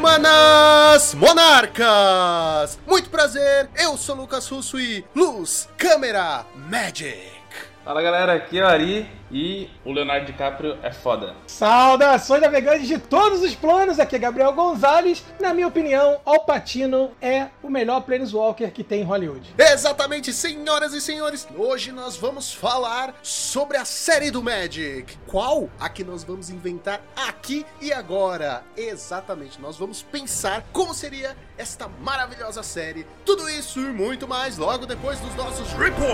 Humanas Monarcas! Muito prazer, eu sou Lucas Russo e Luz, Câmera, Magic! Fala galera, aqui é o Ari e o Leonardo DiCaprio é foda. Saudações navegantes de todos os planos, aqui é Gabriel Gonzalez. Na minha opinião, Al Pacino é o melhor Planeswalker que tem em Hollywood. Exatamente, senhoras e senhores, hoje nós vamos falar sobre a série do Magic. Qual a que nós vamos inventar aqui e agora? Exatamente, nós vamos pensar como seria esta maravilhosa série. Tudo isso e muito mais logo depois dos nossos reports.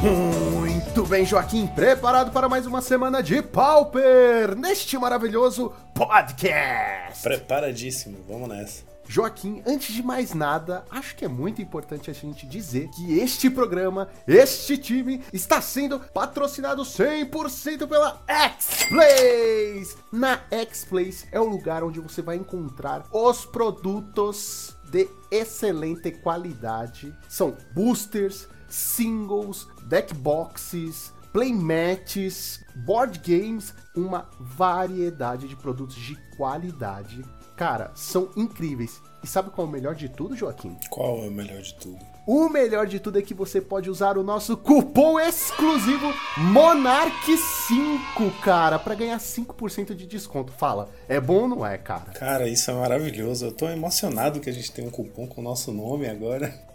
Muito bem, Joaquim, preparado para mais uma semana de Pauper neste maravilhoso podcast. Preparadíssimo, vamos nessa. Joaquim, antes de mais nada, acho que é muito importante a gente dizer que este programa, este time, está sendo patrocinado 100% pela X-Plays. Na X-Plays é o lugar onde você vai encontrar os produtos de excelente qualidade. São boosters, singles, deck boxes, playmats, board games, uma variedade de produtos de qualidade. Cara, são incríveis. E sabe qual é o melhor de tudo, Joaquim? Qual é o melhor de tudo? O melhor de tudo é que você pode usar o nosso cupom exclusivo Monarch5, cara, para ganhar 5% de desconto. Fala, é bom ou não é, cara? Cara, isso é maravilhoso. Eu tô emocionado que a gente tem um cupom com o nosso nome agora.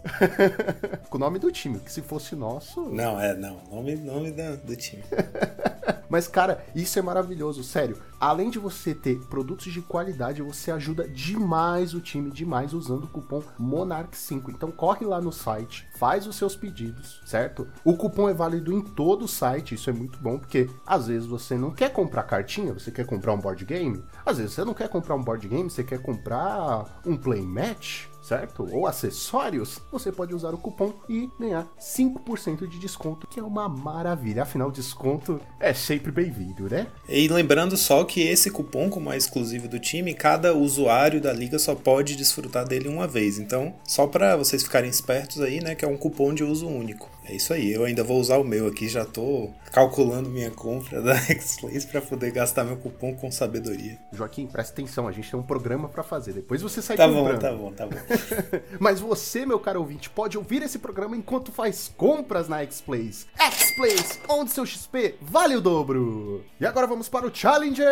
Com o nome do time, que se fosse nosso. Não, é, não. Nome, nome do, do time. Mas, cara, isso é maravilhoso, sério. Além de você ter produtos de qualidade, você ajuda demais o time, demais, usando o cupom Monarch5. Então corre lá no site, faz os seus pedidos, certo? O cupom é válido em todo o site, isso é muito bom, porque às vezes você não quer comprar cartinha, você quer comprar um board game. Às vezes você não quer comprar um board game, você quer comprar um play match certo? Ou acessórios, você pode usar o cupom e ganhar 5% de desconto, que é uma maravilha. Afinal, desconto é sempre bem-vindo, né? E lembrando só que esse cupom, como é exclusivo do time, cada usuário da liga só pode desfrutar dele uma vez. Então, só para vocês ficarem espertos aí, né, que é um cupom de uso único. É isso aí, eu ainda vou usar o meu aqui, já tô calculando minha compra da X-Plays para poder gastar meu cupom com sabedoria. Joaquim, presta atenção, a gente tem um programa para fazer, depois você sai tá comprando. Tá bom, tá bom, tá bom. Mas você, meu caro ouvinte, pode ouvir esse programa enquanto faz compras na X-Plays. X-Plays, onde seu XP vale o dobro. E agora vamos para o Challenger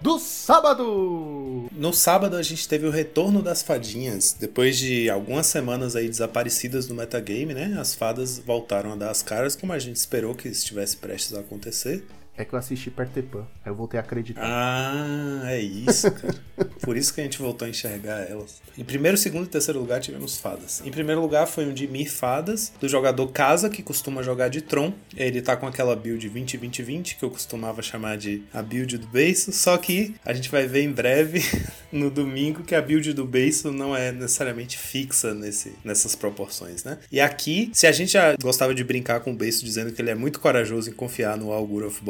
do sábado. No sábado a gente teve o retorno das fadinhas, depois de algumas semanas aí desaparecidas no metagame, né? As fadas voltaram a dar as caras, como a gente esperou que estivesse prestes a acontecer. É que eu assisti Pertepan, aí eu voltei a acreditar. Ah, é isso, cara. Por isso que a gente voltou a enxergar elas. Em primeiro, segundo e terceiro lugar tivemos fadas. Em primeiro lugar foi um de Mir Fadas, do jogador Casa, que costuma jogar de Tron. Ele tá com aquela build 20-20-20, que eu costumava chamar de a build do beiço, só que a gente vai ver em breve, no domingo, que a build do beiço não é necessariamente fixa nesse, nessas proporções, né? E aqui, se a gente já gostava de brincar com o beiço dizendo que ele é muito corajoso em confiar no Augur of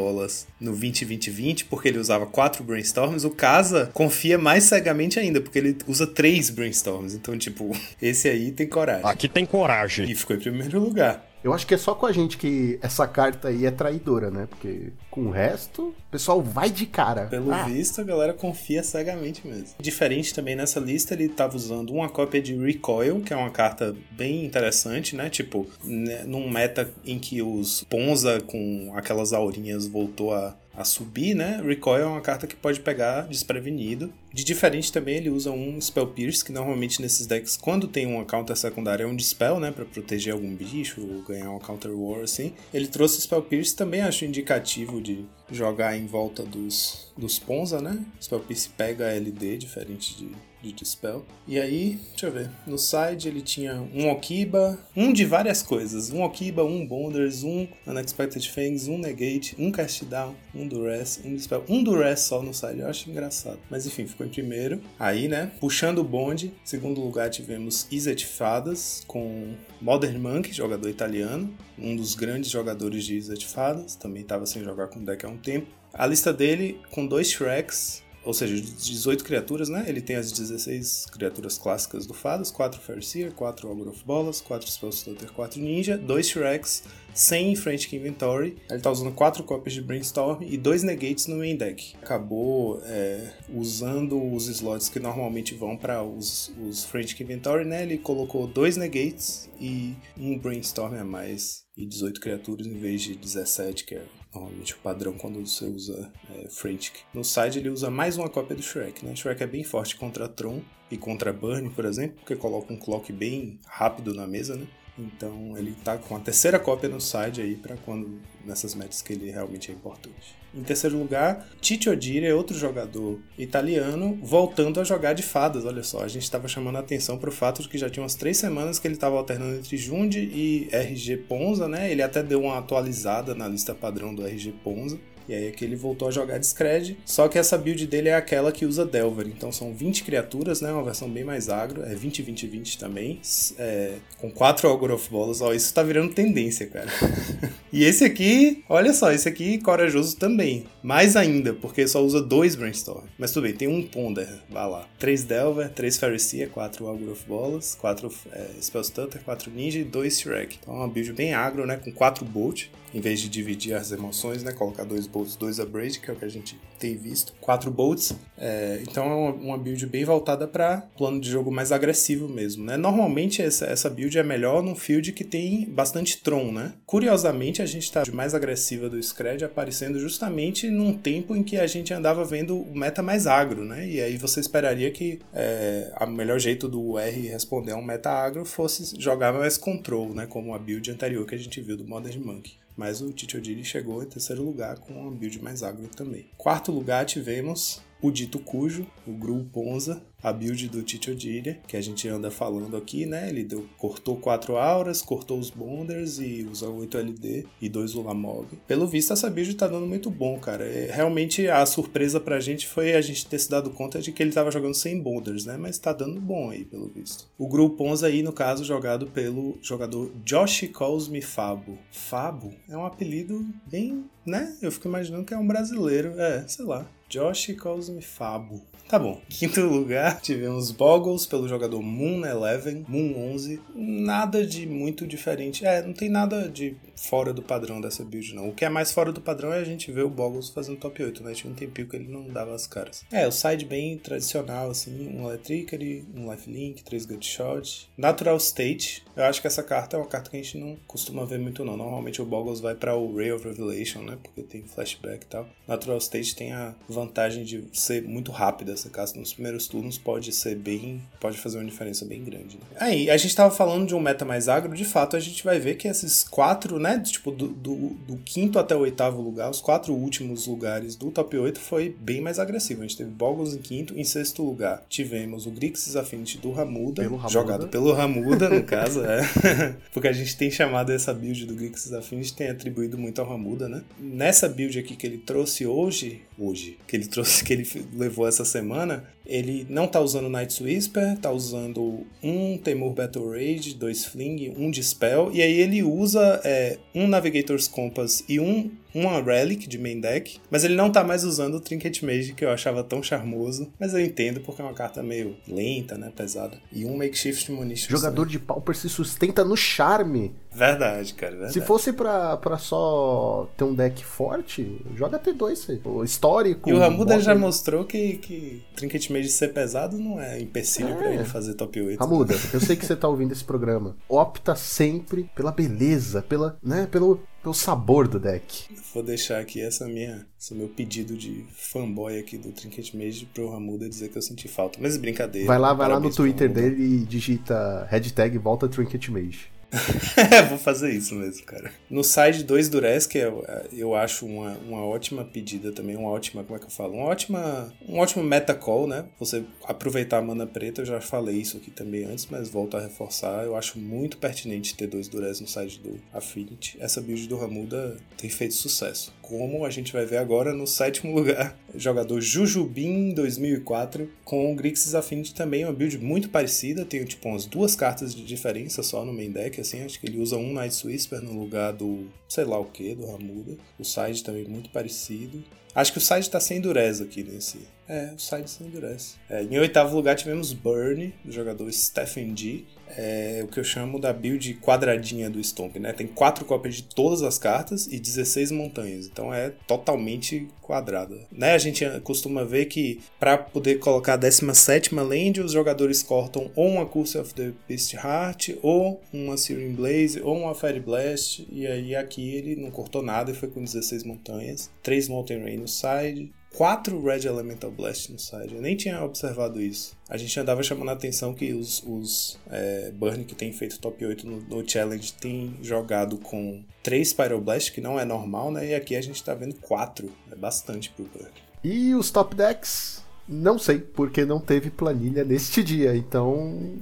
No 20-20-20, porque ele usava quatro brainstorms, o Casa confia mais cegamente ainda, porque ele usa três brainstorms. Então, tipo, esse aí tem coragem. Aqui tem coragem. E ficou em primeiro lugar. Eu acho que é só com a gente que essa carta aí é traidora, né? Porque com o resto, o pessoal vai de cara. Pelo ah. visto, a galera confia cegamente mesmo. Diferente também nessa lista, ele tava usando uma cópia de Recoil, que é uma carta bem interessante, né? Tipo, né, num meta em que os Ponza com aquelas aurinhas voltou a a subir, né? Recoil é uma carta que pode pegar desprevenido. De diferente também, ele usa um Spell Pierce, que normalmente nesses decks, quando tem uma counter secundária, é um Dispel, né? Pra proteger algum bicho ou ganhar uma Counter War, assim. Ele trouxe Spell Pierce, também acho indicativo de jogar em volta dos, dos Ponza, né? Spell Pierce pega a LD, diferente de de Dispel. E aí, deixa eu ver, no side ele tinha um Okiba, um de várias coisas, um Okiba, um Bonders, um Unexpected Fangs, um Negate, um Cast Down, um Duress, um Dispel, um Duress só no side, eu acho engraçado. Mas enfim, ficou em primeiro. Aí, né, puxando o bonde, segundo lugar tivemos Izzet Fadas com Modern Monk, jogador italiano, um dos grandes jogadores de Izzet Fadas, também estava sem jogar com o deck há um tempo. A lista dele com dois Shreks, ou seja, 18 criaturas, né? Ele tem as 16 criaturas clássicas do Fadas, 4 Farseer, 4 Ogre of Bolas, 4 Spellstutter, 4 Ninja, 2 Shreks, sem Frantic Inventory. Ele tá usando 4 cópias de Brainstorm e 2 Negates no main deck. Acabou é, usando os slots que normalmente vão para os, os Frantic Inventory, né? Ele colocou 2 Negates e um Brainstorm a mais e 18 criaturas em vez de 17, que é normalmente o padrão quando você usa é, Frantic. No side ele usa mais uma cópia do Shrek, né? Shrek é bem forte contra Tron e contra Burn, por exemplo, porque coloca um clock bem rápido na mesa, né? Então ele tá com a terceira cópia no side aí para quando nessas matches que ele realmente é importante. Em terceiro lugar, Tito Odiri é outro jogador italiano voltando a jogar de fadas. Olha só, a gente estava chamando a atenção para o fato de que já tinha umas três semanas que ele estava alternando entre Jundi e RG Ponza, né? Ele até deu uma atualizada na lista padrão do RG Ponza. E aí que ele voltou a jogar Discred. Só que essa build dele é aquela que usa Delver. Então são 20 criaturas, né? Uma versão bem mais agro. É 20, 20, 20 também. É, com 4 Ogre of Bolas. Ó, isso tá virando tendência, cara. e esse aqui, olha só, esse aqui corajoso também. Mais ainda, porque só usa 2 Brainstorm. Mas tudo bem, tem um Ponder. Vai lá. 3 Delver, 3 Pharisee, 4 Ogre of Bolas, 4 é, Spellstutter, 4 Ninja e 2 Shrek. Então é uma build bem agro, né? Com 4 Bolt em vez de dividir as emoções, né? Colocar dois bolts, dois abrade, que é o que a gente tem visto. Quatro bolts. É, então é uma, build bem voltada para plano de jogo mais agressivo mesmo, né? Normalmente essa, essa build é melhor num field que tem bastante Tron, né? Curiosamente, a gente tá de mais agressiva do Scred aparecendo justamente num tempo em que a gente andava vendo o meta mais agro, né? E aí você esperaria que é, o melhor jeito do R responder a um meta agro fosse jogar mais control, né? Como a build anterior que a gente viu do Modern Monkey mas o Tichodiri chegou em terceiro lugar com uma build mais agro também. Quarto lugar tivemos o Dito Cujo, o Gru Ponza, a build do Tito Odiria, que a gente anda falando aqui, né? Ele deu, cortou 4 auras, cortou os bonders e usa 8 LD e 2 Ulamog. Pelo visto, essa build tá dando muito bom, cara. É, realmente a surpresa pra gente foi a gente ter se dado conta de que ele tava jogando sem bonders, né? Mas tá dando bom aí, pelo visto. O Gru Ponza aí, no caso, jogado pelo jogador Josh Cosme Fabo. Fabo é um apelido bem, né? Eu fico imaginando que é um brasileiro. É, sei lá. Josh Cosme Fabo. Tá bom. Quinto lugar, tivemos Boggles pelo jogador Moon Eleven, Moon 11. Nada de muito diferente. É, não tem nada de fora do padrão dessa build, não. O que é mais fora do padrão é a gente ver o Boggles fazendo top 8, né? Tinha um tempinho que ele não dava as caras. É, o side bem tradicional, assim. Um Electricity, um Lifelink, três Gutshot. Natural State. Eu acho que essa carta é uma carta que a gente não costuma ver muito, não. Normalmente o Boggles vai para o Ray of Revelation, né? Porque tem flashback e tal. Natural State tem a vantagem de ser muito rápida essa carta nos primeiros turnos pode ser bem. pode fazer uma diferença bem grande. Né? Aí, a gente tava falando de um meta mais agro, de fato a gente vai ver que esses quatro, né? Tipo, do, do, do quinto até o oitavo lugar, os quatro últimos lugares do top 8 foi bem mais agressivo. A gente teve Boggles em quinto, em sexto lugar tivemos o Grixis Affinity do Ramuda, pelo Ramuda. jogado pelo Ramuda, no caso, é. Porque a gente tem chamado essa build do Grixis Affinity, tem atribuído muito ao Ramuda, né? Nessa build aqui que ele trouxe hoje, hoje, que ele trouxe, que ele levou essa semana, ele não tá usando Night Whisper, tá usando um Temur Battle Rage, dois Fling, um Dispel, e aí ele usa é, um Navigator's Compass e um uma Relic de main deck, mas ele não tá mais usando o Trinket Mage, que eu achava tão charmoso, mas eu entendo porque é uma carta meio lenta, né, pesada. E um Makeshift Munition. Jogador de Pauper se sustenta no charme. Verdade, cara, verdade. Se fosse pra, pra só ter um deck forte, joga T2, o histórico. E o Ramuda já mostrou que, que Trinket Mage ser pesado não é empecilho é. pra ele fazer top 8. Ramuda, né? eu sei que você tá ouvindo esse programa. Opta sempre pela beleza, pela, né, pelo pelo sabor do deck. Vou deixar aqui essa minha, esse meu pedido de fanboy aqui do Trinket Mage pro Ramuda dizer que eu senti falta. Mas brincadeira. Vai lá, vai lá no Twitter dele e digita hashtag volta Trinket Mage. Vou fazer isso mesmo, cara. No side 2 Duresk, eu, eu acho uma, uma ótima pedida também, uma ótima, como é que eu falo? Uma ótima, um ótimo meta call, né? Você aproveitar a mana preta, eu já falei isso aqui também antes, mas volto a reforçar. Eu acho muito pertinente ter dois Duresk no side do Affinity. Essa build do Ramuda tem feito sucesso. Como a gente vai ver agora no sétimo lugar, jogador Jujubin 2004, com o Grixis Affinity também, uma build muito parecida, tem tipo umas duas cartas de diferença só no main deck, assim, acho que ele usa um Night Whisper no lugar do sei lá o que, do Ramuda. O side também muito parecido. Acho que o side tá sem dureza aqui nesse. É, o side sem endurece. É, em oitavo lugar tivemos Burn, do jogador Stephen G. É o que eu chamo da build quadradinha do Stomp, né? Tem quatro cópias de todas as cartas e 16 montanhas, então é totalmente quadrada. Né? A gente costuma ver que para poder colocar a 17 land, os jogadores cortam ou uma Curse of the Beast Heart, ou uma Searing Blaze, ou uma Fire Blast, e aí aqui ele não cortou nada e foi com 16 montanhas, 3 Mountain Rain no side, 4 Red Elemental Blast no side. Eu nem tinha observado isso. A gente andava chamando a atenção que os, os é, Burn que tem feito top 8 no, no Challenge tem jogado com 3 Pyroblast, que não é normal, né? E aqui a gente tá vendo 4. É bastante pro Burn. E os top decks? Não sei, porque não teve planilha neste dia, então.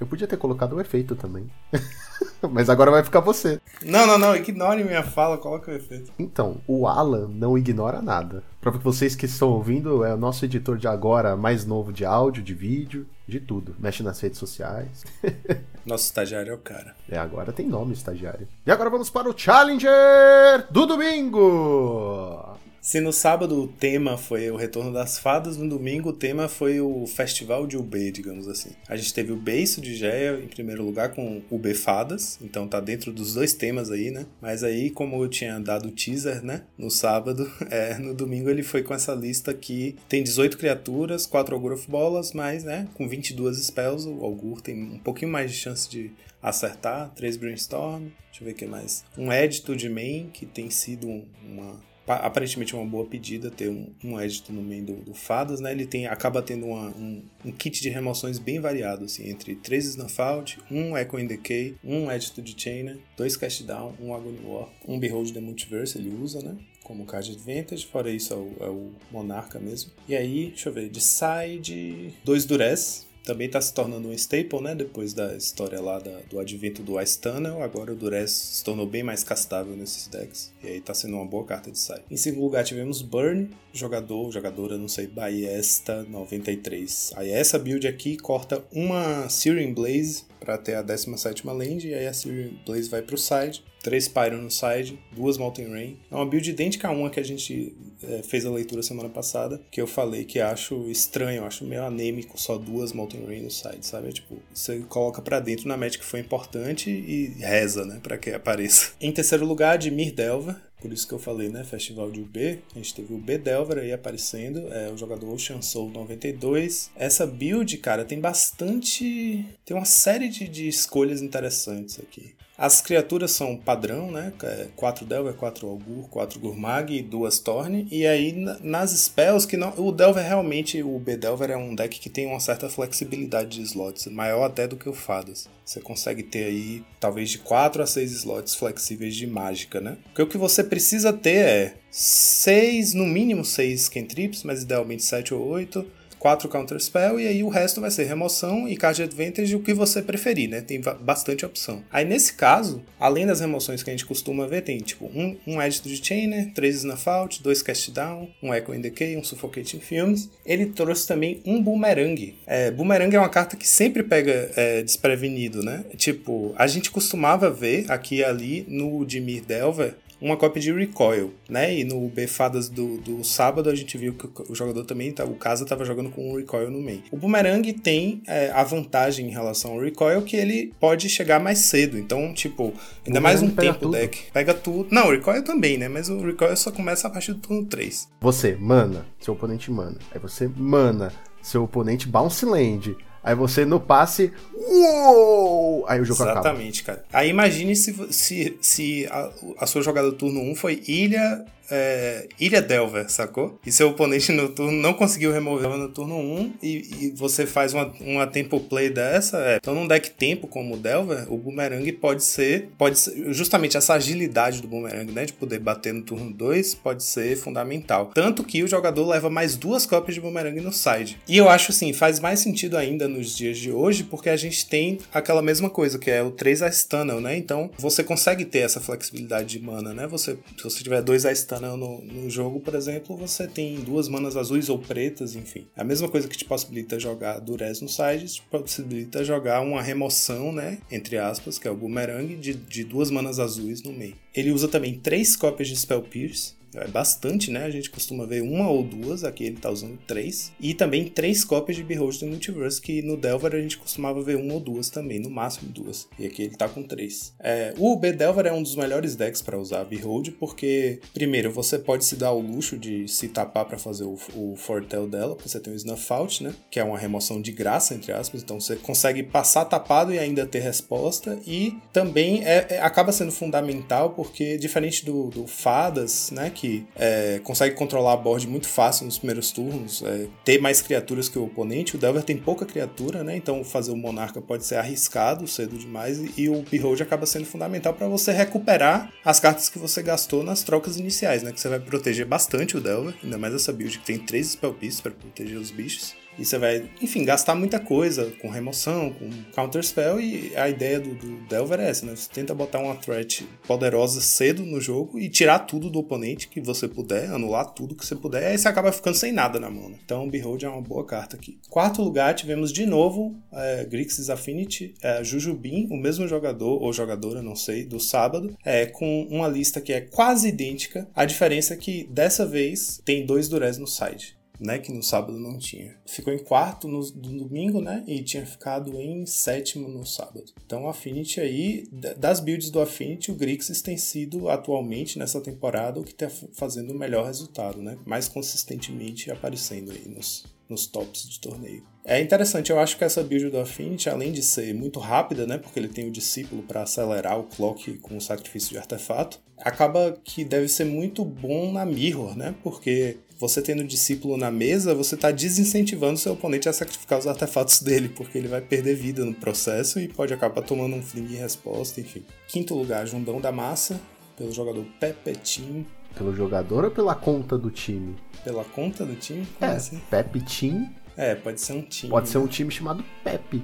Eu podia ter colocado o efeito também. Mas agora vai ficar você. Não, não, não. Ignore minha fala, coloca o efeito. Então, o Alan não ignora nada. Para vocês que estão ouvindo, é o nosso editor de agora mais novo de áudio, de vídeo, de tudo. Mexe nas redes sociais. Nosso estagiário é o cara. É, agora tem nome estagiário. E agora vamos para o Challenger do domingo! Se no sábado o tema foi o Retorno das Fadas, no domingo o tema foi o Festival de UB, digamos assim. A gente teve o Beiço de Geia em primeiro lugar com UB Fadas, então tá dentro dos dois temas aí, né? Mas aí, como eu tinha dado o teaser, né, no sábado, é, no domingo ele foi com essa lista que tem 18 criaturas, 4 Augur of Bolas, mas, né, com 22 spells, o Augur tem um pouquinho mais de chance de acertar, 3 Brainstorm, deixa eu ver o que mais. Um Edito de Main, que tem sido uma aparentemente uma boa pedida ter um, um edito no meio do, do, Fadas, né? Ele tem, acaba tendo uma, um, um, kit de remoções bem variado, assim, entre 3 Snuff Out, um Echo in Decay, um edito de Chainer, dois Cast Down, um Agony War, um Behold the Multiverse ele usa, né? Como card advantage, fora isso é o, é o Monarca mesmo. E aí, deixa eu ver, de side, dois Durez, também está se tornando um staple, né? Depois da história lá da, do advento do Ice Tunnel, agora o Durez se tornou bem mais castável nesses decks. E aí está sendo uma boa carta de sai. Em segundo lugar tivemos Burn, jogador, jogadora, não sei, Baiesta 93. Aí essa build aqui corta uma Searing Blaze para ter a 17 land, e aí a Searing Blaze vai pro side. 3 Pyro no side, duas Mountain Rain. É uma build idêntica a uma que a gente é, fez a leitura semana passada, que eu falei que acho estranho, acho meio anêmico só duas Mountain Rain no side, sabe? É, tipo, você coloca para dentro na match que foi importante e reza, né, para que apareça. Em terceiro lugar, de Mir Delver, por isso que eu falei, né? Festival de UB. A gente teve o B Delver aí aparecendo. É o jogador Ocean Soul 92. Essa build, cara, tem bastante. Tem uma série de, de escolhas interessantes aqui. As criaturas são padrão, né? 4 é Delver, 4 Augur, 4 Gurmag e 2 Torne. E aí nas spells, que não. O Delver realmente, o B-Delver é um deck que tem uma certa flexibilidade de slots, maior até do que o Fadas. Você consegue ter aí talvez de 4 a 6 slots flexíveis de mágica, né? Porque o que você precisa ter é 6, no mínimo 6 cantrips, mas idealmente 7 ou 8 quatro counter spell e aí o resto vai ser remoção e card advantage o que você preferir, né? Tem bastante opção. Aí nesse caso, além das remoções que a gente costuma ver, tem tipo um, um Edit de Chainer, três Snuff dois Cast Down, um Echo in Decay, um Suffocating Films. Ele trouxe também um Boomerang. É, boomerang é uma carta que sempre pega é, desprevenido, né? Tipo, a gente costumava ver aqui e ali no Dimir Delver uma cópia de Recoil, né? E no Befadas do, do sábado a gente viu que o jogador também, tá, o Casa estava jogando com um Recoil no meio. O Boomerang tem é, a vantagem em relação ao Recoil que ele pode chegar mais cedo, então, tipo, ainda mais um tempo tudo. deck. Pega tudo. Não, o Recoil também, né? Mas o Recoil só começa a partir do turno 3. Você mana, seu oponente mana. Aí você mana, seu oponente bounce land. Aí você no passe, uou! Aí o jogo Exatamente, acaba. Exatamente, cara. Aí imagine se, se, se a, a sua jogada do turno 1 foi ilha é, Ilha Delver, sacou? E seu oponente no turno não conseguiu remover no turno 1 e, e você faz uma, uma tempo play dessa. É. Então, num deck tempo como o Delver, o Boomerang pode ser, pode ser. Justamente essa agilidade do Boomerang, né? De poder bater no turno 2, pode ser fundamental. Tanto que o jogador leva mais duas cópias de Boomerang no side. E eu acho assim, faz mais sentido ainda nos dias de hoje, porque a gente tem aquela mesma coisa, que é o 3 Ice Tunnel, né? Então, você consegue ter essa flexibilidade de mana, né? Você, se você tiver dois Ice Tunnel no, no jogo, por exemplo, você tem duas manas azuis ou pretas, enfim. É a mesma coisa que te possibilita jogar Durez no side, te possibilita jogar uma remoção, né? Entre aspas, que é o Boomerang, de, de duas manas azuis no meio. Ele usa também três cópias de Spell Pierce, é bastante, né? A gente costuma ver uma ou duas, aqui ele tá usando três. E também três cópias de Behold do Multiverse, que no Delver a gente costumava ver uma ou duas também, no máximo duas. E aqui ele tá com três. É, o B-Delver é um dos melhores decks para usar Behold, porque, primeiro, você pode se dar o luxo de se tapar para fazer o, o Fortel dela, porque você tem o Snuff Out, né? Que é uma remoção de graça, entre aspas. Então você consegue passar tapado e ainda ter resposta. E também é, é acaba sendo fundamental, porque diferente do, do Fadas, né? Que é, consegue controlar a board muito fácil nos primeiros turnos, é, ter mais criaturas que o oponente. O Delver tem pouca criatura, né? Então fazer o Monarca pode ser arriscado cedo demais. E o Behold acaba sendo fundamental para você recuperar as cartas que você gastou nas trocas iniciais, né? Que você vai proteger bastante o Delver, ainda mais essa build que tem três Spell Pieces para proteger os bichos. E você vai, enfim, gastar muita coisa com remoção, com counter spell. E a ideia do, do Delver é essa, né? Você tenta botar uma threat poderosa cedo no jogo e tirar tudo do oponente que você puder, anular tudo que você puder. E aí você acaba ficando sem nada na mão, né? Então, Behold é uma boa carta aqui. Quarto lugar, tivemos de novo é, Grixis Affinity, é, Jujubin, o mesmo jogador ou jogadora, não sei, do sábado, é, com uma lista que é quase idêntica. A diferença é que dessa vez tem dois Durez no side né? Que no sábado não tinha. Ficou em quarto no, no, domingo, né? E tinha ficado em sétimo no sábado. Então o Affinity aí, das builds do Affinity, o Grixis tem sido atualmente nessa temporada o que está fazendo o melhor resultado, né? Mais consistentemente aparecendo aí nos, nos tops de torneio. É interessante, eu acho que essa build do Affinity, além de ser muito rápida, né, porque ele tem o discípulo para acelerar o clock com o sacrifício de artefato, acaba que deve ser muito bom na Mirror, né, porque você tendo discípulo na mesa, você está desincentivando seu oponente a sacrificar os artefatos dele, porque ele vai perder vida no processo e pode acabar tomando um fling em resposta, enfim. Quinto lugar, Jundão da Massa, pelo jogador Pepetim. Pelo jogador ou pela conta do time? Pela conta do time? Como é, assim? Pepe Team. É, pode ser um time. Pode ser um time chamado Pepe.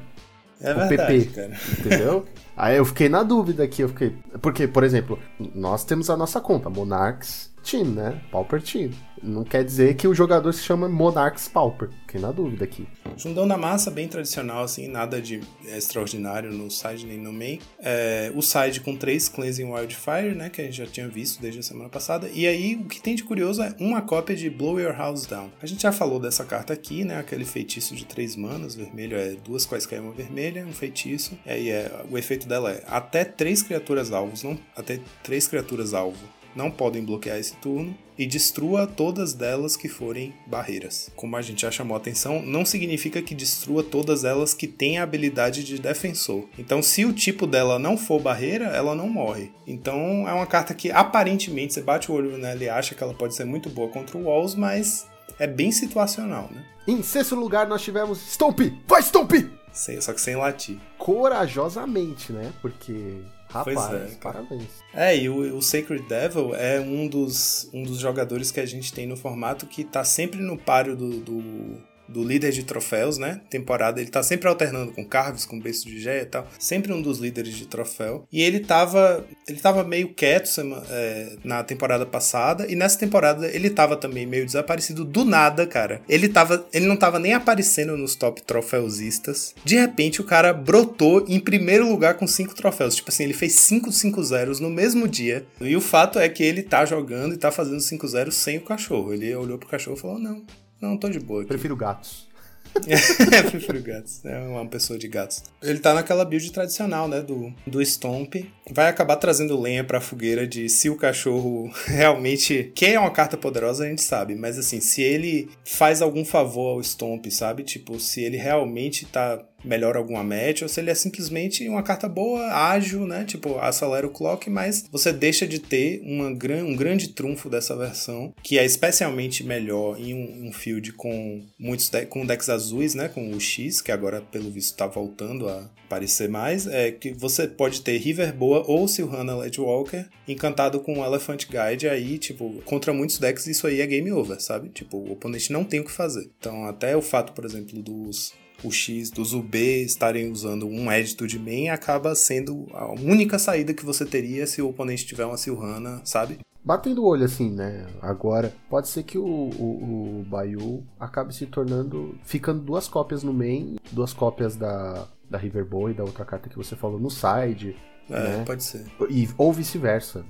É verdade, PP, cara. Entendeu? Aí eu fiquei na dúvida aqui, eu fiquei. Porque, por exemplo, nós temos a nossa conta, Monarchs Team, né? Team. Não quer dizer que o jogador se chama Monarchs Pauper. Fiquei na dúvida aqui. Jundão da massa, bem tradicional, assim, nada de extraordinário no side nem no main. É, o side com três Cleansing Wildfire, né? Que a gente já tinha visto desde a semana passada. E aí, o que tem de curioso é uma cópia de Blow Your House Down. A gente já falou dessa carta aqui, né? Aquele feitiço de três manas. Vermelho é duas quaisquer uma vermelha, um feitiço. É, e é, o efeito dela é até três criaturas alvos, não, até três criaturas alvo não podem bloquear esse turno e destrua todas delas que forem barreiras. Como a gente já chamou a atenção, não significa que destrua todas elas que têm a habilidade de defensor. Então, se o tipo dela não for barreira, ela não morre. Então, é uma carta que aparentemente você bate o olho nela e acha que ela pode ser muito boa contra o Walls, mas é bem situacional, né? Em sexto lugar, nós tivemos Stomp! Vai, Stomp! Só que sem latir. Corajosamente, né? Porque Rapaz, Pois é, parabéns. É, e o, o Sacred Devil é um dos, um dos jogadores que a gente tem no formato que tá sempre no páreo do, do, do líder de troféus, né? Temporada, ele tá sempre alternando com Carves, com Beijo de Gé e tal. Sempre um dos líderes de troféu. E ele tava, ele tava meio quieto é, na temporada passada. E nessa temporada ele tava também meio desaparecido do nada, cara. Ele tava, ele não tava nem aparecendo nos top troféusistas. De repente o cara brotou em primeiro lugar com cinco troféus. Tipo assim, ele fez 5 5 zeros no mesmo dia. E o fato é que ele tá jogando e tá fazendo 5 zeros sem o cachorro. Ele olhou pro cachorro e falou: Não, não, tô de boa. Aqui. Prefiro gatos. É, prefiro gatos. É uma pessoa de gatos. Ele tá naquela build tradicional, né? Do, do Stomp. Vai acabar trazendo lenha pra fogueira de se o cachorro realmente. Que é uma carta poderosa, a gente sabe. Mas assim, se ele faz algum favor ao Stomp, sabe? Tipo, se ele realmente tá melhora alguma match, ou se ele é simplesmente uma carta boa, ágil, né? Tipo, acelera o clock, mas você deixa de ter uma gran, um grande trunfo dessa versão, que é especialmente melhor em um, um field com muitos de com decks azuis, né? Com o X, que agora, pelo visto, tá voltando a aparecer mais, é que você pode ter River Boa ou Silhana Ledgewalker encantado com Elephant Guide, aí, tipo, contra muitos decks isso aí é game over, sabe? Tipo, o oponente não tem o que fazer. Então, até o fato, por exemplo, dos o X dos UB estarem usando um Edito de main acaba sendo a única saída que você teria se o oponente tiver uma Silhana, sabe? Batendo o olho assim, né? Agora, pode ser que o, o, o Bayu acabe se tornando. ficando duas cópias no main, duas cópias da, da River Boy, da outra carta que você falou no side. É, né? pode ser. E, ou vice-versa.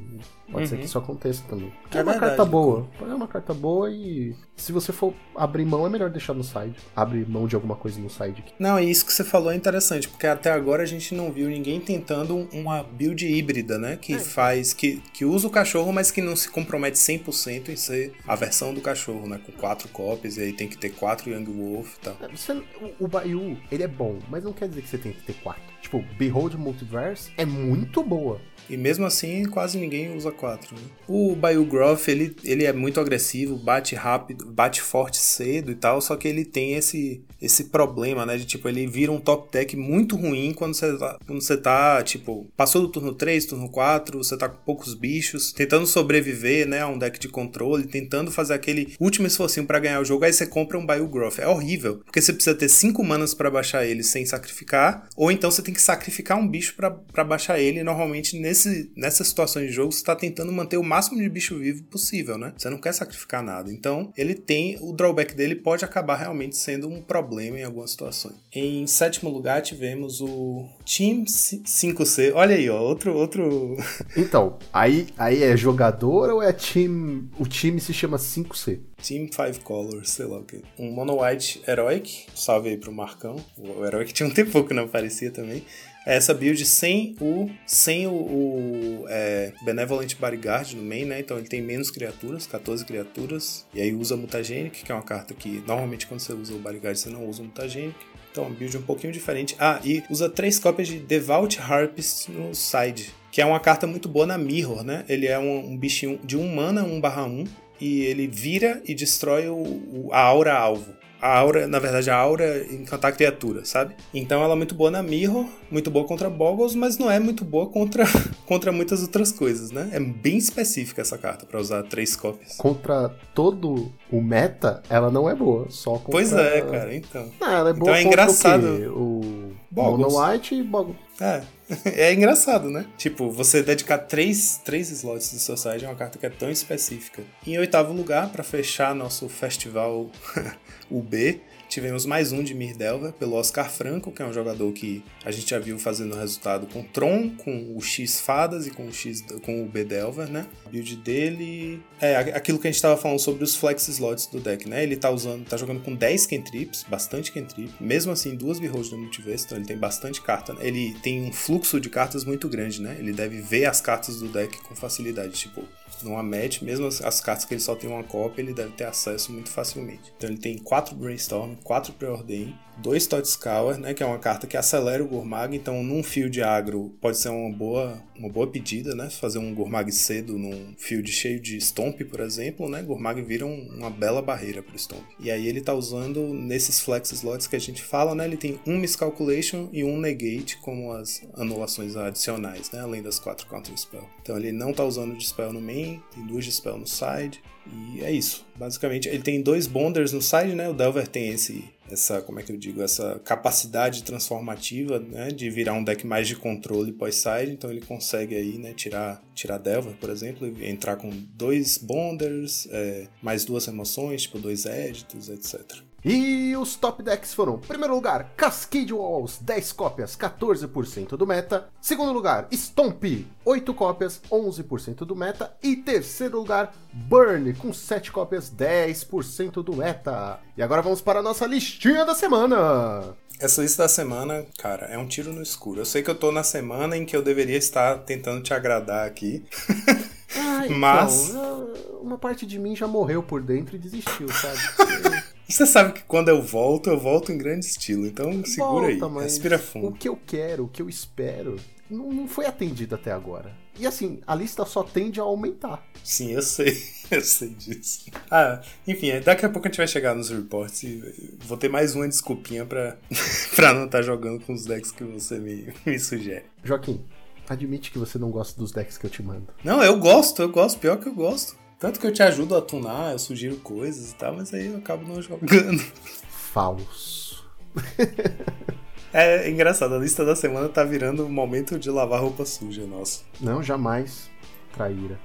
Pode ser Uhum. que isso aconteça também. Porque É é, uma verdade, carta boa. É uma carta boa e se você for abrir mão, é melhor deixar no side. Abre mão de alguma coisa no side. Não, e isso que você falou é interessante, porque até agora a gente não viu ninguém tentando um- uma build híbrida, né? Que faz. Que, que usa o cachorro, mas que não se compromete 100% em ser a versão do cachorro, né? Com quatro cópias, e aí tem que ter quatro Young Wolf e tal. Você- o, o Bayou, ele é bom, mas não quer dizer que você tem que ter quatro. Tipo, Behold Multiverse é muito boa. E mesmo assim, quase ninguém usa 4. Né? O Bayou Groff, ele, ele é muito agressivo, bate rápido, bate forte cedo e tal, só que ele tem esse, esse problema, né? De tipo, ele vira um top deck muito ruim quando você tá, quando você tá, tipo, passou do turno 3, turno 4, você tá com poucos bichos, tentando sobreviver, né? A um deck de controle, tentando fazer aquele último esforcinho pra ganhar o jogo, aí você compra um Bayou Groff. É horrível, porque você precisa ter 5 manas pra baixar ele sem sacrificar, ou então você tem que sacrificar um bicho pra baixar ele, normalmente nesse, nessas situações de jogo você tá tentando manter o máximo de bicho vivo possível, né? Você não quer sacrificar nada. Então, ele tem, o drawback dele pode acabar realmente sendo um problema em algumas situações. Em sétimo lugar tivemos o Team 5C. Olha aí, ó, outro outro Então, aí, aí é jogador ou é time. O time se chama 5C? Team 5 Colors, sei lá o que. Um Mono White Heroic. Salve aí pro Marcão. O Heroic tinha um tempo que não aparecia também. É essa build sem o sem o, o, é, Benevolent Bodyguard no main, né? Então ele tem menos criaturas, 14 criaturas. E aí usa Mutagenic, que é uma carta que normalmente quando você usa o Bodyguard você não usa o Mutagenic. Então, uma build um pouquinho diferente. Ah, e usa três cópias de Devout Harpist no side, que é uma carta muito boa na Mirror, né? Ele é um, um bichinho de 1 mana, 1 barra 1, e ele vira e destrói o, o- a aura alvo. A aura, na verdade, a aura encantar a criatura, sabe? Então ela é muito boa na Mirror, muito boa contra Boggles, mas não é muito boa contra, contra muitas outras coisas, né? É bem específica essa carta pra usar três cópias. Contra todo o meta, ela não é boa. Só contra... Pois é, cara, então. Ah, ela é boa Então é engraçado. O, o Boggles. Mono White e Boggles. É. É engraçado, né? Tipo, você dedicar três, três slots do seu side é uma carta que é tão específica. Em oitavo lugar, pra fechar nosso festival UB, tivemos mais um de Mirdelver, pelo Oscar Franco, que é um jogador que a gente já viu fazendo resultado com Tron, com o X Fadas e com o X com o B Delver, né? A build dele é aquilo que a gente tava falando sobre os flex slots do deck, né? Ele tá usando, tá jogando com 10 cantrips, bastante cantrip, mesmo assim duas Beholds do Multiverse, então ele tem bastante carta. né? Ele tem um fluxo de cartas muito grande, né? Ele deve ver as cartas do deck com facilidade, tipo, numa match, mesmo as, as cartas que ele só tem uma cópia, ele deve ter acesso muito facilmente. Então ele tem 4 Brainstorm, 4 Preordain, 2 Totscour, né, que é uma carta que acelera o Gourmag, então num field agro pode ser uma boa, uma boa pedida, né, fazer um Gourmag cedo num field cheio de Stomp, por exemplo, né, Gourmag vira um- uma bela barreira pro Stomp. E aí ele tá usando nesses flex slots que a gente fala, né, ele tem um Miscalculation e um Negate como as anulações adicionais, né, além das 4 Counter Spell. Então ele não tá usando Dispel no main, tem duas Dispel no side, e é isso. Basicamente, ele tem dois Bonders no side, né? O Delver tem esse, essa, como é que eu digo, essa capacidade transformativa, né? De virar um deck mais de controle pós-side. Então ele consegue aí, né? Tirar, tirar Delver, por exemplo, e entrar com dois Bonders, é, mais duas remoções, tipo dois Editos, etc. E os top decks foram: primeiro lugar, Cascade Walls, 10 cópias, 14% do meta. Segundo lugar, Stomp, 8 cópias, 11% do meta. E terceiro lugar, Burn, com 7 cópias, 10% do meta. E agora vamos para a nossa listinha da semana. Essa lista da semana, cara, é um tiro no escuro. Eu sei que eu tô na semana em que eu deveria estar tentando te agradar aqui. Ah, então, Mas- uma parte de mim já morreu por dentro e desistiu, sabe? Você sabe que quando eu volto, eu volto em grande estilo. Então segura aí, Volta, mas respira O fundo. que eu quero, o que eu espero, não, não foi atendido até agora. E assim, a lista só tende a aumentar. Sim, eu sei. Eu sei disso. Ah, enfim, daqui a pouco a gente vai chegar nos reports e vou ter mais uma desculpinha pra, pra não estar jogando com os decks que você me, me sugere. Joaquim, admite que você não gosta dos decks que eu te mando. Não, eu gosto, eu gosto, pior que eu gosto. Tanto que eu te ajudo a tunar, eu sugiro coisas e tal, mas aí eu acabo não jogando. Falso. É engraçado, a lista da semana tá virando um momento de lavar roupa suja, nossa. Não, jamais. traíra.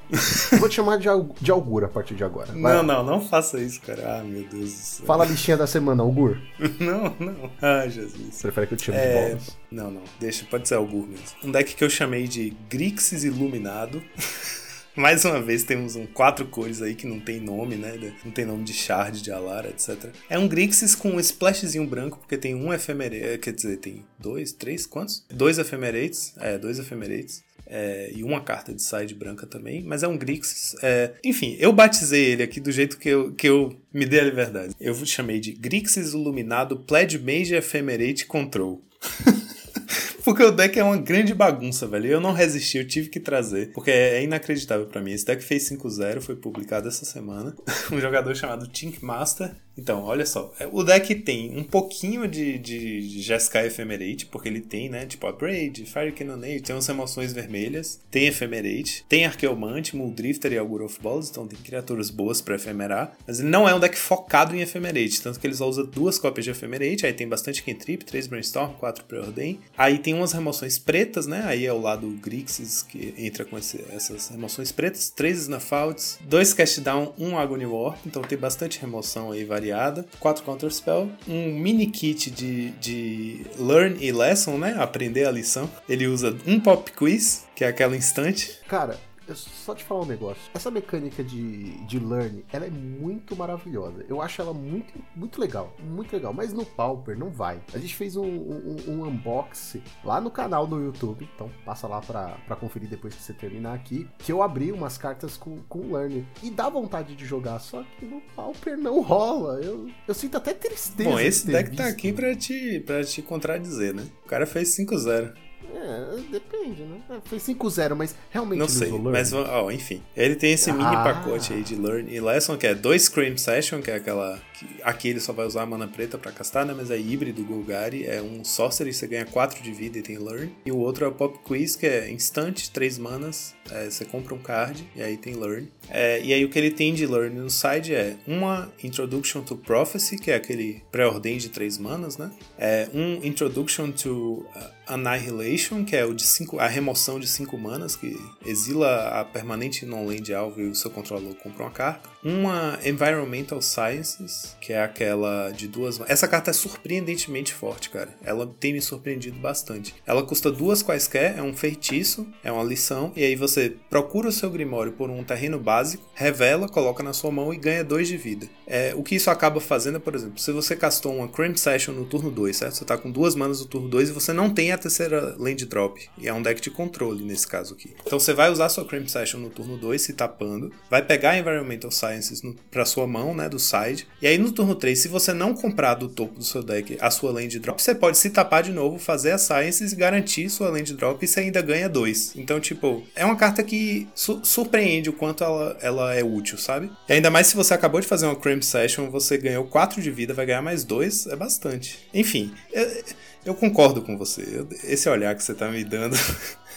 Vou te chamar de, de Augur a partir de agora. Vai. Não, não, não faça isso, cara. Ah, meu Deus do céu. Fala a listinha da semana, Augur. não, não. Ah, Jesus. Prefere que eu te chame é... de bolas? Não, não. Deixa, pode ser Augur mesmo. Um deck que eu chamei de Grixis Iluminado. Mais uma vez temos um quatro cores aí que não tem nome, né? Não tem nome de Shard, de Alara, etc. É um Grixis com um splashzinho branco, porque tem um Ephemerate, quer dizer, tem dois, três, quantos? Dois Ephemerates, é, dois Ephemerates. É, e uma carta de side branca também, mas é um Grixis. É, enfim, eu batizei ele aqui do jeito que eu, que eu me dei a liberdade. Eu chamei de Grixis Iluminado Pledge Mage Ephemerate Control. Porque o deck é uma grande bagunça, velho. Eu não resisti, eu tive que trazer. Porque é inacreditável para mim. Esse deck fez 5-0, foi publicado essa semana. um jogador chamado Tink Master então, olha só. É, o deck tem um pouquinho de, de, Jeskai Ephemerate, porque ele tem, né? Tipo Upgrade, Fire Cannonade, tem umas emoções vermelhas, tem Ephemerate, tem Arqueomante, Muldrifter e Augur of Balls, então tem criaturas boas para efemerar. Mas ele não é um deck focado em Ephemerate, tanto que ele só usa duas cópias de Ephemerate, aí tem bastante Cantrip, 3 Brainstorm, 4 Preordain. Aí tem umas remoções pretas, né? Aí é o lado Grixis que entra com esse, essas remoções pretas, 3 Snuffouts, 2 Cast Down, 1 Agony Warp, então tem bastante remoção aí variada 4 Counter Spell, um mini kit de, de Learn e Lesson, né? Aprender a lição. Ele usa um Pop Quiz, que é aquela instante. Cara, só te falar um negócio. Essa mecânica de, de learn, ela é muito maravilhosa. Eu acho ela muito, muito legal. Muito legal. Mas no Pauper não vai. A gente fez um, um, um unboxing lá no canal do YouTube. Então passa lá pra, pra conferir depois que você terminar aqui. Que eu abri umas cartas com, com learn. E dá vontade de jogar. Só que no Pauper não rola. Eu, eu sinto até tristeza. Bom, esse deck tá visto. tá aqui pra te, pra te contradizer, né? O cara fez 5-0. É, depende, né? É, foi 5-0, mas realmente Não sei, mas ó, enfim. Ele tem esse ah. mini pacote aí de Learn e Lesson, que é dois Scream Session, que é aquela. Aqui ele só vai usar a mana preta pra castar, né? Mas é híbrido Golgari, é um Sorcery, você ganha 4 de vida e tem Learn. E o outro é o Pop Quiz, que é instant, 3 manas, é, você compra um card e aí tem Learn. É, e aí o que ele tem de Learn no side é uma Introduction to Prophecy, que é aquele pré-ordem de 3 manas, né? É um Introduction to Annihilation, que é o de cinco, a remoção de 5 manas, que exila a permanente non-land alvo e o seu controlador compra uma carta. Uma Environmental Sciences, que é aquela de duas. Essa carta é surpreendentemente forte, cara. Ela tem me surpreendido bastante. Ela custa duas quaisquer, é um feitiço, é uma lição, e aí você procura o seu Grimório por um terreno básico, revela, coloca na sua mão e ganha 2 de vida. É, o que isso acaba fazendo é, por exemplo, se você castou uma Crimp Session no turno 2, certo? Você tá com duas manas no turno 2 e você não tem a terceira land drop. E é um deck de controle nesse caso aqui. Então você vai usar sua Crimp Session no turno 2, se tapando, vai pegar a Environmental Science Sciences para sua mão, né, do side. E aí no turno 3, se você não comprar do topo do seu deck a sua land drop, você pode se tapar de novo, fazer a Sciences, garantir sua land drop e você ainda ganha 2. Então, tipo, é uma carta que su surpreende o quanto ela, ela é útil, sabe? E ainda mais se você acabou de fazer uma Cramp Session, você ganhou 4 de vida, vai ganhar mais 2, é bastante. Enfim, eu, eu concordo com você. Esse olhar que você tá me dando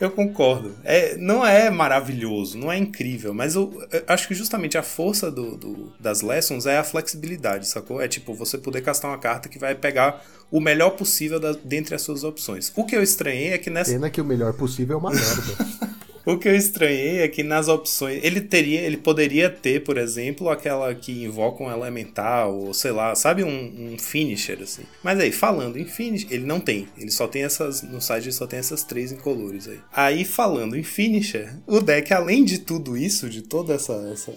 Eu concordo. É, não é maravilhoso, não é incrível, mas eu, eu acho que justamente a força do, do, das lessons é a flexibilidade, sacou? É tipo você poder castar uma carta que vai pegar o melhor possível da, dentre as suas opções. O que eu estranhei é que nessa. Pena que o melhor possível é uma merda. O que eu estranhei é que nas opções. Ele teria. Ele poderia ter, por exemplo, aquela que invoca um elemental, ou sei lá, sabe, um, um finisher, assim. Mas aí, falando em finisher, ele não tem. Ele só tem essas. No site ele só tem essas três incolores aí. Aí, falando em finisher, o deck, além de tudo isso, de toda essa. essa...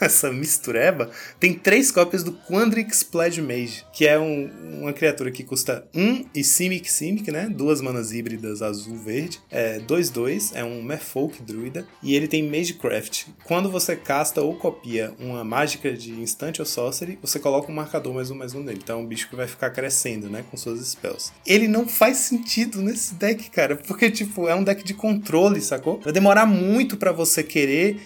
essa mistureba, tem três cópias do Quandrix Pledge Mage, que é um, uma criatura que custa 1 um e Simic Simic, né? Duas manas híbridas azul-verde. É 2-2, é um Merfolk druida. E ele tem Magecraft. Quando você casta ou copia uma mágica de Instant ou Sorcery, você coloca um marcador mais um mais um nele. Então é um bicho que vai ficar crescendo, né? Com suas spells. Ele não faz sentido nesse deck, cara. Porque, tipo, é um deck de controle, sacou? Vai demorar muito para você querer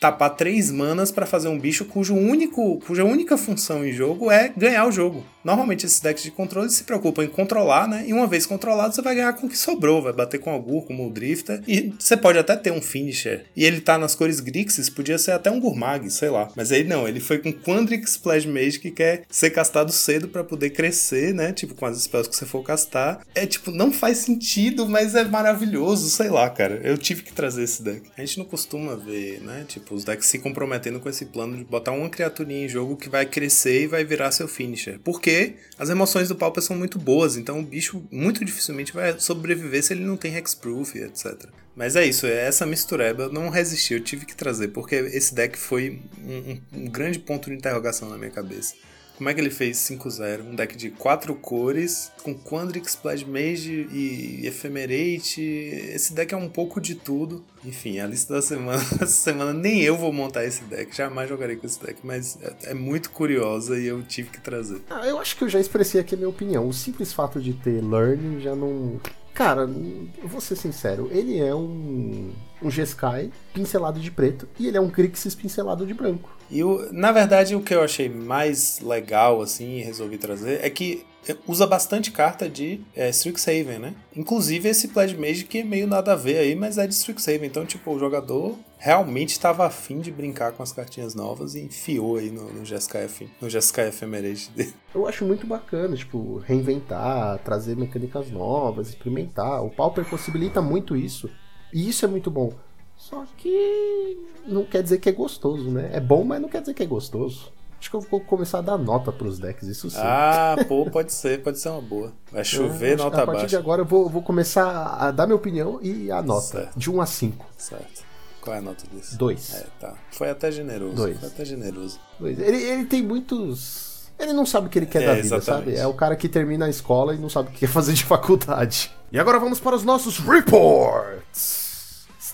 tapar três manas para fazer um bicho cujo único, cuja única função em jogo é ganhar o jogo. Normalmente esses decks de controle se preocupam em controlar, né? E uma vez controlado, você vai ganhar com o que sobrou, vai bater com algum, como o Drifter. E você pode até ter um finisher. E ele tá nas cores Grixis, podia ser até um Gurmag, sei lá. Mas aí não, ele foi com Quandrix Splash Mage que quer ser castado cedo para poder crescer, né? Tipo, com as spells que você for castar. É tipo, não faz sentido, mas é maravilhoso, sei lá, cara. Eu tive que trazer esse deck. A gente não costuma ver, né? Tipo, os decks se comprometendo com esse plano de botar uma criaturinha em jogo que vai crescer e vai virar seu finisher. Porque as emoções do Pauper são muito boas, então o bicho muito dificilmente vai sobreviver se ele não tem hexproof, etc. Mas é isso, é essa mistureba eu não resisti, eu tive que trazer, porque esse deck foi um, um, um grande ponto de interrogação na minha cabeça. Como é que ele fez 5-0? Um deck de quatro cores, com Quandrix, Splash Mage e Ephemerate. Esse deck é um pouco de tudo. Enfim, a lista da semana. Essa semana nem eu vou montar esse deck. Jamais jogarei com esse deck, mas é, é muito curiosa e eu tive que trazer. Ah, eu acho que eu já expressei aqui a minha opinião. O simples fato de ter Learn já não. Cara, eu vou ser sincero, ele é um, um Jeskai pincelado de preto e ele é um Crixis pincelado de branco. E na verdade o que eu achei mais legal assim e resolvi trazer é que usa bastante carta de é, Strixhaven, né? Inclusive esse Pledge Mage que é meio nada a ver aí, mas é de Strixhaven. Então, tipo, o jogador realmente estava afim de brincar com as cartinhas novas e enfiou aí no, no GSKF, no GSKF Emerald dele. Eu acho muito bacana, tipo, reinventar, trazer mecânicas novas, experimentar. O Pauper possibilita muito isso. E isso é muito bom. Só que não quer dizer que é gostoso, né? É bom, mas não quer dizer que é gostoso. Acho que eu vou começar a dar nota pros decks, isso sim. Ah, pô, pode ser, pode ser uma boa. Vai chover, é, nota baixa. A partir baixa. de agora eu vou, vou começar a dar minha opinião e a nota. Certo. De 1 a 5. Certo. Qual é a nota desse? 2. É, tá. Foi até generoso. Dois. Foi até generoso. Dois. Ele, ele tem muitos. Ele não sabe o que ele quer É, da vida, exatamente. sabe? É o cara que termina a escola e não sabe o que quer fazer de faculdade. E agora vamos para os nossos reports.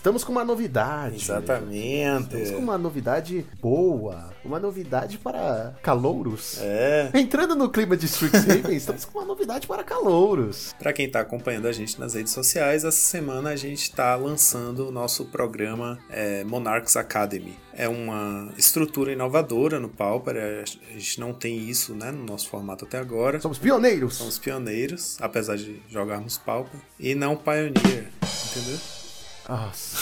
Estamos com uma novidade. Exatamente. Estamos com uma novidade boa. Uma novidade para calouros. É. Entrando no clima de Strixhaven, estamos com uma novidade para calouros. Para quem está acompanhando a gente nas redes sociais, essa semana a gente está lançando o nosso programa é, Monarchs Academy. É uma estrutura inovadora no Pauper, é, a gente não tem isso né, no nosso formato até agora. Somos pioneiros. Somos pioneiros, apesar de jogarmos Pauper, e não Pioneer, entendeu? Nossa.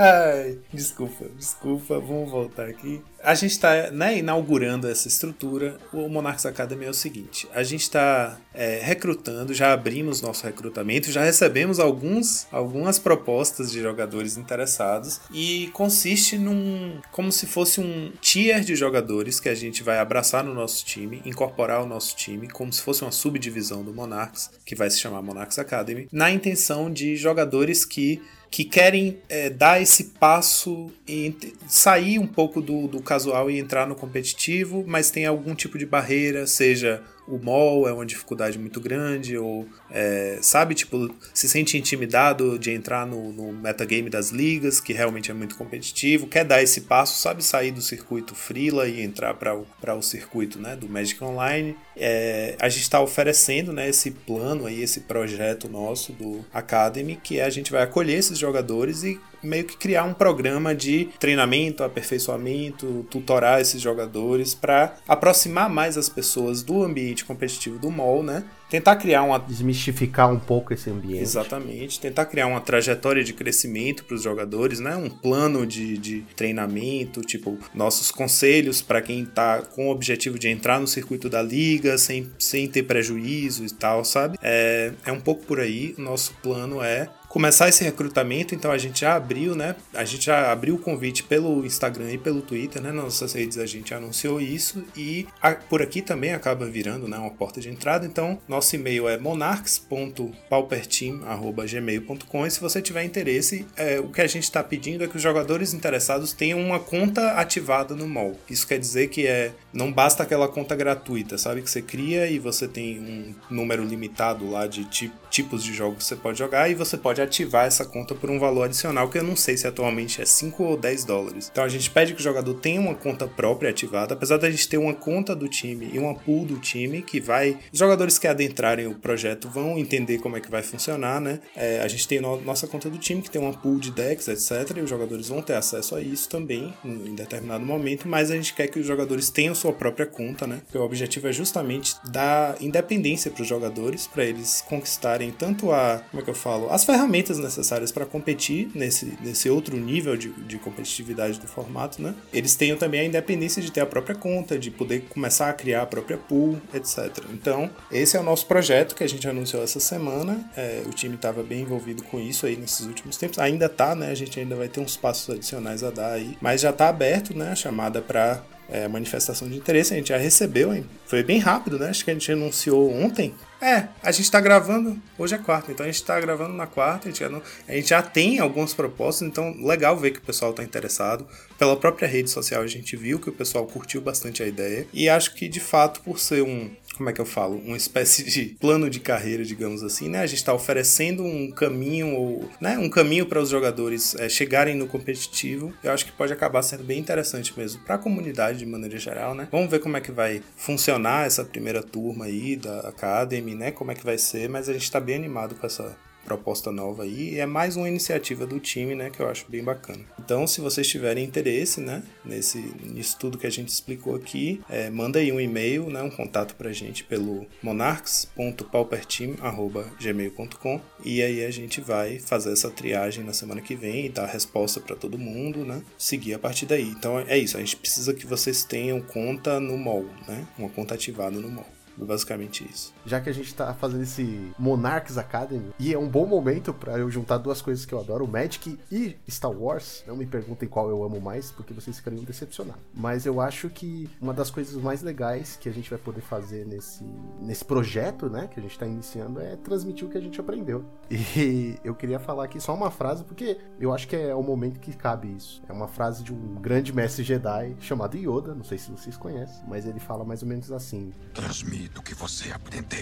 Ai, desculpa, desculpa, vamos voltar aqui. A gente está né, inaugurando essa estrutura. O Monarchs Academy é o seguinte: a gente está é, recrutando, já abrimos nosso recrutamento, já recebemos alguns, algumas propostas de jogadores interessados e consiste num. como se fosse um tier de jogadores que a gente vai abraçar no nosso time, incorporar ao nosso time, como se fosse uma subdivisão do Monarchs, que vai se chamar Monarchs Academy, na intenção de jogadores que que querem é, dar esse passo e sair um pouco do, do casual e entrar no competitivo, mas tem algum tipo de barreira, seja o mall é uma dificuldade muito grande, ou é, sabe, tipo, se sente intimidado de entrar no, no metagame das ligas, que realmente é muito competitivo, quer dar esse passo, sabe sair do circuito Freela e entrar para o, o circuito né, do Magic Online. É, a gente está oferecendo né, esse plano aí, esse projeto nosso do Academy, que a gente vai acolher esses jogadores e meio que criar um programa de treinamento, aperfeiçoamento, tutorar esses jogadores para aproximar mais as pessoas do ambiente competitivo do mall, né? Tentar criar uma Desmistificar um pouco esse ambiente. Exatamente. Tentar criar uma trajetória de crescimento para os jogadores, né? Um plano de, de treinamento, tipo, nossos conselhos para quem tá com o objetivo de entrar no circuito da liga sem, sem ter prejuízo e tal, sabe? É, é um pouco por aí. Nosso plano é começar esse recrutamento, então a gente já abriu, né? A gente já abriu o convite pelo Instagram e pelo Twitter, né? Nas nossas redes a gente anunciou isso e a- por aqui também acaba virando, né, uma porta de entrada. Então, nosso e-mail é monarchs.pauperteam@gmail.com e se você tiver interesse, é, o que a gente está pedindo é que os jogadores interessados tenham uma conta ativada no mall. Isso quer dizer que é não basta aquela conta gratuita, sabe que você cria e você tem um número limitado lá de ti- tipos de jogos que você pode jogar e você pode pode ativar essa conta por um valor adicional, que eu não sei se atualmente é 5 ou 10 dólares. Então a gente pede que o jogador tenha uma conta própria ativada, apesar da gente ter uma conta do time e uma pool do time que vai. Os jogadores que adentrarem o projeto vão entender como é que vai funcionar, né? É, a gente tem no, nossa conta do time, que tem uma pool de decks, etc. E os jogadores vão ter acesso a isso também em determinado momento, mas a gente quer que os jogadores tenham sua própria conta, né? Porque o objetivo é justamente dar independência para os jogadores, para eles conquistarem tanto a, como é que eu falo, as ferramentas necessárias para competir nesse, nesse outro nível de, de competitividade do formato, né? Eles tenham também a independência de ter a própria conta, de poder começar a criar a própria pool, etc. Então, esse é o nosso projeto que a gente anunciou essa semana. É, o time estava bem envolvido com isso aí nesses últimos tempos. Ainda tá, né? A gente ainda vai ter uns passos adicionais a dar aí, mas já tá aberto, né? A chamada para é, manifestação de interesse, a gente já recebeu, hein? Foi bem rápido, né? Acho que a gente anunciou ontem. É, a gente tá gravando, hoje é quarta, então a gente tá gravando na quarta, a gente, já a gente já tem algumas propostas, então legal ver que o pessoal tá interessado. Pela própria rede social a gente viu que o pessoal curtiu bastante a ideia, e acho que de fato, por ser um, como é que eu falo, uma espécie de plano de carreira, digamos assim, né? A gente está oferecendo um caminho ou, né, um caminho para os jogadores é, chegarem no competitivo. Eu acho que pode acabar sendo bem interessante mesmo para a comunidade de maneira geral, né? Vamos ver como é que vai funcionar essa primeira turma aí da Academy, né? Como é que vai ser, mas a gente está bem animado com essa proposta nova aí. E é mais uma iniciativa do time, né, que eu acho bem bacana. Então, se vocês tiverem interesse, né, nesse nisso tudo que a gente explicou aqui, é, manda aí um e-mail, né, um contato pra gente pelo monarchs.pauperteam@gmail.com e aí a gente vai fazer essa triagem na semana que vem e dar a resposta para todo mundo, né? Seguir a partir daí. Então é isso, a gente precisa que vocês tenham conta no mall, né? Uma conta ativada no mall. Basicamente isso. Já que a gente tá fazendo esse Monarchs Academy, e é um bom momento para eu juntar duas coisas que eu adoro, o Magic e Star Wars. Não me perguntem qual eu amo mais, porque vocês ficariam decepcionados. Mas eu acho que uma das coisas mais legais que a gente vai poder fazer nesse, nesse projeto, né, que a gente tá iniciando, é transmitir o que a gente aprendeu. E eu queria falar aqui só uma frase, porque eu acho que é o momento que cabe isso. É uma frase de um grande mestre Jedi chamado Yoda, não sei se vocês conhecem, mas ele fala mais ou menos assim: Transmita do que você aprendeu.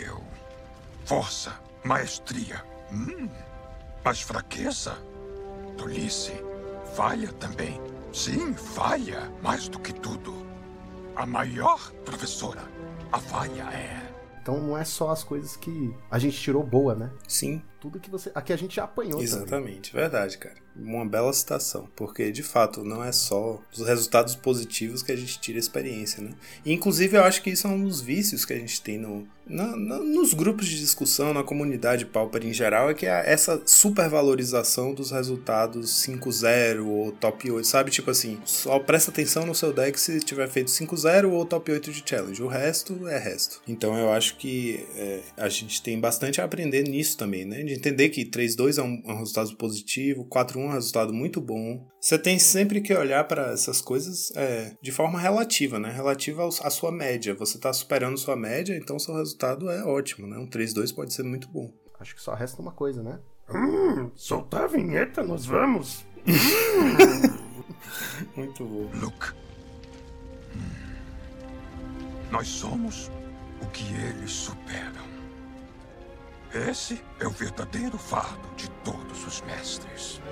Força, maestria. Hum, mas fraqueza? Tolice. Falha também. Sim, falha. Mais do que tudo. A maior professora. A falha é. Então não é só as coisas que a gente tirou boa, né? Sim. Tudo que você. Aqui a gente já apanhou. Exatamente, também. verdade, cara. Uma bela citação. Porque, de fato, não é só os resultados positivos que a gente tira a experiência, né? E, inclusive, eu acho que isso é um dos vícios que a gente tem no, na, na, nos grupos de discussão, na comunidade Pauper em geral, é que é essa supervalorização dos resultados 5-0 ou top 8, sabe? Tipo assim, só presta atenção no seu deck se tiver feito 5-0 ou top 8 de challenge. O resto é resto. Então eu acho que é, a gente tem bastante a aprender nisso também, né? De entender que 3-2 é um, é um resultado positivo, 4-1 um resultado muito bom. Você tem sempre que olhar para essas coisas é, de forma relativa, né? Relativa à sua média. Você está superando sua média, então seu resultado é ótimo, né? Um 3-2 pode ser muito bom. Acho que só resta uma coisa, né? Hum, soltar a vinheta, nós vamos. muito bom. Luke. Hum. Nós somos o que eles superam. Esse é o verdadeiro fardo de todos os mestres.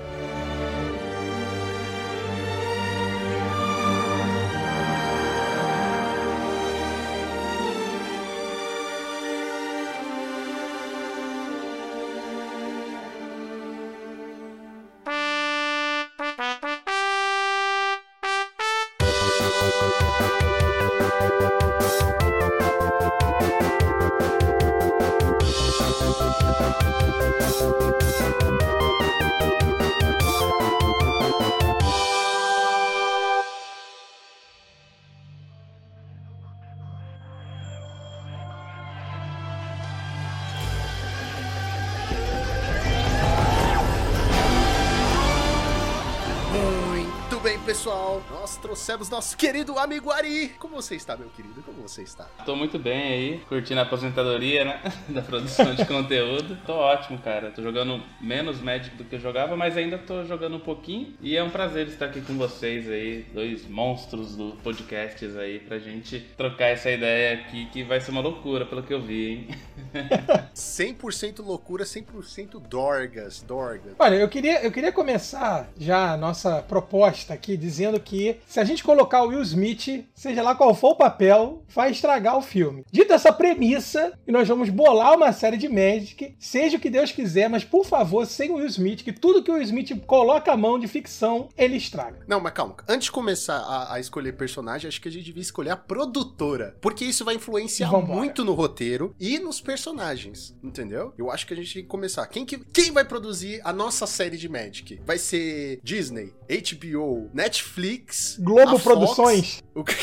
Trouxemos nosso querido amigo Ari. Como você está, meu querido? Como você está? Tô muito bem aí, curtindo a aposentadoria, né? da produção de conteúdo. Tô ótimo, cara. Tô jogando menos Magic do que eu jogava, mas ainda tô jogando um pouquinho. E é um prazer estar aqui com vocês aí, dois monstros do podcasts aí, pra gente trocar essa ideia aqui que vai ser uma loucura, pelo que eu vi, hein? 100% loucura, 100% dorgas, dorgas. Olha, eu queria, eu queria começar já a nossa proposta aqui dizendo que se a gente colocar o Will Smith, seja lá qual for o papel, vai estragar o filme. Dito essa premissa, e nós vamos bolar uma série de Magic, seja o que Deus quiser, mas por favor, sem o Will Smith, que tudo que o Will Smith coloca a mão de ficção, ele estraga. Não, mas calma. Antes de começar a, a escolher personagem, acho que a gente devia escolher a produtora. Porque isso vai influenciar Vambora. muito no roteiro e nos personagens. Entendeu? Eu acho que a gente tem que começar. Quem, que, quem vai produzir a nossa série de Magic? Vai ser Disney, HBO, Netflix, Globo a Fox? Produções. O que-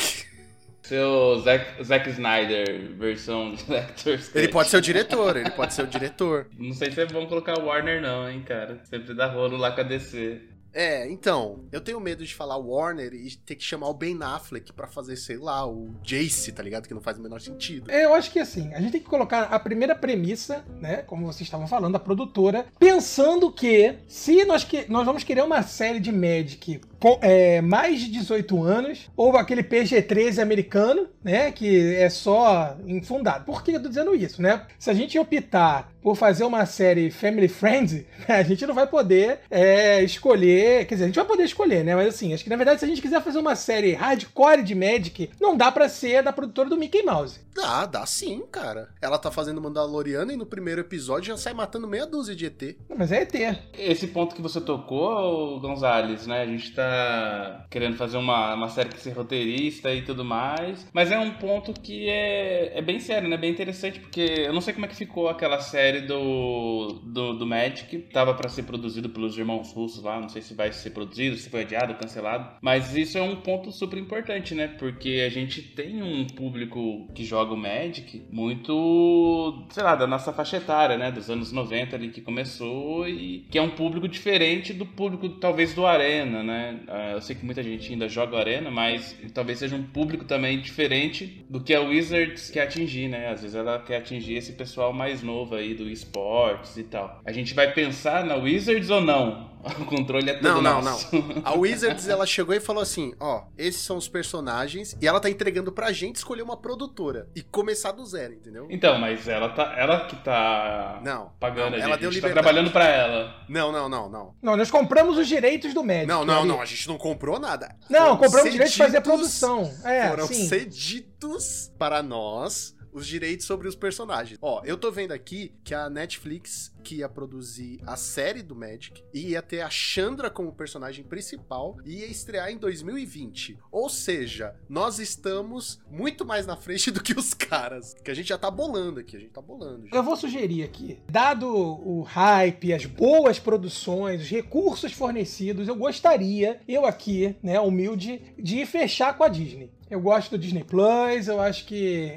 Seu Zack, Zack Snyder, versão Director's Cut. Ele pode ser o diretor, ele pode ser o diretor. Não sei se é bom colocar o Warner não, hein, cara. Sempre dá rolo lá com a DC. É, então, eu tenho medo de falar Warner e ter que chamar o Ben Affleck pra fazer, sei lá, o Jace, tá ligado? Que não faz o menor sentido. É, Eu acho que assim, a gente tem que colocar a primeira premissa, né? Como vocês estavam falando, a produtora, pensando que se nós, que, nós vamos querer uma série de Magic com é, mais de 18 anos, ou aquele PG-13 americano, né? Que é só infundado. Por que eu tô dizendo isso, né? Se a gente optar por fazer uma série family friendly, a gente não vai poder é, escolher. Quer dizer, a gente vai poder escolher, né? Mas assim, acho que na verdade, se a gente quiser fazer uma série hardcore de Magic, não dá pra ser da produtora do Mickey Mouse. Dá, dá sim, cara. Ela tá fazendo Mandaloriano e no primeiro episódio já sai matando meia dúzia de ET. Mas é ET. Esse ponto que você tocou, Gonzalez, né? A gente tá querendo fazer uma, uma série que ser roteirista e tudo mais. Mas é um ponto que é, é bem sério, né? Bem interessante, porque eu não sei como é que ficou aquela série do, do, do Magic. Tava pra ser produzido pelos irmãos russos lá. Não sei se vai ser produzido, se foi adiado, cancelado. Mas isso é um ponto super importante, né? Porque a gente tem um público que joga o Magic muito, sei lá, da nossa faixa etária, né? Dos anos 90 ali que começou e que é um público diferente do público, talvez, do Arena, né? Ah, Eu sei que muita gente ainda joga Arena, mas talvez seja um público também diferente do que a Wizards quer atingir, né? Às vezes ela quer atingir esse pessoal mais novo aí do esportes e tal. A gente vai pensar na Wizards ou não? O controle é todo Não, não, nosso. não. A Wizards, ela chegou e falou assim: ó, esses são os personagens, e ela tá entregando pra gente escolher uma produtora e começar do zero, entendeu? Então, mas ela tá, ela que tá Não. pagando não, a gente. ela a deu gente tá liberdade. trabalhando pra ela. Não, não, não, não. Não, nós compramos os direitos do Magic. Não, não, ali. não. A gente não comprou nada. Não, Foram compramos o direito de fazer a produção. É, Foram sim. cedidos para nós os direitos sobre os personagens. Ó, eu tô vendo aqui que a Netflix que ia produzir a série do Magic e ia ter a Chandra como personagem principal e ia estrear em 2020. Ou seja, nós estamos muito mais na frente do que os caras. Que a gente já tá bolando aqui, a gente tá bolando. Eu vou sugerir aqui, dado o hype, as boas produções, os recursos fornecidos, eu gostaria, eu aqui, né, humilde, de fechar com a Disney. Eu gosto do Disney Plus, eu acho que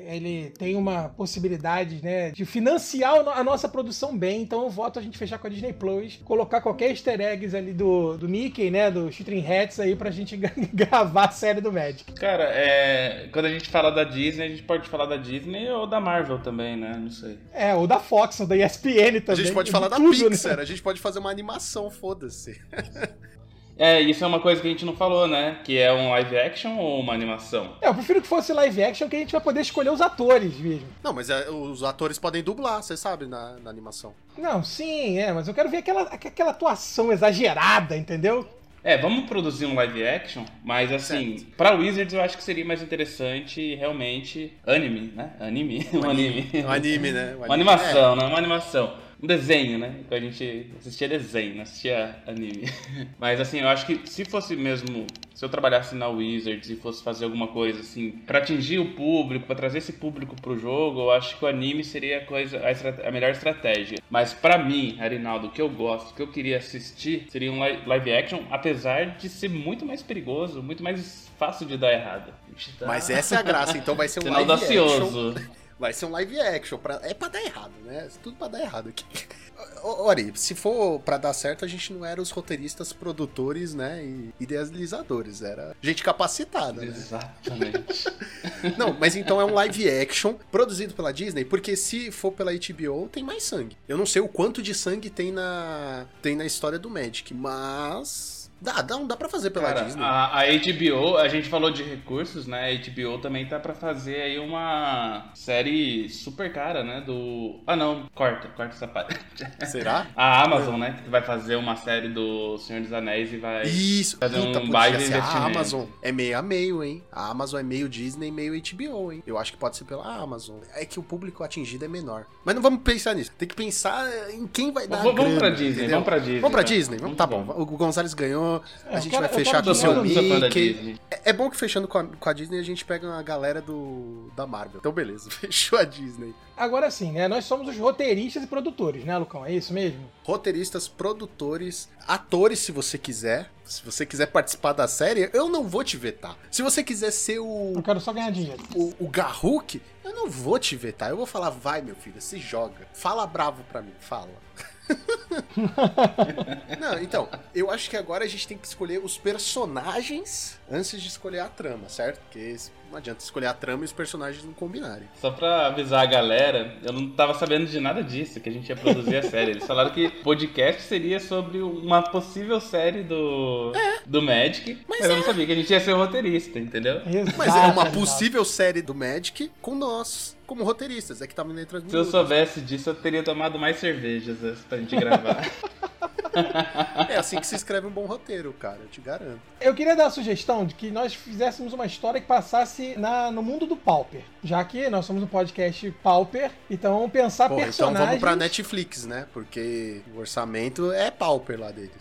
ele tem uma possibilidade, né, de financiar a nossa produção bem, então eu voto a gente fechar com a Disney Plus, colocar qualquer easter eggs ali do, do Mickey, né, do Shooting Hats aí pra gente gravar a série do Magic. Cara, é, quando a gente fala da Disney, a gente pode falar da Disney ou da Marvel também, né? Não sei. É, ou da Fox, ou da ESPN A também. gente pode de falar da tudo, né? Pixar, a gente pode fazer uma animação, foda-se. É, isso é uma coisa que a gente não falou, né? Que é um live action ou uma animação? É, eu prefiro que fosse live action, que a gente vai poder escolher os atores mesmo. Não, mas é, os atores podem dublar, você sabe, na, na animação. Não, sim, é, mas eu quero ver aquela, aquela atuação exagerada, entendeu? É, vamos produzir um live action, mas assim, pra Wizards eu acho que seria mais interessante realmente anime, né? Anime? Um anime. Um anime, né? Um Uma anime. animação, né? Uma animação. Um desenho, né? Que a gente assistia desenho, não assistia anime. Mas assim, eu acho que se fosse mesmo. Se eu trabalhasse na Wizards e fosse fazer alguma coisa assim, pra atingir o público, pra trazer esse público pro jogo, eu acho que o anime seria a, coisa, a, a melhor estratégia. Mas pra mim, Arinaldo, o que eu gosto, o que eu queria assistir seria um li- live action, apesar de ser muito mais perigoso, muito mais fácil de dar errado. Tá- Mas essa é a graça, então vai ser um Sinal live action. Vai ser um live action. Pra, é pra dar errado, né? Tudo pra dar errado aqui. Ori, se for pra dar certo, a gente não era os roteiristas, produtores, né? E idealizadores. Era gente capacitada, né? Exatamente. Não, mas então é um live action produzido pela Disney, porque se for pela HBO, tem mais sangue. Eu não sei o quanto de sangue tem na, tem na história do Magic, mas. Dá, dá, dá pra fazer pela Cara, Disney. a, a HBO, a gente falou de recursos, né? A HBO também tá pra fazer aí uma série super cara, né? Do. Ah, não, corta, corta essa parte. Será? A Amazon, né? Que vai fazer uma série do Senhor dos Anéis e vai. Isso, fazer um puta, baita podia ser a investimento. Amazon é meio a meio, hein? A Amazon é meio Disney, meio HBO, hein? Eu acho que pode ser pela Amazon. É que o público atingido é menor. Mas não vamos pensar nisso. Tem que pensar em quem vai dar Vamos- vamos grana, pra Disney, entendeu? vamos pra Disney, Vamos pra tá? Disney? Vamos, tá bom. Vamos. O Gonzalez ganhou, a gente quero- vai fechar com o seu Mickey. Disney. É, é bom que fechando com a, com a Disney a gente pega uma galera do da Marvel. Então beleza, fechou a Disney. Agora sim, né? Nós somos os roteiristas e produtores, né, Lucão? É isso mesmo? roteiristas, produtores, atores, se você quiser. Se você quiser participar da série, eu não vou te vetar. Se você quiser ser o, Eu quero só ganhar dinheiro. o, o Garruk, eu não vou te vetar. Eu vou falar, vai, meu filho, se joga. Fala bravo pra mim, fala. não, então, eu acho que agora a gente tem que escolher os personagens antes de escolher a trama, certo? Porque não adianta escolher a trama e os personagens não combinarem. Só pra avisar a galera, eu não tava sabendo de nada disso, que a gente ia produzir a série. Eles falaram que podcast seria sobre uma possível série do, do Magic, mas, eu não sabia que a gente ia ser o roteirista, entendeu? Mas é uma Exato, possível série do Magic com nós, como roteiristas. É que tava em letras Se eu soubesse disso, eu teria tomado mais cervejas pra gente gravar. É assim que se escreve um bom roteiro, cara, eu te garanto. Eu queria dar a sugestão de que nós fizéssemos uma história que passasse na, no mundo do Pauper. Já que nós somos um podcast Pauper, então pensar Porra, então personagens. vamos pra Netflix, né? Porque o orçamento é pauper lá dele.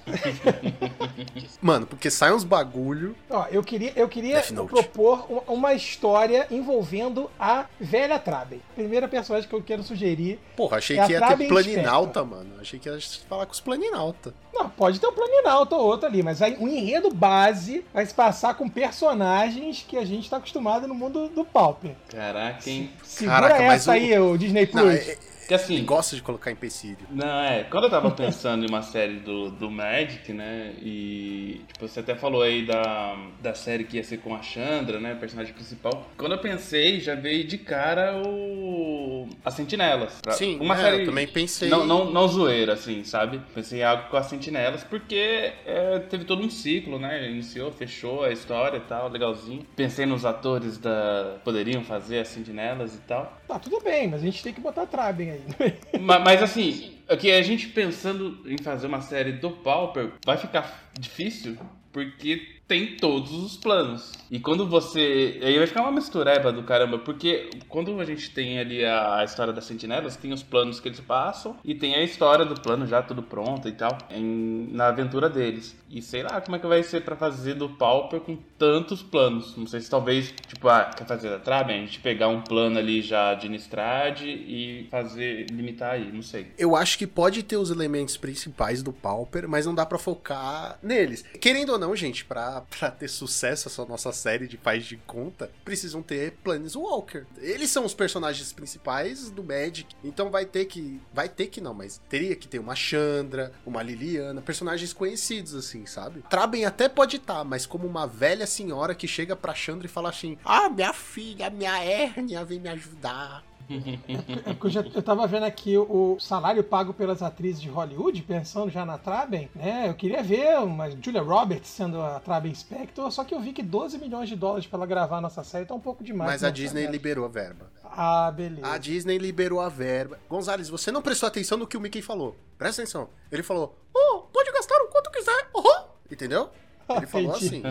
Mano, porque sai uns bagulho. Ó, eu queria, eu queria propor uma, história envolvendo a velha Traben. Primeira personagem que eu quero sugerir. Porra, achei É que ia ter Traben planinalta, mano. Achei que ia falar com os planinalta. Não, pode ter um planinalto ou outro ali, mas aí o enredo base vai se passar com personagens que a gente tá acostumado no mundo do Pauper. Caraca, hein? Segura Caraca, mas essa o- aí, o Disney Plus. Não, Que assim, ele gosta de colocar empecilho. Não, é. Quando eu tava pensando em uma série do, do Magic, né? E. Tipo, você até falou aí da, da série que ia ser com a Chandra, né? Personagem principal. Quando eu pensei, já veio de cara o. As Sentinelas. Pra- Sim, uma é, série. eu também pensei. Não, não, não zoeira, assim, sabe? Pensei em algo com as Sentinelas, porque é, teve todo um ciclo, né? Iniciou, fechou a história e tal, legalzinho. Pensei nos atores da. poderiam fazer as Sentinelas e tal. Tá, tudo bem, mas a gente tem que botar a Traben aí. Ma- Mas, assim, aqui a gente pensando em fazer uma série do Pauper, vai ficar difícil porque tem todos os planos. E quando você. Aí vai ficar uma mistureba do caramba, porque quando a gente tem ali a, a história das sentinelas, tem os planos que eles passam e tem a história do plano já tudo pronto e tal, em- na aventura deles. E sei lá como é que vai ser pra fazer do Pauper com tantos planos. Não sei se talvez, tipo, ah, quer fazer da Traben? A gente pegar um plano ali já de Nistrad e fazer, limitar aí, não sei. Eu acho que pode ter os elementos principais do Pauper, mas não dá pra focar neles. Querendo ou não, gente, pra, pra ter sucesso essa nossa série de pais de conta, precisam ter Planeswalker. Eles são os personagens principais do Magic, então vai ter que... Vai ter que não, mas teria que ter uma Chandra, uma Liliana, personagens conhecidos, assim, sabe? Traben até pode estar, mas como uma velha senhora que chega pra Chandra e fala assim, ah, minha filha, minha hérnia, vem me ajudar. É eu, já, eu tava vendo aqui o salário pago pelas atrizes de Hollywood, pensando já na Traben, né? Eu queria ver uma Julia Roberts sendo a Traben Spector, só que eu vi que 12 milhões de dólares pra ela gravar a nossa série tá um pouco demais. Mas pro a Disney liberou a verba. Ah, beleza. A Disney liberou a verba. Gonzalez, você não prestou atenção no que o Mickey falou. Presta atenção. Ele falou: Oh, pode gastar o quanto quiser. Uhum. Entendeu? Ele falou assim.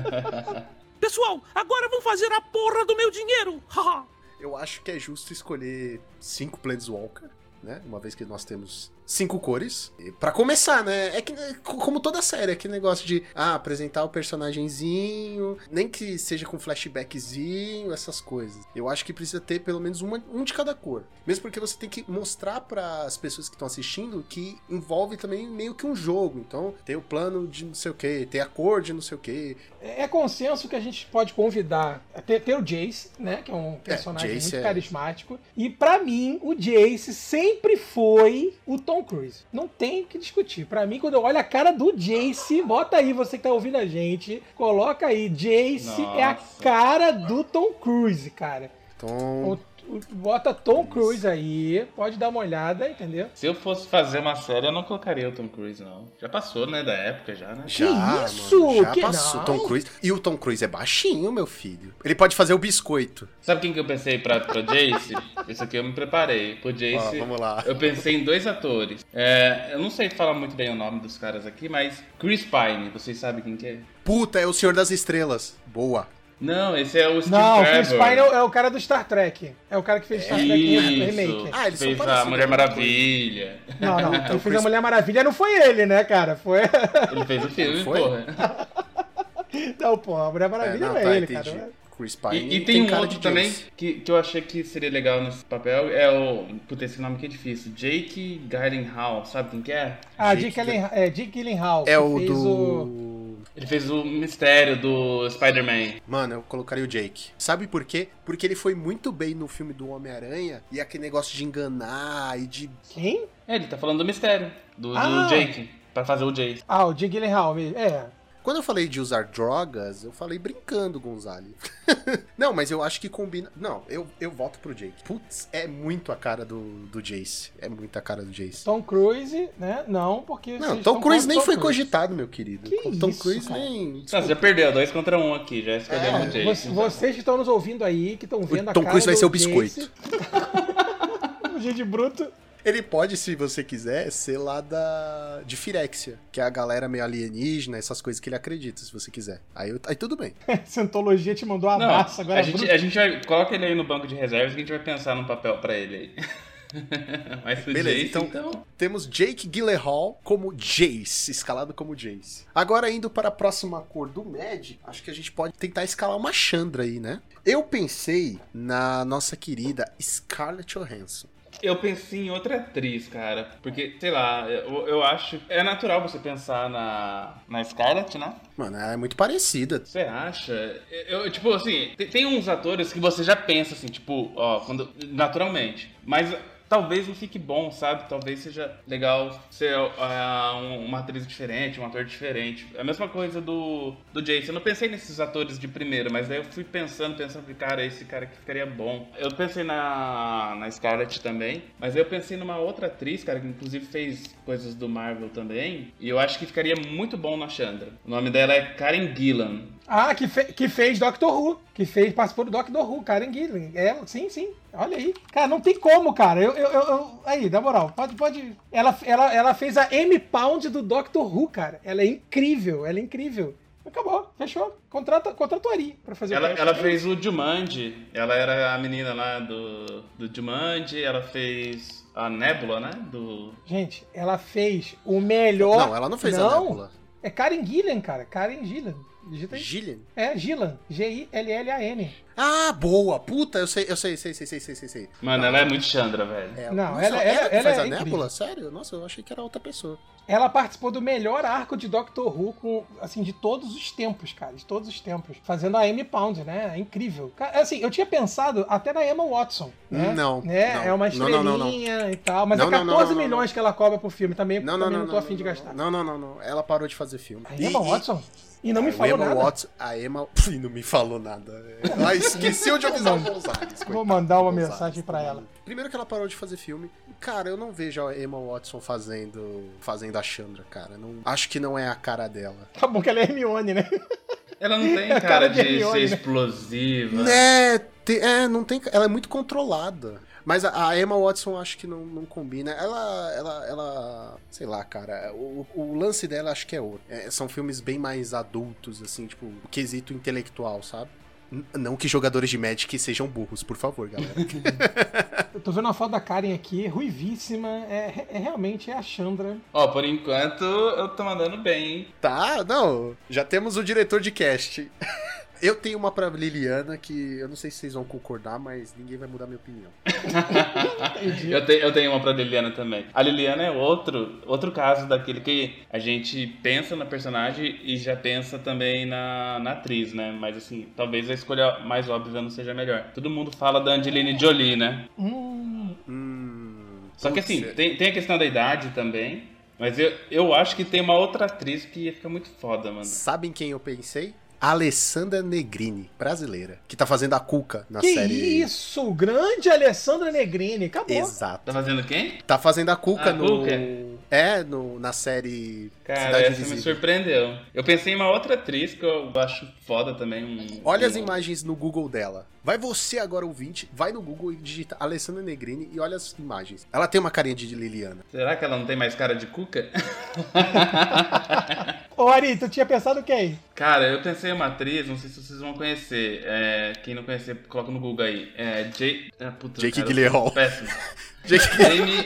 Pessoal, agora vão fazer a porra do meu dinheiro! Haha! Eu acho que é justo escolher cinco Planeswalker, né? Uma vez que nós temos cinco cores. Pra começar, né? É que como toda série, é aquele negócio de ah, apresentar o personagemzinho, nem que seja com flashbackzinho, essas coisas. Eu acho que precisa ter pelo menos uma, um de cada cor. Mesmo porque você tem que mostrar para as pessoas que estão assistindo que envolve também meio que um jogo. Então, tem o plano de não sei o que, tem a cor de não sei o que. É consenso que a gente pode convidar. Ter, o Jace, né? Que é um personagem Jace muito é- carismático. E pra mim, o Jace sempre foi o Tom Cruise. Não tem o que discutir. Pra mim, quando eu olho a cara do Jace, bota aí você que tá ouvindo a gente, coloca aí. Jace é a Nossa. cara do Tom Cruise, cara. Tom. O- Bota Tom Cruise aí, pode dar uma olhada, entendeu? Se eu fosse fazer uma série, eu não colocaria o Tom Cruise, não. Já passou, né? Da época, já, né? Já, isso? mano, já Que- passou. não. Tom Cruise. E o Tom Cruise é baixinho, meu filho. Ele pode fazer o biscoito. Sabe quem que eu pensei pra, pra Jace? Isso aqui eu me preparei. Pro Jace, Ó, vamos lá. eu pensei em dois atores. É, eu não sei falar muito bem o nome dos caras aqui, mas Chris Pine, vocês sabem quem que é? Puta, é o Senhor das Estrelas. Boa. Não, esse é o Steve Não, o Trevor. Chris Pine é o, é o cara do Star Trek. É o cara que fez Star Trek Isso. Remake. Ah, eles são fez a Mulher né? Maravilha. Não, não, quem o fez a Mulher Maravilha não foi ele, né, cara? Foi. Ele fez o filme, Foi? porra. Não, pô, a Mulher É, Maravilha não, não é tá, ele, entendi. cara. Chris Pine. E, e tem, um cara outro de também que, que eu achei que seria legal nesse papel, é o... Puta, esse nome que é difícil. Jake Gyllenhaal, sabe quem que é? Ah, Jake Dick Gyllenhaal, é, Dick Gyllenhaal. É o fez do. Ele fez o mistério do Spider-Man. Mano, eu colocaria o Jake. Sabe por quê? Porque ele foi muito bem no filme do Homem-Aranha e aquele negócio de enganar e de. Quem? É, ele tá falando do mistério, do, do Ah. Jake, pra fazer o Jake. Ah, o Dick Gyllenhaal. É. Quando eu falei de usar drogas, eu falei brincando, Gonzalo. não, mas eu acho que combina. Não, eu, eu volto pro Jake. Putz, é muito a cara do, do Jace. É muito a cara do Jace. Tom Cruise, né? Não, porque. Não, vocês Tom Cruise nem Tom foi Cruise. cogitado, meu querido. Que Tom isso, Cruise cara. nem. Não, você já perdeu, dois contra um aqui, já escolhemos É, o Jake. Vo- Vocês que estão nos ouvindo aí, que estão vendo a Tom cara Cruise vai do ser o Jace. biscoito. o gente bruto. Ele pode, se você quiser, ser lá da. de Firexia, que é a galera meio alienígena, essas coisas que ele acredita, se você quiser. Aí, eu- aí tudo bem. Scientologia te mandou um Não, abraço agora. a gente, bruto. a gente vai. Coloca ele aí no banco de reservas que a gente vai pensar num papel pra ele aí. Beleza, Jace, então- então... Temos Jake Gyllenhaal como Jace, escalado como Jace. Agora indo para a próxima cor do Mad, acho que a gente pode tentar escalar uma Chandra aí, né? Eu pensei na nossa querida Scarlett Johansson. Eu pensei em outra atriz, cara. Porque, sei lá, eu, eu acho. É natural você pensar na, na Scarlett, né? Mano, ela é muito parecida. Você acha? Eu, tipo, assim, tem, tem uns atores que você já pensa assim, tipo, ó, quando, naturalmente. Mas talvez não fique bom, sabe? Talvez seja legal ser um- uma atriz diferente, um ator diferente. É a mesma coisa do, do Jason. Eu não pensei nesses atores de primeira, mas daí eu fui pensando, pensando, cara, esse cara aqui ficaria bom. Eu pensei na, na Scarlett também, mas eu pensei numa outra atriz, cara, que inclusive fez coisas do Marvel também, e eu acho que ficaria muito bom na Chandra. O nome dela é Karen Gillan. Ah, que, fe- que fez Doctor Who. Que fez, participou do Doctor Who, Karen Gillan. É, sim, sim. Olha aí. Cara, não tem como, cara. Eu, eu, eu- aí, na moral, pode, pode. Ela, ela, ela fez a Amy Pound do Doctor Who, cara. Ela é incrível, ela é incrível. Acabou, fechou. Contrata, contrata o Ari pra fazer Ela, o ela fez o Jumanji. Ela era a menina lá do, do Jumanji. Ela fez a Nebula, né? Do... Gente, ela fez o melhor. Não, ela não fez a Não, Nebula. É Karen Gillan, cara. Karen Gillan. Digita aí. Gillian? É, Gillan. G-I-L-L-A-N. Ah, boa! Puta, eu sei, eu sei, sei, sei, sei, sei, sei, sei. Mano, ela é muito Chandra, velho. É, Não, nossa, ela- ela- que ela faz é a incrível. Nebula? Sério? Nossa, eu achei que era outra pessoa. Ela participou do melhor arco de Doctor Who, com, assim, de todos os tempos, cara. De todos os tempos. Fazendo a Amy Pound, né? É incrível. Assim, eu tinha pensado até na Emma Watson, né? Não, Né? não. É uma Não, não, não, não. estrelinha e tal. Mas Não, é não, 14 não, não, milhões que ela cobra pro filme. Também Não, também não, não, não tô não, afim de gastar. Não, não, não, não. Ela parou de fazer filme. A Emma E- e- Watson? E não me falou Emma nada. Watson, a Emma. Ih, não me falou nada. Ah, esqueceu de avisar o Gonzalez. Vou mandar uma Gonzalez. mensagem pra ela. Primeiro que ela parou de fazer filme. Cara, eu não vejo a Emma Watson fazendo fazendo a Chandra, cara. Não, acho que não é a cara dela. Tá bom que ela é Hermione, né? Ela não tem É cara, cara de de, Hermione, ser né? explosiva. É, te- é, não tem. Ela é muito controlada. Mas a, a Emma Watson acho que não, não combina. Ela, ela, ela. Sei lá, cara. O, o lance dela acho que é outro. É, são filmes bem mais adultos, assim, tipo, quesito intelectual, sabe? N- Não que jogadores de Magic sejam burros, por favor, galera. Eu tô vendo uma foto da Karen aqui, ruivíssima. É, é realmente é a Chandra. Ó, por enquanto eu tô mandando bem, hein? tá, não. Já temos o diretor de cast. Eu tenho uma pra Liliana que eu não sei se vocês vão concordar, mas ninguém vai mudar minha opinião. Eu, te- eu tenho uma pra Liliana também. A Liliana é outro, outro caso daquele que a gente pensa na personagem e já pensa também na, na atriz, né? Mas assim, talvez a escolha mais óbvia não seja a melhor. Todo mundo fala da Angelina Jolie, né? Hum, Hum. Só que assim, tem, tem a questão da idade também. Mas eu, eu acho que tem uma outra atriz que ia ficar muito foda, mano. Sabem quem eu pensei? Alessandra Negrini, brasileira, que tá fazendo a Cuca na que série. isso, grande Alessandra Negrini, acabou. Exato. Tá fazendo quem? Tá fazendo a Cuca A no. Cuca? É, no, na série Cara, Cidade essa me Invisível. surpreendeu. Eu pensei em uma outra atriz que eu acho foda também. Um, Olha as imagens no Google dela. Vai você agora, ouvinte, vai no Google e digita Alessandra Negrini e olha as imagens. Ela tem uma carinha de Liliana. Será que ela não tem mais cara de cuca? Ô, Ari, tu tinha pensado quem? Cara, eu pensei uma atriz, não sei se vocês vão conhecer. É, quem não conhecer, coloca no Google aí. É Jay... Ah, puta, Jake sou Péssimo. Gente, Jamie,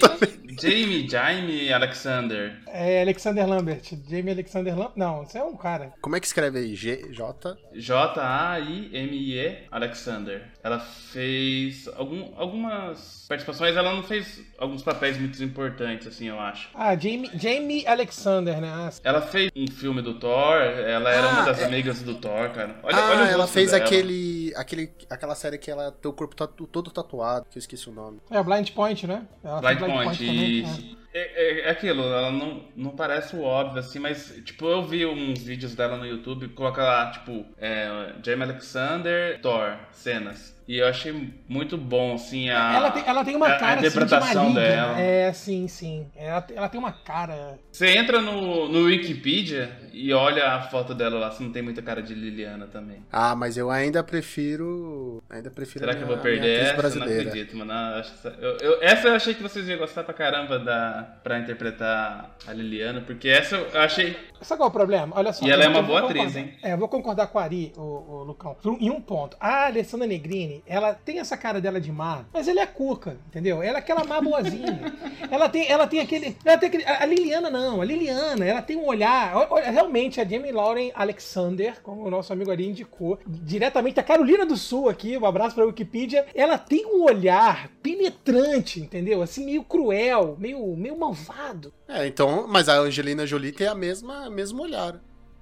Jamie, Jaime Alexander. É Alexander Lambert. Jamie Alexander Lambert. Não, você é um cara. como é que escreve aí? G, J. J-A-I-M-E Alexander. Ela fez algum, algumas participações, ela não fez alguns papéis muito importantes, assim, eu acho. Ah, Jamie, Jamie Alexander, né? Ah, Ela fez um filme do Thor, ela era Ah, uma das é- amigas do Thor, cara. Olha, ah, olha o ela fez dela. aquele, aquele. aquela série que ela tem o corpo tatu- todo tatuado, que eu esqueci o nome. É, Blind Point, né? Ela fez Blind Point, também, isso. É, é- é aquilo, ela não, não parece o óbvio, assim, mas, tipo, eu vi uns vídeos dela no YouTube, coloca lá, tipo, é, Jamie Alexander, Thor, cenas. E eu achei muito bom, assim, a... Ela tem, ela tem uma a- a cara assim, de interpretação maligna. dela. É, sim, sim. Ela, ela tem uma cara. Você entra no, no Wikipedia e olha a foto dela lá, se não tem muita cara de Liliana também. Ah, mas eu ainda prefiro. Ainda prefiro. Será a que eu minha- vou perder minha essa? brasileira. Não acredito, mano. Eu acho essa, eu, eu- essa eu achei que vocês iam gostar pra caramba da, pra interpretar a Liliana, porque essa eu achei. Sabe qual é o problema? Olha só. E ela é uma boa atriz, hein? É, eu vou concordar com a Ari, o, o Lucão, em um ponto. A Alessandra Negrini, ela tem essa cara dela de má, mas ela é cuca, entendeu? Ela é aquela má boazinha. ela, tem, ela tem aquele. Ela tem aquele a a Liliana não, a Liliana, ela tem um olhar. Olha, realmente, a Jamie Lauren Alexander, como o nosso amigo Ari indicou, diretamente da Carolina do Sul aqui, um abraço pra Wikipedia, ela tem um olhar penetrante, entendeu? Assim, meio cruel, meio, meio malvado. É, então. Mas a Angelina Jolie tem a mesma mesmo olhar.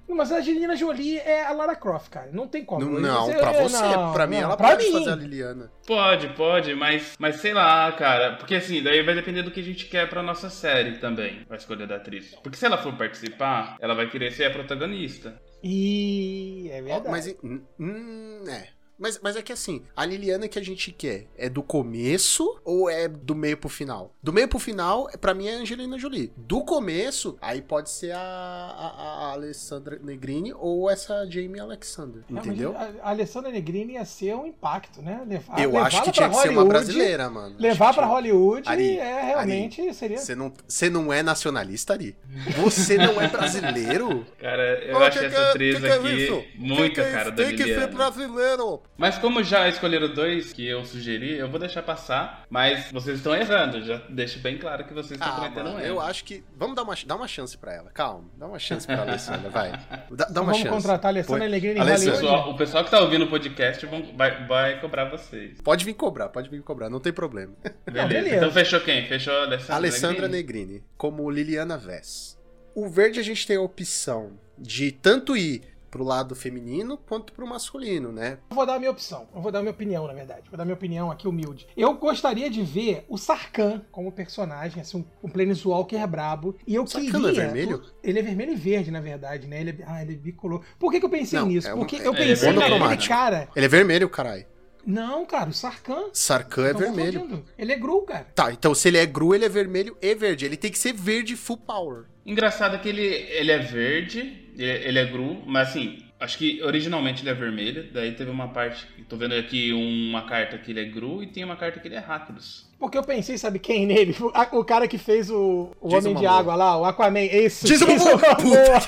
Mas a Angelina Jolie é a Lara Croft, cara. Não tem como. Não, não, pra eu- você. não, pra mim, não, ela pra pode mim. fazer a Liliana. Pode, pode, mas, mas sei lá, cara. Porque assim, daí vai depender do que a gente quer pra nossa série também, a escolha da atriz. Porque se ela for participar, ela vai querer ser a protagonista. E é verdade. Mas, hum, hum, é. Mas, mas é que assim, a Liliana que a gente quer é do começo ou é do meio pro final? Do meio pro final, pra mim é a Angelina Jolie. Do começo, aí pode ser a, a, a Alessandra Negrini ou essa Jamie Alexander. Entendeu? A a Alessandra Negrini ia ser um impacto, né? Levar, Eu acho que tinha que ser uma brasileira, mano. Levar tinha- Hollywood Ari, é realmente seria. Você não, você não é nacionalista, Ari? Você não é brasileiro? Cara, eu Ô, acho que essa que é- atriz que é aqui isso? muita Que é cara isso? da Tem que ser brasileiro. Mas como já escolheram dois que eu sugeri, eu vou deixar passar. Mas vocês estão errando, já deixo bem claro que vocês estão Ah, cometendo mano, eu acho que. Vamos dar uma, dá uma chance pra ela. Calma, dá uma chance pra Alessandra, vai. Dá, dá uma Vamos chance. contratar a Alessandra em O Alessandra, pessoal, o pessoal que tá ouvindo o podcast vão- vai, vai cobrar vocês. Pode vir cobrar, pode vir cobrar, não tem problema. Beleza. beleza. Então fechou quem? Fechou a Alessandra, Alessandra Negrini? Negrini, como Liliana Vess. O verde a gente tem a opção de tanto ir pro lado feminino quanto pro masculino, né? Eu vou dar a minha opção. Eu vou dar a minha opinião, na verdade. Vou dar a minha opinião aqui humilde. Eu gostaria de ver o Sarkhan como personagem, assim, um, um Planeswalker brabo. E eu Sarkhan queria... não é vermelho? Ele é vermelho e verde, na verdade, né? Ele é, ah, ele é bicolor. Por que, que eu pensei Não, nisso? é uma- Porque eu é pensei naquele monocromático. cara... Ele é vermelho, caralho. Não, cara, o Sarkhan... Sarkhan é vermelho. Ele é Gru, cara. Tá, então se ele é gru, ele é vermelho e verde. Ele tem que ser verde full power. Engraçado que ele, ele é verde, ele, ele é gru, mas assim, acho que originalmente ele é vermelho. Daí teve uma parte, tô vendo aqui uma carta que ele é gru e tem uma carta que ele é Rakdos. Porque eu pensei, sabe quem nele? O, a- o cara que fez o, o Homem de. Água lá, o Aquaman. Esse. Jason Momoa. Momoa.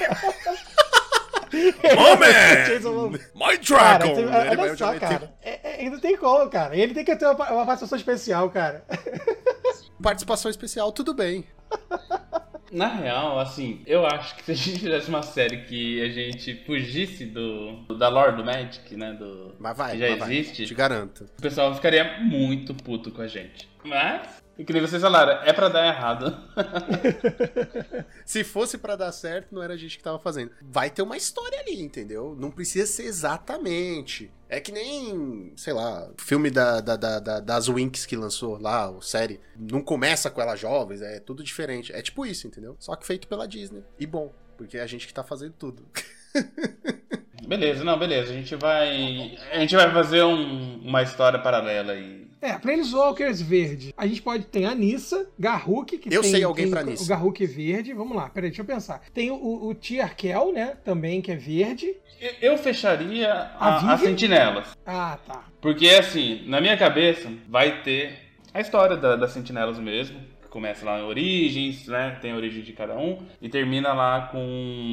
My Cara, Dragon! vai- olha só, cara. É, é, não tem como, cara. Ele tem que ter uma, uma participação especial, cara. Participação especial, tudo bem. Na real, assim, eu acho que se a gente fizesse uma série que a gente fugisse do da lore do Magic, né, do Mas vai, que já mas vai. existe, Te garanto. o pessoal ficaria muito puto com a gente. Mas, o que nem vocês falaram, é pra dar errado. Se fosse pra dar certo, não era a gente que tava fazendo. Vai ter uma história ali, entendeu? Não precisa ser exatamente. É que nem, sei lá, o filme da, da, da, da- das Winx que lançou lá, a série. Não começa com elas jovens, é tudo diferente. É tipo isso, entendeu? Só que feito pela Disney. E bom, porque é a gente que tá fazendo tudo. Beleza, não, beleza. A gente vai. A gente vai fazer um- uma história paralela aí. É, Planeswalkers verde. A gente pode ter a Nissa, Garruk, que Eu tem, sei alguém tem pra o Nissa. Garruk verde. Vamos lá, peraí, deixa eu pensar. Tem o, o Tiarkel, né? Também, que é verde. Eu- fecharia A a, a? Sentinelas. Ah, tá. Porque, assim, na minha cabeça, vai ter a história da- das sentinelas mesmo. Que começa lá em Origens, né? Tem a origem de cada um. E termina lá com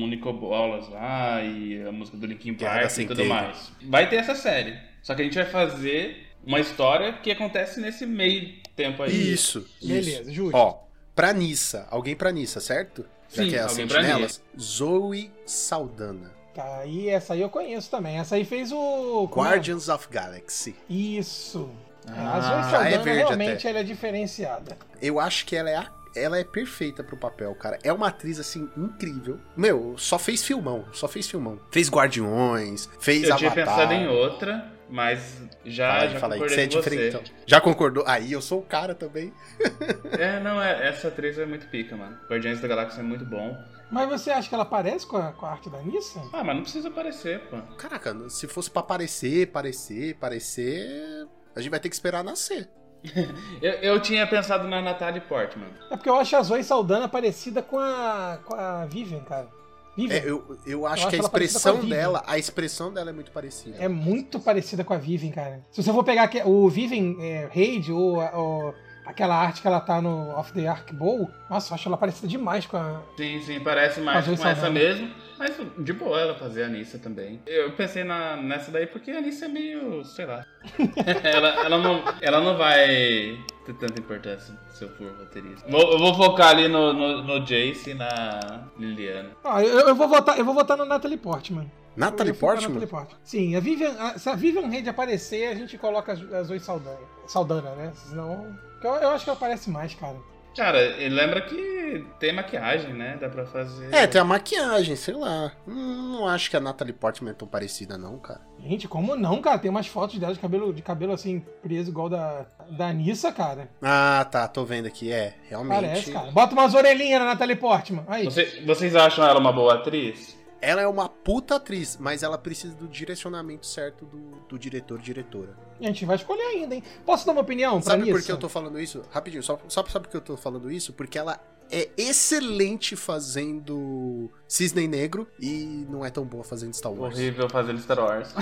o Nico Bolas lá e a música do Linkin Park e tudo mais. Vai ter essa série. Só que a gente vai fazer uma história que acontece nesse meio tempo aí. Isso. Beleza, isso. justo. Ó, pra Nissa. Alguém pra Nissa, certo? Já Sim, que é pra sentinelas. Zoe Saldana. Tá, aí essa aí eu conheço também. Essa aí fez o. é? Guardians of Galaxy. Isso. Ah, a Zoe é Saldana verde realmente até. ela é diferenciada. Eu acho que ela é a- ela é perfeita pro papel, cara. É uma atriz, assim, incrível. Meu, só fez filmão, só fez filmão. Fez Guardiões, fez Eu tinha Avatar. pensado em outra, mas já, Fala aí, já fala aí, que concordei é com você. diferentão. Já concordou? Aí, eu sou o cara também. É, não, é, essa atriz é muito pica, mano. Guardiões da Galáxia é muito bom. Mas você acha que ela parece com a, com a arte da Nissa? Ah, mas não precisa aparecer, pô. Caraca, se fosse pra aparecer, parecer, parecer... A gente vai ter que esperar nascer. Eu, eu tinha pensado na Natalie Portman. É porque eu acho a Zoe Saldana parecida com a, com a Vivian, cara. Vivian. É, eu, eu acho acho que a com a expressão Vivian. dela, a expressão dela é muito parecida. É muito parecida com a Vivian, cara. Se você for pegar o Vivian é, Raid ou, ou aquela arte que ela tá no Off the Ark Bowl, nossa, eu acho ela parecida demais com a. Sim, sim, parece mais Fazer com essa mesmo. Mas de boa ela fazer a Anissa também. Eu pensei na, nessa daí porque a Anissa é meio, sei lá. ela, ela, não, ela não vai ter tanta importância se eu for roteirista. Vou- eu vou focar ali no, no, no Jace e na Liliana. Ah, eu, eu vou votar, eu vou votar na Natalie Portman. Natalie Portman? Natalie Portman. Sim, a Vivian, a- se a Vivian Raid aparecer, a gente coloca as, as Zoe Saldana, Saldana, né? Senão. Eu, eu acho que ela parece mais, cara. Cara, lembra que tem maquiagem, né? Dá pra fazer. É, tem a maquiagem, sei lá. Não acho que a Natalie Portman é tão parecida, não, cara. Gente, como não, cara? Tem umas fotos dela de cabelo, de cabelo assim, preso igual da, da Anissa, cara. Ah, tá, tô vendo aqui. É, realmente. Parece, cara. Bota umas orelhinhas na Natalie Portman. Aí. Você- vocês acham ela uma boa atriz? Ela é uma puta atriz, mas ela precisa do direcionamento certo do, do diretor diretora. E a gente vai escolher ainda, hein? Posso dar uma opinião pra Sabe por que eu tô falando isso? Rapidinho, só, só sabe por que eu tô falando isso? Porque ela é excelente fazendo Cisne Negro e não é tão boa fazendo Star Wars. Horrível fazendo Star Wars.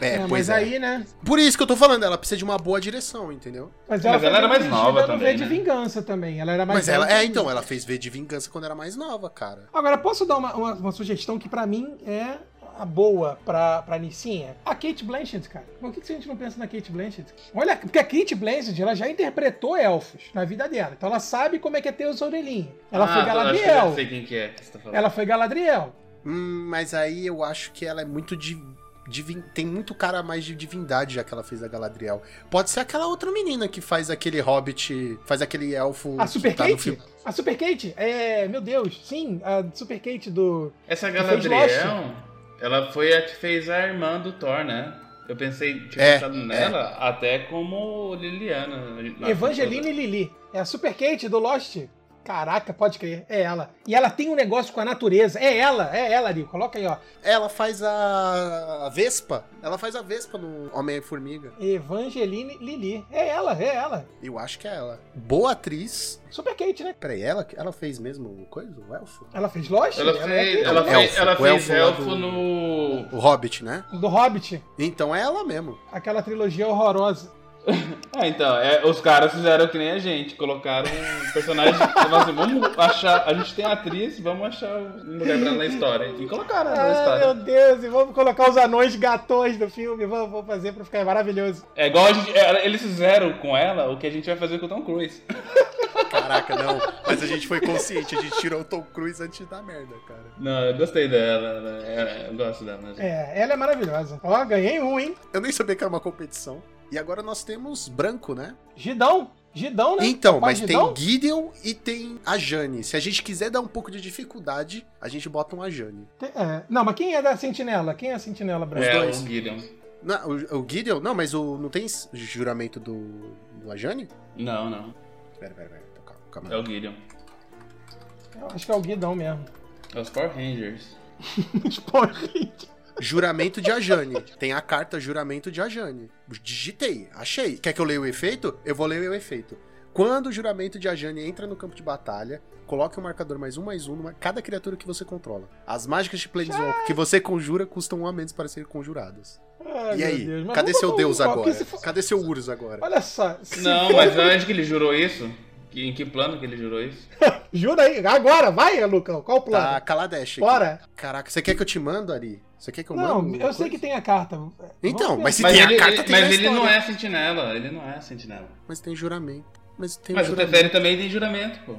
É, É, pois mas é. aí, né? Por isso que eu tô falando, ela precisa de uma boa direção, entendeu? Mas Mas ela era mais nova no também, V de né? Vingança também. Ela era mais Mas ela, é, então, ela fez V de Vingança quando era mais nova, cara. Agora, posso dar uma, uma, uma sugestão que pra mim é a boa pra, pra Nissinha? A Kate Blanchett, cara. Por que, que a gente não pensa na Kate Blanchett? Olha, porque a Kate Blanchett, ela já interpretou elfos na vida dela. Então ela sabe como é que é ter os orelhinhos. Ela Ah, foi Acho que eu Galadriel. já sei quem que é que você tá falando. Ela foi Galadriel. Hum, mas aí eu acho que ela é muito de. divin- Tem muito cara mais de divindade já que ela fez a Galadriel. Pode ser aquela outra menina que faz aquele hobbit, faz aquele elfo. A Super que tá no Kate? filme. A Super Kate? É, meu Deus, sim, a Super Kate do. Essa Galadriel, ela foi a que fez a irmã do Thor, né? Eu pensei, tinha É, pensado nela até como Liliana. na- Evangeline Lili. É a Super Kate do Lost. Caraca, pode crer, é ela. E ela tem um negócio com a natureza. É ela, é ela, Ari. Coloca aí, ó. Ela faz a... a Vespa. Ela faz a Vespa no Homem-Formiga. Evangeline Lili. É ela, é ela. Eu acho que é ela. Boa atriz. Super Kate, né? Peraí, ela, ela fez mesmo coisa? O elfo? Ela fez Lost? Ela é fez, Kate. ela Elfo, fez, ela o fez elfo elfo do- no. O Hobbit, né? Do Hobbit. Então é ela mesmo. Aquela trilogia horrorosa. Ah, então, é, os caras fizeram que nem a gente, colocaram um personagem. falaram assim, vamos achar. A gente tem a atriz, vamos achar um lugar pra ela na história. E colocaram ela na Ah, história. meu Deus, e vamos colocar os anões gatões do filme. Vamos, vamos fazer pra ficar maravilhoso. É igual a gente, é, eles fizeram com ela o que a gente vai fazer com o Tom Cruise. Caraca, não. Mas a gente foi consciente, a gente tirou o Tom Cruise antes da merda, cara. Não, eu gostei dela, ela- é, eu gosto dela. Né? É, ela é maravilhosa. Ó, ganhei um, hein? Eu nem sabia que era uma competição. E agora nós temos branco, né? Gidão. Gidão, né? Então, Papai mas Gidão? tem Gideon e tem a Jane. Se a gente quiser dar um pouco de dificuldade, a gente bota uma Jane. É. Não, mas quem é da Sentinela? Quem é a Sentinela branca? É, o Gideon. Não, o, o Gideon? Não, mas o, não tem juramento do, do Ajane? Não, não. Pera, pera, pera. Calma, calma. É o Gideon. Eu acho que é o Guidão mesmo. É os Power Rangers. Os Power Rangers. Juramento de Ajane. Tem a carta juramento de Ajane. Digitei, achei. Quer que eu leia o efeito? Eu vou ler o efeito. Quando o juramento de Ajane entra no campo de batalha, coloque o marcador mais um mais um numa cada criatura que você controla. As mágicas de Planeswalker que você conjura custam um a menos para serem conjuradas. Ai, e aí? Deus, Cadê seu Deus um- agora? Cadê seu Urus agora? Olha só. Não, for- mas onde que ele jurou isso? Que- Em que plano que ele jurou isso? Jura aí. Agora, vai, Lucão. Qual o Tá, plano? Kaladesh. aqui. Bora. Caraca, você quer que eu te mando, Ari? Você quer que eu Não, mando? eu sei que tem a carta. Então, mas se. Mas, tem ele, a carta, ele- tem mas a ele não é sentinela, ele não é sentinela. Mas tem juramento. Mas tem Mas o. Teferi também tem juramento, pô.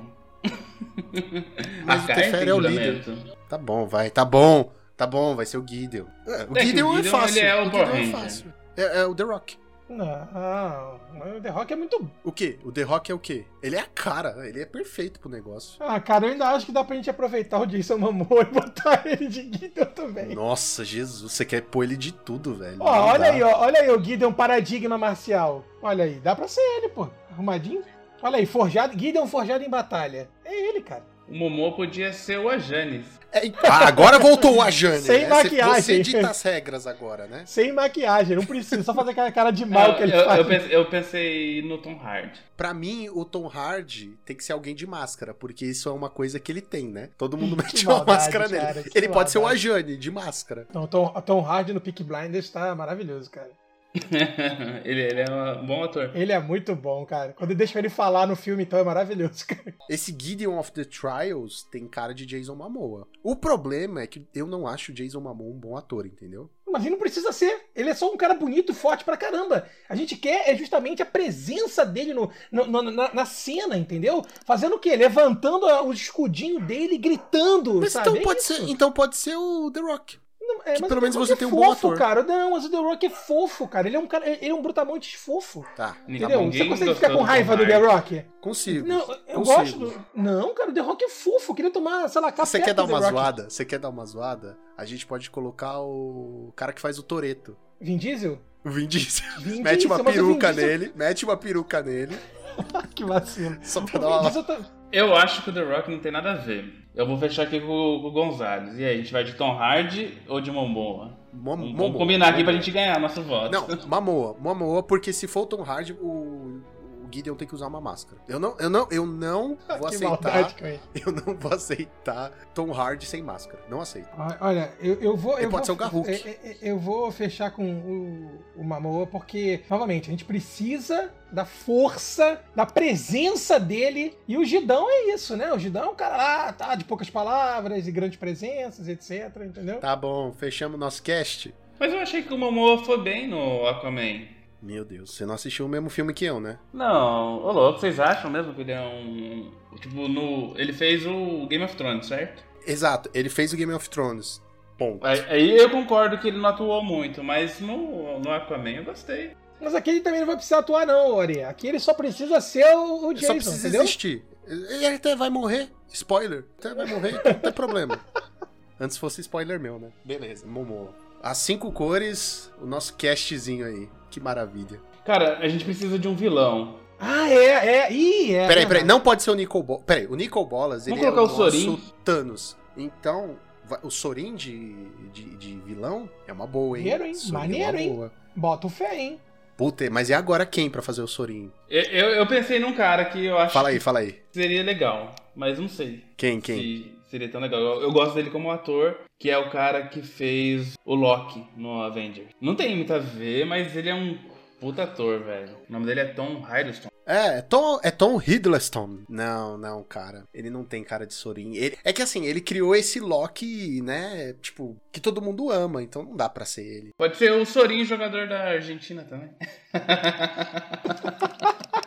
Mas A o Teferi é o líder. juramento. Tá bom, vai. Tá bom. Tá bom, vai ser o Gideon. É, o É o é fácil. ele é o Gideon Power é Ranger. É, é o The Rock. Não, mas o The Rock é muito. O quê? O The Rock é o quê? Ele é a cara, ele é perfeito pro negócio. Ah, cara, eu ainda acho que dá pra gente aproveitar o Jason Momoa e botar ele de Gideon também. Nossa, Jesus, você quer pôr ele de tudo, velho. Ó, Não olha dá. aí, ó, olha aí o Gideon paradigma marcial. Olha aí, dá pra ser ele, pô. Arrumadinho. Olha aí, forjado, Gideon forjado em batalha. É ele, cara. O Momo podia ser o Ajanis. É, ah, agora voltou a Jane. Sem né? maquiagem. Você dita as regras agora, né? Sem maquiagem, não precisa, só fazer aquela cara de mal eu, que ele eu, faz. eu pensei, eu pensei no Tom Hardy. Pra mim, o Tom Hardy tem que ser alguém de máscara, porque isso é uma coisa que ele tem, né? Todo mundo mete uma maldade, máscara cara, nele. Ele pode ser o maldade. Ajane, de máscara. Não, Tom, Tom Hardy no Peak Blinders tá maravilhoso, cara. ele, ele é um bom ator. Ele é muito bom, cara. Quando deixa ele falar no filme, então é maravilhoso, cara. Esse Gideon of the Trials tem cara de Jason Momoa. O problema é que eu não acho o Jason Momoa um bom ator, entendeu? Mas ele não precisa ser. Ele é só um cara bonito e forte pra caramba. A gente quer é justamente a presença dele no, no- no- na, na cena, entendeu? Fazendo o quê? Levantando o escudinho dele e gritando, Mas sabe? então É pode, ser, então pode ser o The Rock. Não, é, que mas pelo o menos The Rock você é tem um bom fofo, ator. cara. Não, mas o The Rock é fofo, cara. Ele é um cara. Ele é um brutamontes fofo. Tá, Entendeu? Você consegue ficar com raiva do The. Rock? consigo. Não, eu consigo. gosto do. Não, cara, o The Rock é fofo. Eu queria tomar, sei lá, café Você quer dar uma zoada? Você quer dar uma zoada? A gente pode colocar o cara que faz o Toreto. Vin Diesel? O Vin Diesel. Vin mete Diesel, uma peruca Diesel- nele, mete uma peruca nele, que vacilo. só pra O dar Vin uma... Diesel tá- Eu acho que o The Rock não tem nada a ver. Eu vou fechar aqui com, com o Gonzalez. E aí, a gente vai de Tom Hardy ou de Momoa? Mom- Vamos Momoa. combinar aqui pra gente ganhar nosso voto. Não, Mamoa, Mamoa, porque se for o Tom Hardy, o, o Gideon tem que usar uma máscara. Eu não, eu não, eu não vou que aceitar, maldade eu não vou aceitar Tom Hardy sem máscara. Não aceito. Olha, Olha, eu, eu vou. Ele eu pode vou, ser o Garruk. Eu, eu- eu vou fechar com o, o Mamoa, porque, novamente, a gente precisa da força, da presença dele. E o Gidão é isso, né? O Gidão é um cara lá, tá, de poucas palavras e grandes presenças, etc. Entendeu? Tá bom, fechamos nosso cast. Mas eu achei que o Momoa foi bem no Aquaman. Meu Deus, você não assistiu o mesmo filme que eu, né? Não, ô louco, vocês acham mesmo que ele é um. Tipo, no. Ele fez o Game of Thrones, certo? Exato, ele fez o Game of Thrones. Ponto. Aí eu concordo que ele não atuou muito, mas no, no Aquaman eu gostei. Mas aqui ele também não vai precisar atuar, não, Ori. Aqui ele só precisa ser o, o Ele Jason, só precisa entendeu? existir. Ele até vai morrer. Spoiler. Até vai morrer, então não tem problema. Antes fosse spoiler meu, né? Beleza, Momoa. As cinco cores, o nosso castzinho aí. Que maravilha. Cara, a gente precisa de um vilão. Ah, é, é. Ih, é. Peraí, peraí, não pode ser o Nicol Bolas. Peraí, o Nicol Bolas, ele Vamos é o colocar o nosso Sorin? Thanos. Então, o Sorin de, de, de vilão é uma boa, hein? Maneiro, hein? Sorin é uma Maneiro, hein? boa. Bota o fé, hein? Puta, mas e agora quem pra fazer o Sorin? Eu, eu, eu pensei num cara que eu acho Fala aí, que fala aí. seria legal, mas não sei Quem, quem? se seria tão legal. Eu, eu gosto dele como ator, que é o cara que fez o Loki no Avenger. Não tem muito a ver, mas ele é um puta ator, velho. O nome dele é Tom Hiddleston. É, é Tom, é Tom Hiddleston. Não, não, cara. Ele não tem cara de Sorin. Ele, é que assim, ele criou esse Loki, né? Tipo, que todo mundo ama, então não dá pra ser ele. Pode ser o Sorin, jogador da Argentina também.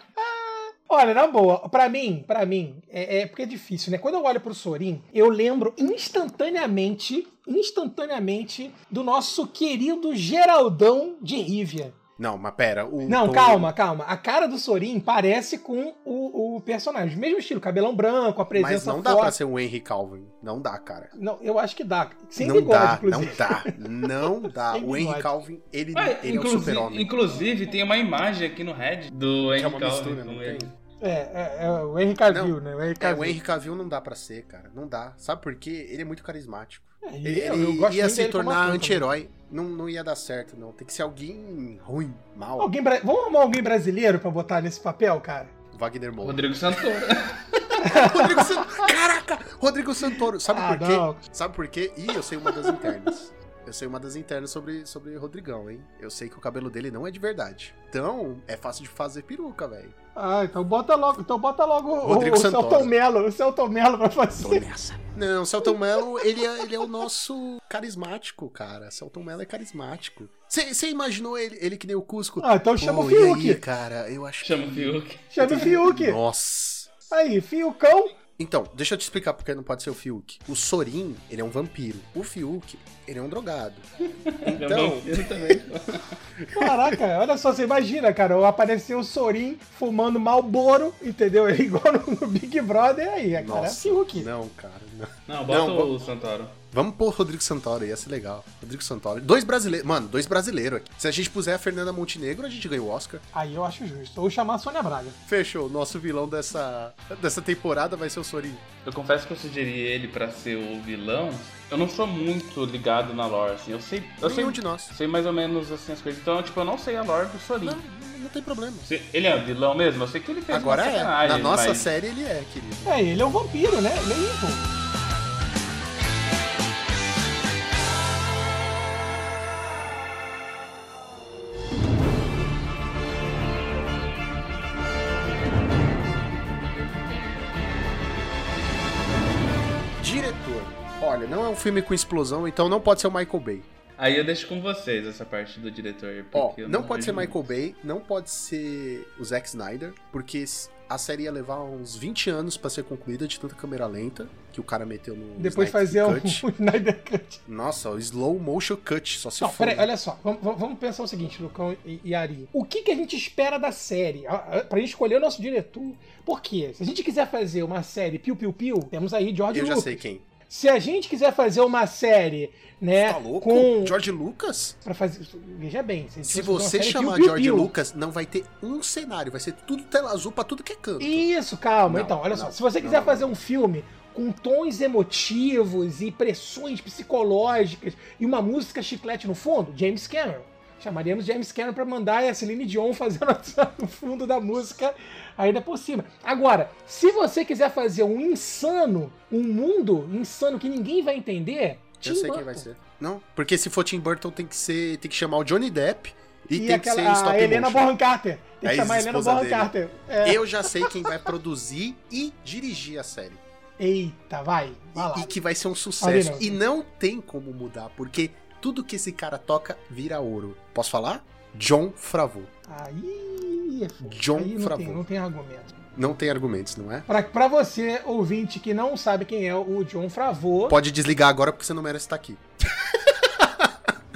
Olha, na boa, pra mim, pra mim, é, é porque é difícil, né? Quando eu olho pro Sorin, eu lembro instantaneamente, instantaneamente, do nosso querido Geraldão de Rivia. Não, mas pera. O Não, Tom- calma, calma. A cara do Sorin parece com o, o personagem. Mesmo estilo, cabelão branco, a presença Mas não dá forte. pra ser o Henry Calvin. Não dá, cara. Não, eu acho que dá. Sem não bigode, dá, inclusive. não dá. Não dá. Sem o Henry. Calvin, ele, Ah, ele é inclusive, super-homem. inclusive, tem uma imagem aqui no Red do é Henry uma Calvin mistura, com não ele. tem? É, é, é o Henry Cavill, Não, né? O Henry É, Cavill. o Henry Cavill não dá pra ser, cara. Não dá. Sabe por quê? Ele é muito carismático. Ele, Eu- eu gosto ia se tornar anti-herói. Não, não ia dar certo, não. Tem que ser alguém ruim, mal. Alguém bra- Vamos arrumar alguém brasileiro pra botar nesse papel, cara? Wagner Moura. Rodrigo Santoro. Rodrigo Santoro. Caraca! Rodrigo Santoro. Sabe Ah, por quê? não. Sabe por quê? Ih, eu sei uma das internas. Eu sei uma das internas sobre, sobre Rodrigão, hein? Eu sei que o cabelo dele não é de verdade. Então, é fácil de fazer peruca, velho. Ah, então bota logo, então bota logo o- Rodrigo o, Santoro. Celton Mello, o Celton Mello pra fazer. Não, Celton Mello, ele é, ele é o nosso carismático, cara. Celton Mello é carismático. Você imaginou ele, ele que nem o Cusco? Ah, então chama o Pô, e aí, Fiuk. cara, eu acho Chama o Fiuk. Chama o Fiuk. Nossa. Aí, Fiucão. Então, deixa eu te explicar porque não pode ser o Fiuk. O Sorin, ele é um vampiro. O Fiuk, ele é um drogado. Então, Eu também. Caraca, olha só, você imagina, cara, apareceu o Sorin fumando Malboro, entendeu? É igual no, Big Brother aí, cara. É nossa. Fiuk. Não, cara, não. Não, bota Não, o Santoro. Vamos pôr Rodrigo Santoro, ia ser legal. Rodrigo Santoro. Dois brasileiros. Mano, dois brasileiros aqui. Se a gente puser a Fernanda Montenegro, a gente ganha o Oscar. Aí eu acho justo. Ou chamar a Sônia Braga. Fechou. Nosso vilão dessa, dessa temporada vai ser o Sorin. Eu confesso que eu sugeri ele pra ser o vilão. Eu não sou muito ligado na lore, assim. Eu sei. Eu sei, Nenhum de nós. sei mais ou menos assim as coisas. Então, tipo, eu não sei a lore do Sorin. Não, não tem problema. Se- Ele é vilão mesmo? Eu sei que ele fez Agora uma é. Na nossa mas... série ele é, querido. É, ele é um vampiro, né? Ele é evil. Não é um filme com explosão, então não pode ser o Michael Bay. Aí eu deixo com vocês essa parte do diretor. Ó, eu não pode ser Michael Bay, não pode ser o Zack Snyder, porque a série ia levar uns 20 anos pra ser concluída de tanta câmera lenta que o cara meteu no Depois um Cut. Snyder Cut. Nossa, o slow motion cut, só se Não, for. peraí, olha só. Vamos, vamos- pensar o seguinte, Lucão e, e Ari. O que, que a gente espera da série? Pra gente escolher o nosso diretor. Por quê? Se a gente quiser fazer uma série piu-piu-piu, temos aí George Eu já Lucas. sei quem. Se a gente quiser fazer uma série, né, Tá louco? com... George Lucas? Pra fazer... Veja bem, se, Se fazer você chamar piu-piu-piu, George Lucas, não vai ter um cenário, vai ser tudo tela azul pra tudo que é canto. Isso, calma. Não, então, olha só. não, Se você quiser não, fazer um filme com tons emotivos e pressões psicológicas e uma música chiclete no fundo, James Cameron. Chamaríamos James Cameron pra mandar a Celine Dion fazendo o fundo da música ainda por cima. Agora, se você quiser fazer um insano, um mundo insano que ninguém vai entender, Eu Tim sei quem Burton. vai ser. Não, porque se for Tim Burton tem que ser, tem que chamar o Johnny Depp e, E, tem que aquela, ser stop a Helena. Bonham Carter. Tem que chamar a Helena Bonham. Carter. É. Eu já sei quem vai produzir e dirigir a série. Eita, vai. Vai lá. E, e que vai ser um sucesso. não. E não tem como mudar, porque tudo que esse cara toca vira ouro. Posso falar? John Favreau. Aí é. John Aí não Favreau. tem, não tem argumento. Não tem argumentos, não é? Pra, pra você, ouvinte, que não sabe quem é o John Favreau, Pode desligar agora porque você não merece estar aqui.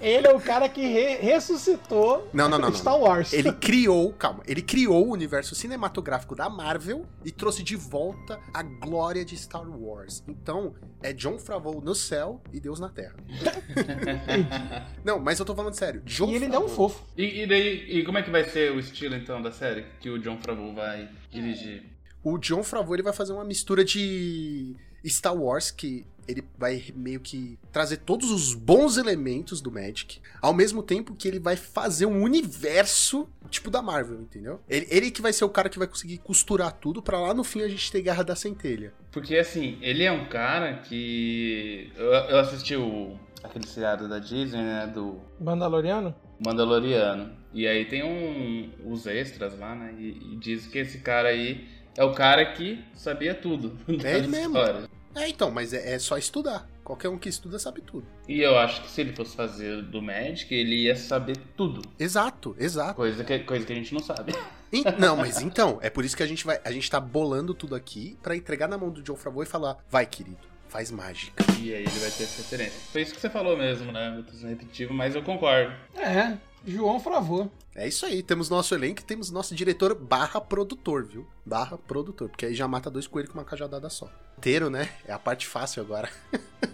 ele é o cara que re- ressuscitou Não, não, não, Star Wars. Ele criou, calma, ele criou o universo cinematográfico da Marvel e trouxe de volta a glória de Star Wars. Então, é John Favreau no céu e Deus na terra. Não, mas eu tô falando sério. John E ele não é um Favreau- fofo. E, e daí, e como é que vai ser o estilo então da série que o John Favreau vai dirigir? O John Favreau ele vai fazer uma mistura de Star Wars que ele vai meio que trazer todos os bons elementos do Magic, ao mesmo tempo que ele vai fazer um universo tipo da Marvel, entendeu? Ele, ele que vai ser o cara que vai conseguir costurar tudo pra lá no fim a gente ter Guerra da Centelha. Porque assim, ele é um cara que. Eu, eu assisti o, aquele seriado da Disney, né? Do Mandaloriano? Mandaloriano. E aí tem um, os extras lá, né? E, e diz que esse cara aí é o cara que sabia tudo. É ele das mesmo. histórias. É, então, mas é, é só estudar. Qualquer um que estuda sabe tudo. E eu acho que se ele fosse fazer do Magic, ele ia saber tudo. Exato, exato. Coisa que, coisa que a gente não sabe. En- Não, mas então, é por isso que a gente vai, a gente tá bolando tudo aqui pra entregar na mão do John Favreau e falar: "Vai, querido, faz mágica". E aí ele vai ter essa referência. Foi isso que você falou mesmo, né? Eu tô sendo repetitivo, mas eu concordo. É, João Favreau. É isso aí, temos nosso elenco e temos nosso diretor barra produtor, viu? Barra produtor, porque aí já mata dois coelhos com uma cajadada só. Inteiro, né? É a parte fácil agora.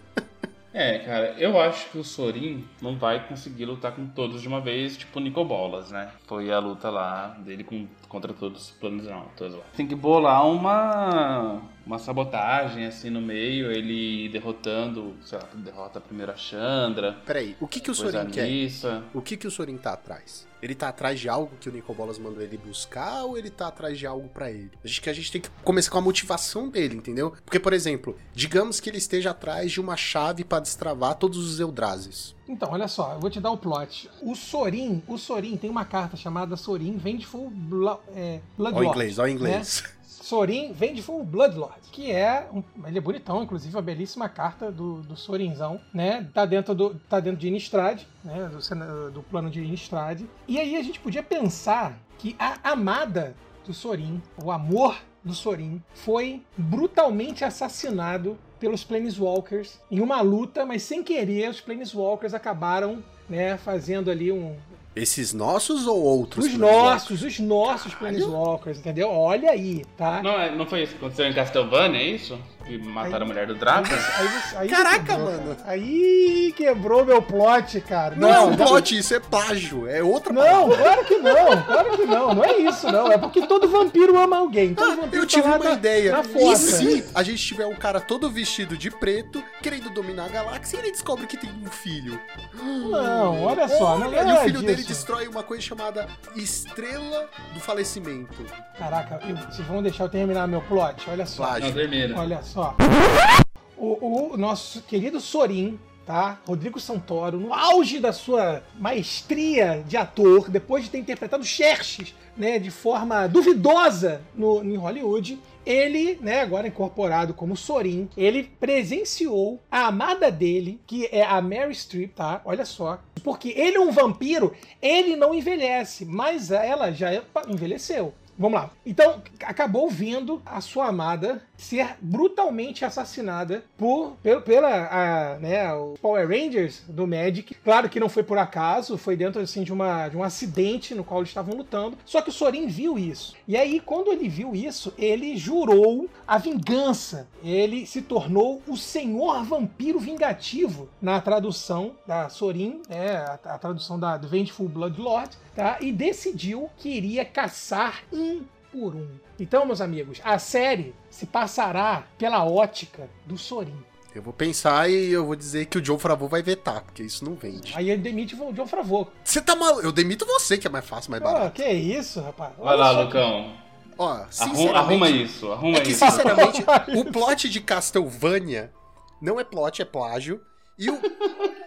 É, cara, eu acho que o Sorin não vai conseguir lutar com todos de uma vez, tipo o Nico Bolas, né? Foi a luta lá dele com, contra todos os planos não, todos lá. Tem que bolar uma uma sabotagem assim no meio, ele derrotando, sei lá, derrota primeiro a Chandra. Peraí, o que, que o Sorin quer? Nissa. O que, que o Sorin tá atrás? Ele tá atrás de algo que o Nicobolas mandou ele buscar ou ele tá atrás de algo pra ele? Acho que a gente tem que começar com a motivação dele, entendeu? Porque, por exemplo, digamos que ele esteja atrás de uma chave pra destravar todos os Eldrazi. Então, olha só, eu vou te dar o plot. O Sorin, o Sorin tem uma carta chamada Sorin Vengeful Blo é, Ó o Bloodlord. inglês, ó o inglês. né? Sorin Vengeful Bloodlord, que é um, ele é bonitão, inclusive uma belíssima carta do, do Sorinzão, né? Tá dentro do tá dentro de Innistrad, né? Do, do plano de Innistrad. E aí a gente podia pensar que a amada do Sorin, o amor do Sorin, foi brutalmente assassinado pelos Planeswalkers em uma luta, mas sem querer os Planeswalkers acabaram, né, fazendo ali um, Esses nossos ou outros? os nossos, os nossos Planeswalkers, entendeu? Olha aí, tá? Não, é- não foi isso que aconteceu em Castlevania, é isso? Que mataram a mulher do Drácula? Aí aí Caraca, quebrou, mano. cara. Aí quebrou meu plot, cara. Não, é um não, plot, isso é plágio. É outra Não, claro que não, claro que não. Não é isso, não. É porque todo vampiro ama alguém. Todo Ah, vampiro eu tive tá uma na- ideia. Na E se a gente tiver um cara todo vestido de preto, querendo dominar a galáxia, e ele descobre que tem um filho? Não, olha só, não Olha, e o é filho dele disso. destrói uma coisa chamada Estrela do Falecimento. Caraca, eu- vocês vão deixar eu terminar meu plot? Olha só. Não, Plágio. termina. Olha só. O, o nosso querido Sorin, tá? Rodrigo Santoro, no auge da sua maestria de ator, depois de ter interpretado Xerxes, né, de forma duvidosa no, em Hollywood, ele, né, agora incorporado como Sorin, ele presenciou a amada dele, que é a Mary Streep, tá? Olha só. Porque ele é um vampiro, ele não envelhece, mas ela já envelheceu. Vamos lá. Então, acabou vendo a sua amada ser brutalmente assassinada por pelo, pela a, né, o Power Rangers do Magic. Claro que não foi por acaso, foi dentro assim de uma de um acidente no qual eles estavam lutando. Só que o Sorin viu isso. E aí, quando ele viu isso, ele jurou a vingança. Ele se tornou o Senhor Vampiro Vingativo na tradução da Sorin, né, a, a tradução da Vengeful Bloodlord, tá? E decidiu que iria caçar um por um. Então, meus amigos, a série se passará pela ótica do Sorin. Eu vou pensar e eu vou dizer que o John Favreau vai vetar, porque isso não vende. Aí ele demite o John Favreau. Você tá maluco? Eu demito você, que é mais fácil, mais Ah, barato. que isso, rapaz. Vai Olha lá, Lucão. Ó, Arruma, sinceramente... arruma isso, arruma É que, isso. sinceramente, o plot de Castlevania não é plot, é plágio. E, o,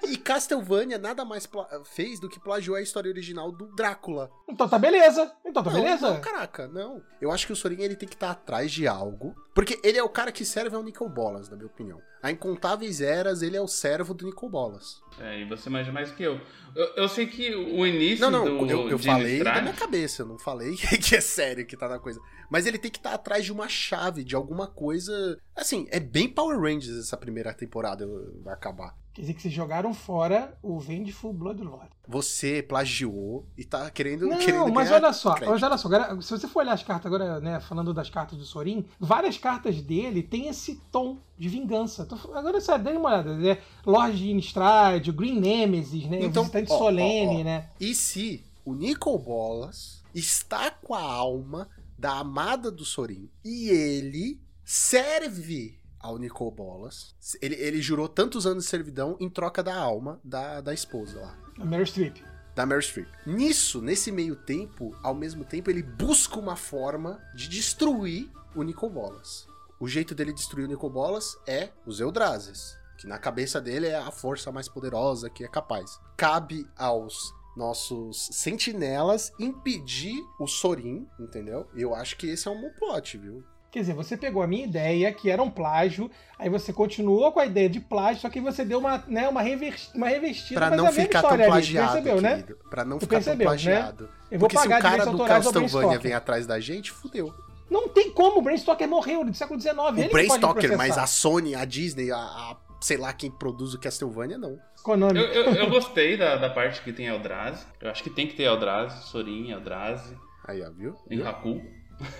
e Castlevania nada mais fez do que plagiou a história original do Drácula. Então tá beleza. Então tá Não, beleza. Não, caraca, não. Eu acho que o Sorin ele tem que estar atrás de algo. Porque ele é o cara que serve ao Nicol Bolas, na minha opinião. A Incontáveis Eras, ele é o servo do Nicol Bolas. É, e você manja mais que eu. Eu, eu sei que o início Não, não, do eu, eu falei Innistrad- da minha cabeça, eu não falei que é sério que tá na coisa. Mas ele tem que estar atrás de uma chave, de alguma coisa. Assim, é bem Power Rangers essa primeira temporada vai acabar. Quer dizer que vocês jogaram fora o Vengeful Bloodlord. Você plagiou e tá querendo. Não, querendo mas olha só, mas olha só, agora, se você for olhar as cartas agora, né, falando das cartas do Sorin, várias cartas dele tem esse tom de vingança. Tô- agora você dê uma olhada, né? Lorde de Innistrad, Green Nemesis, né? Então, Visitante ó, ó, Solene, ó. né? E se o Nicol Bolas está com a alma da amada do Sorin e ele serve ao Nicol Bolas, ele, ele jurou tantos anos de servidão em troca da alma da, da esposa lá. A Meryl Streep. da Meryl Streep. Nisso, nesse meio tempo, ao mesmo tempo, ele busca uma forma de destruir o Nicol Bolas. O jeito dele destruir o Nicol Bolas é os Eldrazes, que na cabeça dele é a força mais poderosa que é capaz. Cabe aos nossos sentinelas impedir o Sorin, entendeu? Eu acho que esse é um bom plot, viu? Quer dizer, você pegou a minha ideia, que era um plágio, aí você continuou com a ideia de plágio, só que você deu uma, né, uma, rever- uma revestida. Pra mas não é ficar tão ali, plagiado, percebeu, né? Pra não Tu ficar percebeu, tão né? plagiado. Eu vou Porque se o pagar cara direitos do Castlevania vem atrás da gente, fudeu. Não tem como, o Brainstalker morreu do século XIX. ele O Bram pode Stoker, mas a Sony, a Disney, a, a- sei lá quem produz o Castlevania, não. Konami. Eu, eu, eu gostei da, da parte que tem Eldrazi. Eu acho que tem que ter Eldrazi, Sorin, Eldrazi, Aí, ó, viu? Enraku.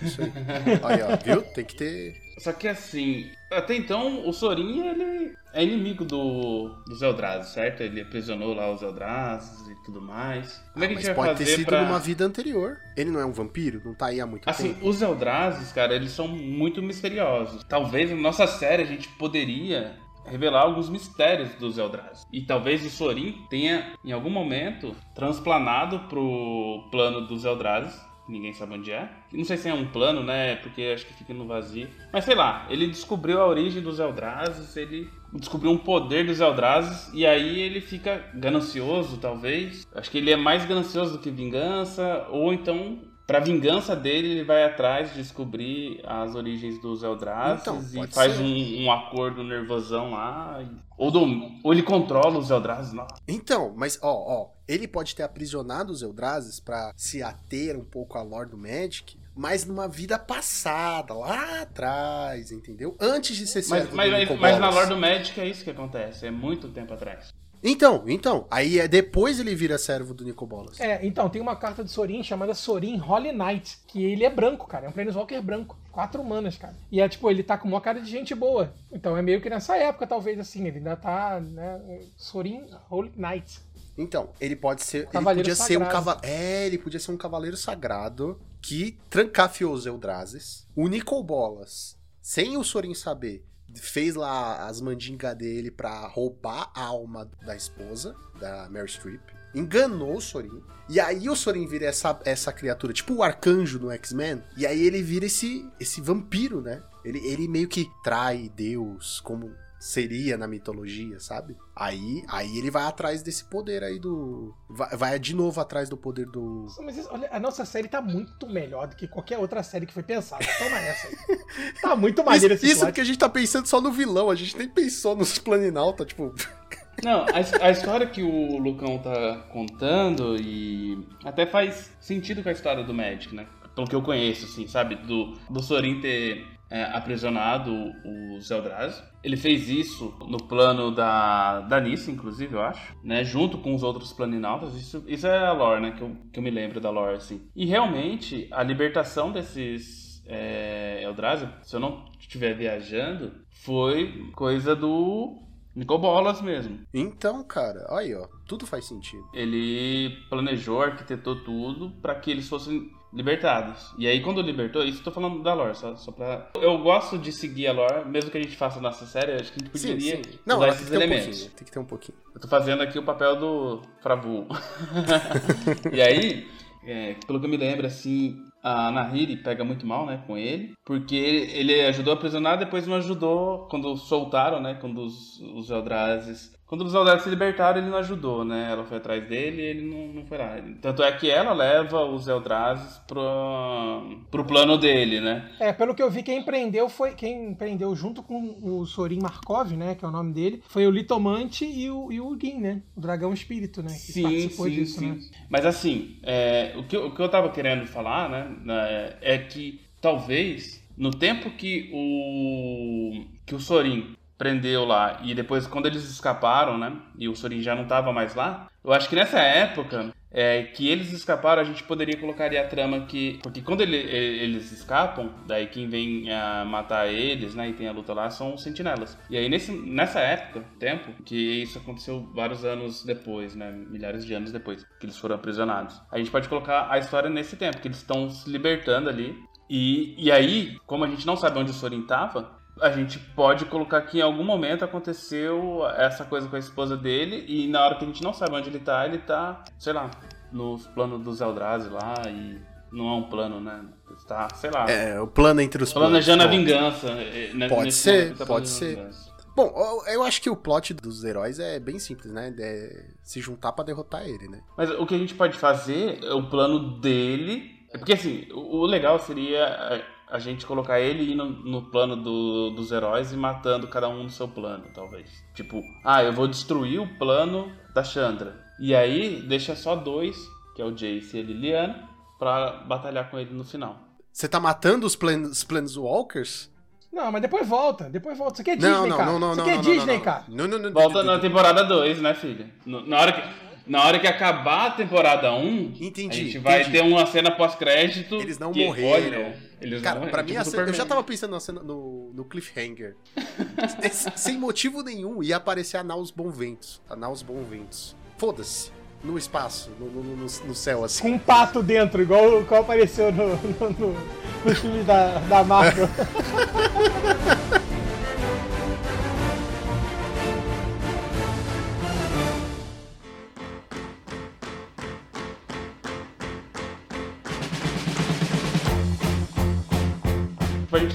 Isso aí. Aí, ó, viu? Tem que ter. Só que assim, até então o Sorin ele é inimigo do, dos Eldrazi, certo? Ele aprisionou lá os Eldrazi e tudo mais. Como é que a gente vai pode ter sido pra... numa vida anterior. Ele não é um vampiro? Não tá aí há muito Assim, tempo. os Eldrazi, cara, eles são muito misteriosos. Talvez na nossa série a gente poderia revelar alguns mistérios dos Eldrazi. E talvez o Sorin tenha, em algum momento, transplanado pro plano dos Eldrazi. Ninguém sabe onde é. Não sei se é um plano, né? Porque acho que fica no vazio. Mas sei lá, ele descobriu a origem dos Eldrazi, ele descobriu um poder dos Eldrazi e aí ele fica ganancioso, talvez. Acho que ele é mais ganancioso do que vingança, ou então Pra vingança dele, ele vai atrás de descobrir as origens dos Eldrazi Então, e faz um, um acordo nervosão lá. Ou, dom- ou ele controla os Eldrazi lá. Então, mas ó, ó, ele pode ter aprisionado os Eldrazi pra se ater um pouco à lore do Magic, mas numa vida passada, lá atrás, entendeu? Antes de ser Mas, servo mas, do mas, mas na lore do Magic é isso que acontece, é muito tempo atrás. Então, então, aí é depois ele vira servo do Nicobolas. É, então, tem uma carta de Sorin chamada Sorin Holy Knight, que ele é branco, cara. É um Planeswalker branco. Quatro manas, cara. E é tipo, ele tá com uma cara de gente boa. Então é meio que nessa época, talvez, assim. Ele ainda tá, né? Sorin Holy Knight. Então, ele pode ser. Ele podia ser um sagrado. cavaleiro. É, ele podia ser um cavaleiro sagrado que trancafiou os Eldrazi. O Nicobolas, sem o Sorin saber, fez lá as mandingas dele pra roubar a alma da esposa, da Mary Streep. Enganou o Sorin. E aí o Sorin vira essa, essa criatura, tipo o arcanjo no X-Men. E aí ele vira esse, esse vampiro, né? Ele, ele meio que trai Deus, como seria na mitologia, sabe? Aí, aí ele vai atrás desse poder aí do. Vai, vai de novo atrás do poder do. Mas isso- olha, a nossa série tá muito melhor do que qualquer outra série que foi pensada. Toma essa aí. Tá muito maneiro Isso, esse isso plot. porque a gente tá pensando só no vilão, a gente nem pensou nos planinauta, tipo. Não, a, a história que o Lucão tá contando e até faz sentido com a história do Magic, né? Pelo que eu conheço, assim, sabe? Do, do Sorin ter é, aprisionado os Eldrazi. Ele fez isso no plano da, da Nissa, inclusive, eu acho, né? Junto com os outros planinautas. Isso, isso é a lore, né? Que eu, que eu me lembro da lore, assim. E realmente, a libertação desses é, Eldrazi, se eu não estiver viajando, foi coisa do Nicobolas mesmo. Então, cara, olha aí, ó. Tudo faz sentido. Ele planejou, arquitetou tudo para que eles fossem libertados. E aí, quando libertou, isso eu tô falando da lore, só, só pra. Eu gosto de seguir a lore, mesmo que a gente faça a nossa série, acho que a gente poderia Não, usar ela tem esses um elementos. pouquinho. Tem que ter um pouquinho. Eu tô fazendo aqui o papel do Fravu. e aí, é, pelo que eu me lembro, assim, a Nahiri pega muito mal, né, com ele, porque ele, ele ajudou a aprisionar, depois não ajudou quando soltaram, né, quando os, os Eldrazi... Quando os Eldrazi se libertaram, ele não ajudou, né? Ela foi atrás dele e ele não, não foi lá. Tanto é que ela leva os Eldrazi pro, pro plano dele, né? É, pelo que eu vi, quem empreendeu foi. Quem empreendeu junto com o Sorin Markov, né? Que é o nome dele, foi o Litomante e o, e o Gin, né? O dragão espírito, né? Que Sim, participou sim, disso, sim. né? Mas assim, é, o, que, eu- o que eu tava querendo falar, né, né, é que talvez no tempo que o que o Sorin prendeu lá e depois quando eles escaparam, né, e o Sorin já não tava mais lá, eu acho que nessa época é, que eles escaparam, a gente poderia colocar ali a trama que. Porque quando ele- eles escapam, daí quem vem a matar eles, né? E tem a luta lá, são os sentinelas. E aí nesse, nessa época, tempo, que isso aconteceu vários anos depois, né? Milhares de anos depois, que eles foram aprisionados. A gente pode colocar a história nesse tempo, que eles estão se libertando ali. E, e aí, como a gente não sabe onde o Sorin tava, a gente pode colocar que em algum momento aconteceu essa coisa com a esposa dele e na hora que a gente não sabe onde ele tá, ele tá, sei lá, nos planos dos Eldrazi lá e não é um plano, né? Tá, sei lá, É, o plano entre os planejando a planos. vingança. eh, né, Pode ser, tá pode ser. Bom, eu- acho que o plot dos heróis é bem simples, né? É se juntar pra derrotar ele, né? Mas o que a gente pode fazer é o plano dele. é Porque assim, o legal seria a, gente colocar ele indo no plano do- dos heróis e matando cada um no seu plano, talvez. Tipo, ah, eu vou destruir o plano da Chandra. E aí deixa só dois, que é o Jace e a Liliana, pra batalhar com ele no final. Você tá matando os, plan os Planeswalkers? Não, mas depois volta. Depois volta. Isso aqui é Disney, Não, não, cara. não, não, Isso aqui é Disney, cara. Não, não, não. Volta na temporada 2, né, filha? No- Na hora que. Na hora que acabar a temporada 1, Entendi, a gente vai entendi. ter uma cena pós-crédito. Eles não que, morreram. olha, eles Cara, não pra tipo mim, a cena- eu já tava pensando na cena, no, no cliffhanger. Sem motivo nenhum, ia aparecer a Naus Bonventos. A Naus Bonventos. Foda-se. No espaço, no, no, no- no céu, assim. Com um pato dentro, igual, igual apareceu no, no, no, no filme da, da Marvel.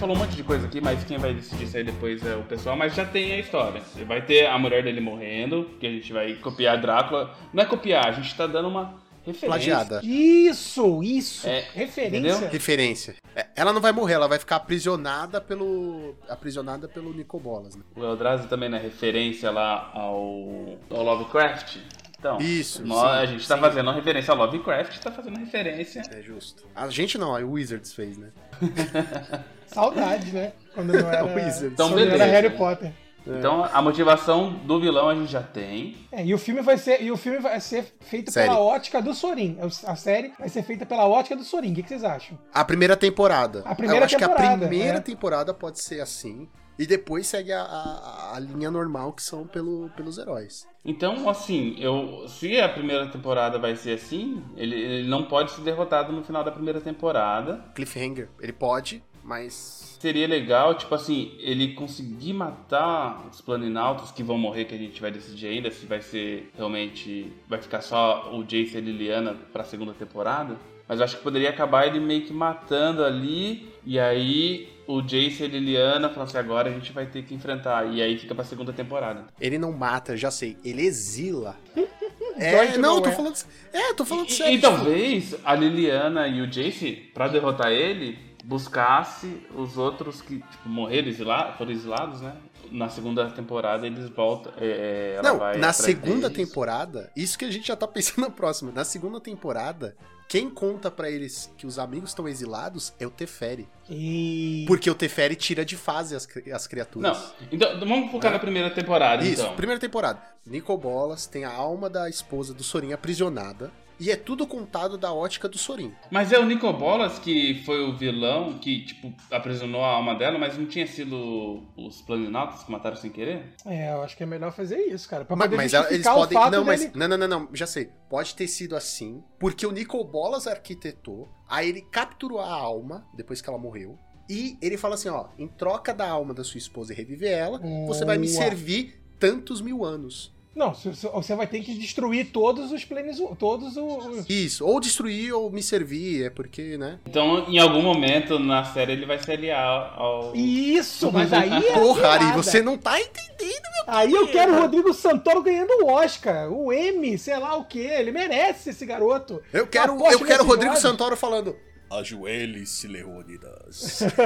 falou um monte de coisa aqui, mas quem vai decidir isso aí depois é o pessoal, mas já tem a história. Vai ter a mulher dele morrendo, que a gente vai copiar Drácula. Não é copiar, a gente tá dando uma referência. Plagiada. Isso, isso. É, Referência. entendeu? Referência. É, ela não vai morrer, ela vai ficar aprisionada pelo. aprisionada pelo Nicobolas, né? O Eldrazi também é referência lá ao, ao Lovecraft. Então, Isso, nós, sim, a gente tá sim. fazendo uma referência ao Lovecraft, tá fazendo referência. É justo. A gente não, a Wizards fez, né? Saudade, né? Quando não era, Wizards. Então, quando não era beleza. Harry Potter. Então, a motivação do vilão a gente já tem. É, e o filme vai ser, e o filme vai ser feito Série. pela ótica do Sorin. A série vai ser feita pela ótica do Sorin. O que, que vocês acham? A primeira temporada. A primeira Eu acho que a temporada, primeira é. temporada pode ser assim. E depois segue a, a- a linha normal que são pelo, pelos heróis. Então, assim, eu, se a primeira temporada vai ser assim, ele, ele não pode ser derrotado no final da primeira temporada. Cliffhanger, ele pode, mas. Seria legal, tipo assim, ele conseguir matar os planinautas que vão morrer, que a gente vai decidir ainda se vai ser realmente. Vai ficar só o Jace e a Liliana pra segunda temporada. Mas eu acho que poderia acabar ele meio que matando ali. E aí o Jace e a Liliana falam assim: agora a gente vai ter que enfrentar. E aí fica pra segunda temporada. Ele não mata, já sei. Ele exila. é, não, não tô é. falando. É, tô falando E, sério. e tipo, talvez a Liliana e o Jace, pra derrotar ele, buscasse os outros que tipo, morreram, exila- foram exilados, né? Na segunda temporada eles voltam. é, é, ela Não, vai na segunda deles. temporada, isso que a gente já tá pensando na próxima. Na segunda temporada, quem conta pra eles que os amigos estão exilados é o Teferi. E. Porque o Teferi tira de fase as, as criaturas. Não, então vamos focar na primeira temporada, Isso, então. primeira temporada. Nico Bolas tem a alma da esposa do Sorin aprisionada. E é tudo contado da ótica do Sorin. Mas é o Nico Bolas que foi o vilão que, tipo, aprisionou a alma dela, mas não tinha sido os planinautas que mataram sem querer? É, eu acho que é melhor fazer isso, cara. Pra Mas, poder mas eles podem. fato Não, mas. dele- Não, não, não, não, já sei. Pode ter sido assim, porque o Nico Bolas arquitetou, aí ele capturou a alma, depois que ela morreu. E ele fala assim: ó, em troca da alma da sua esposa e reviver ela, você vai me servir tantos mil anos. Não, você vai ter que destruir todos os planes. Todos os. Isso, ou destruir ou me servir, é porque, né? Então, em algum momento na série ele vai se aliar ao. Isso, mas aí é. Porra, Ari, você não tá entendendo, meu Aí eu quero o Rodrigo Santoro ganhando o Oscar, o M, sei lá o que. Ele merece esse garoto. Eu quero, eu quero o Rodrigo. Santoro falando. Ajoelhe-se, Leônidas.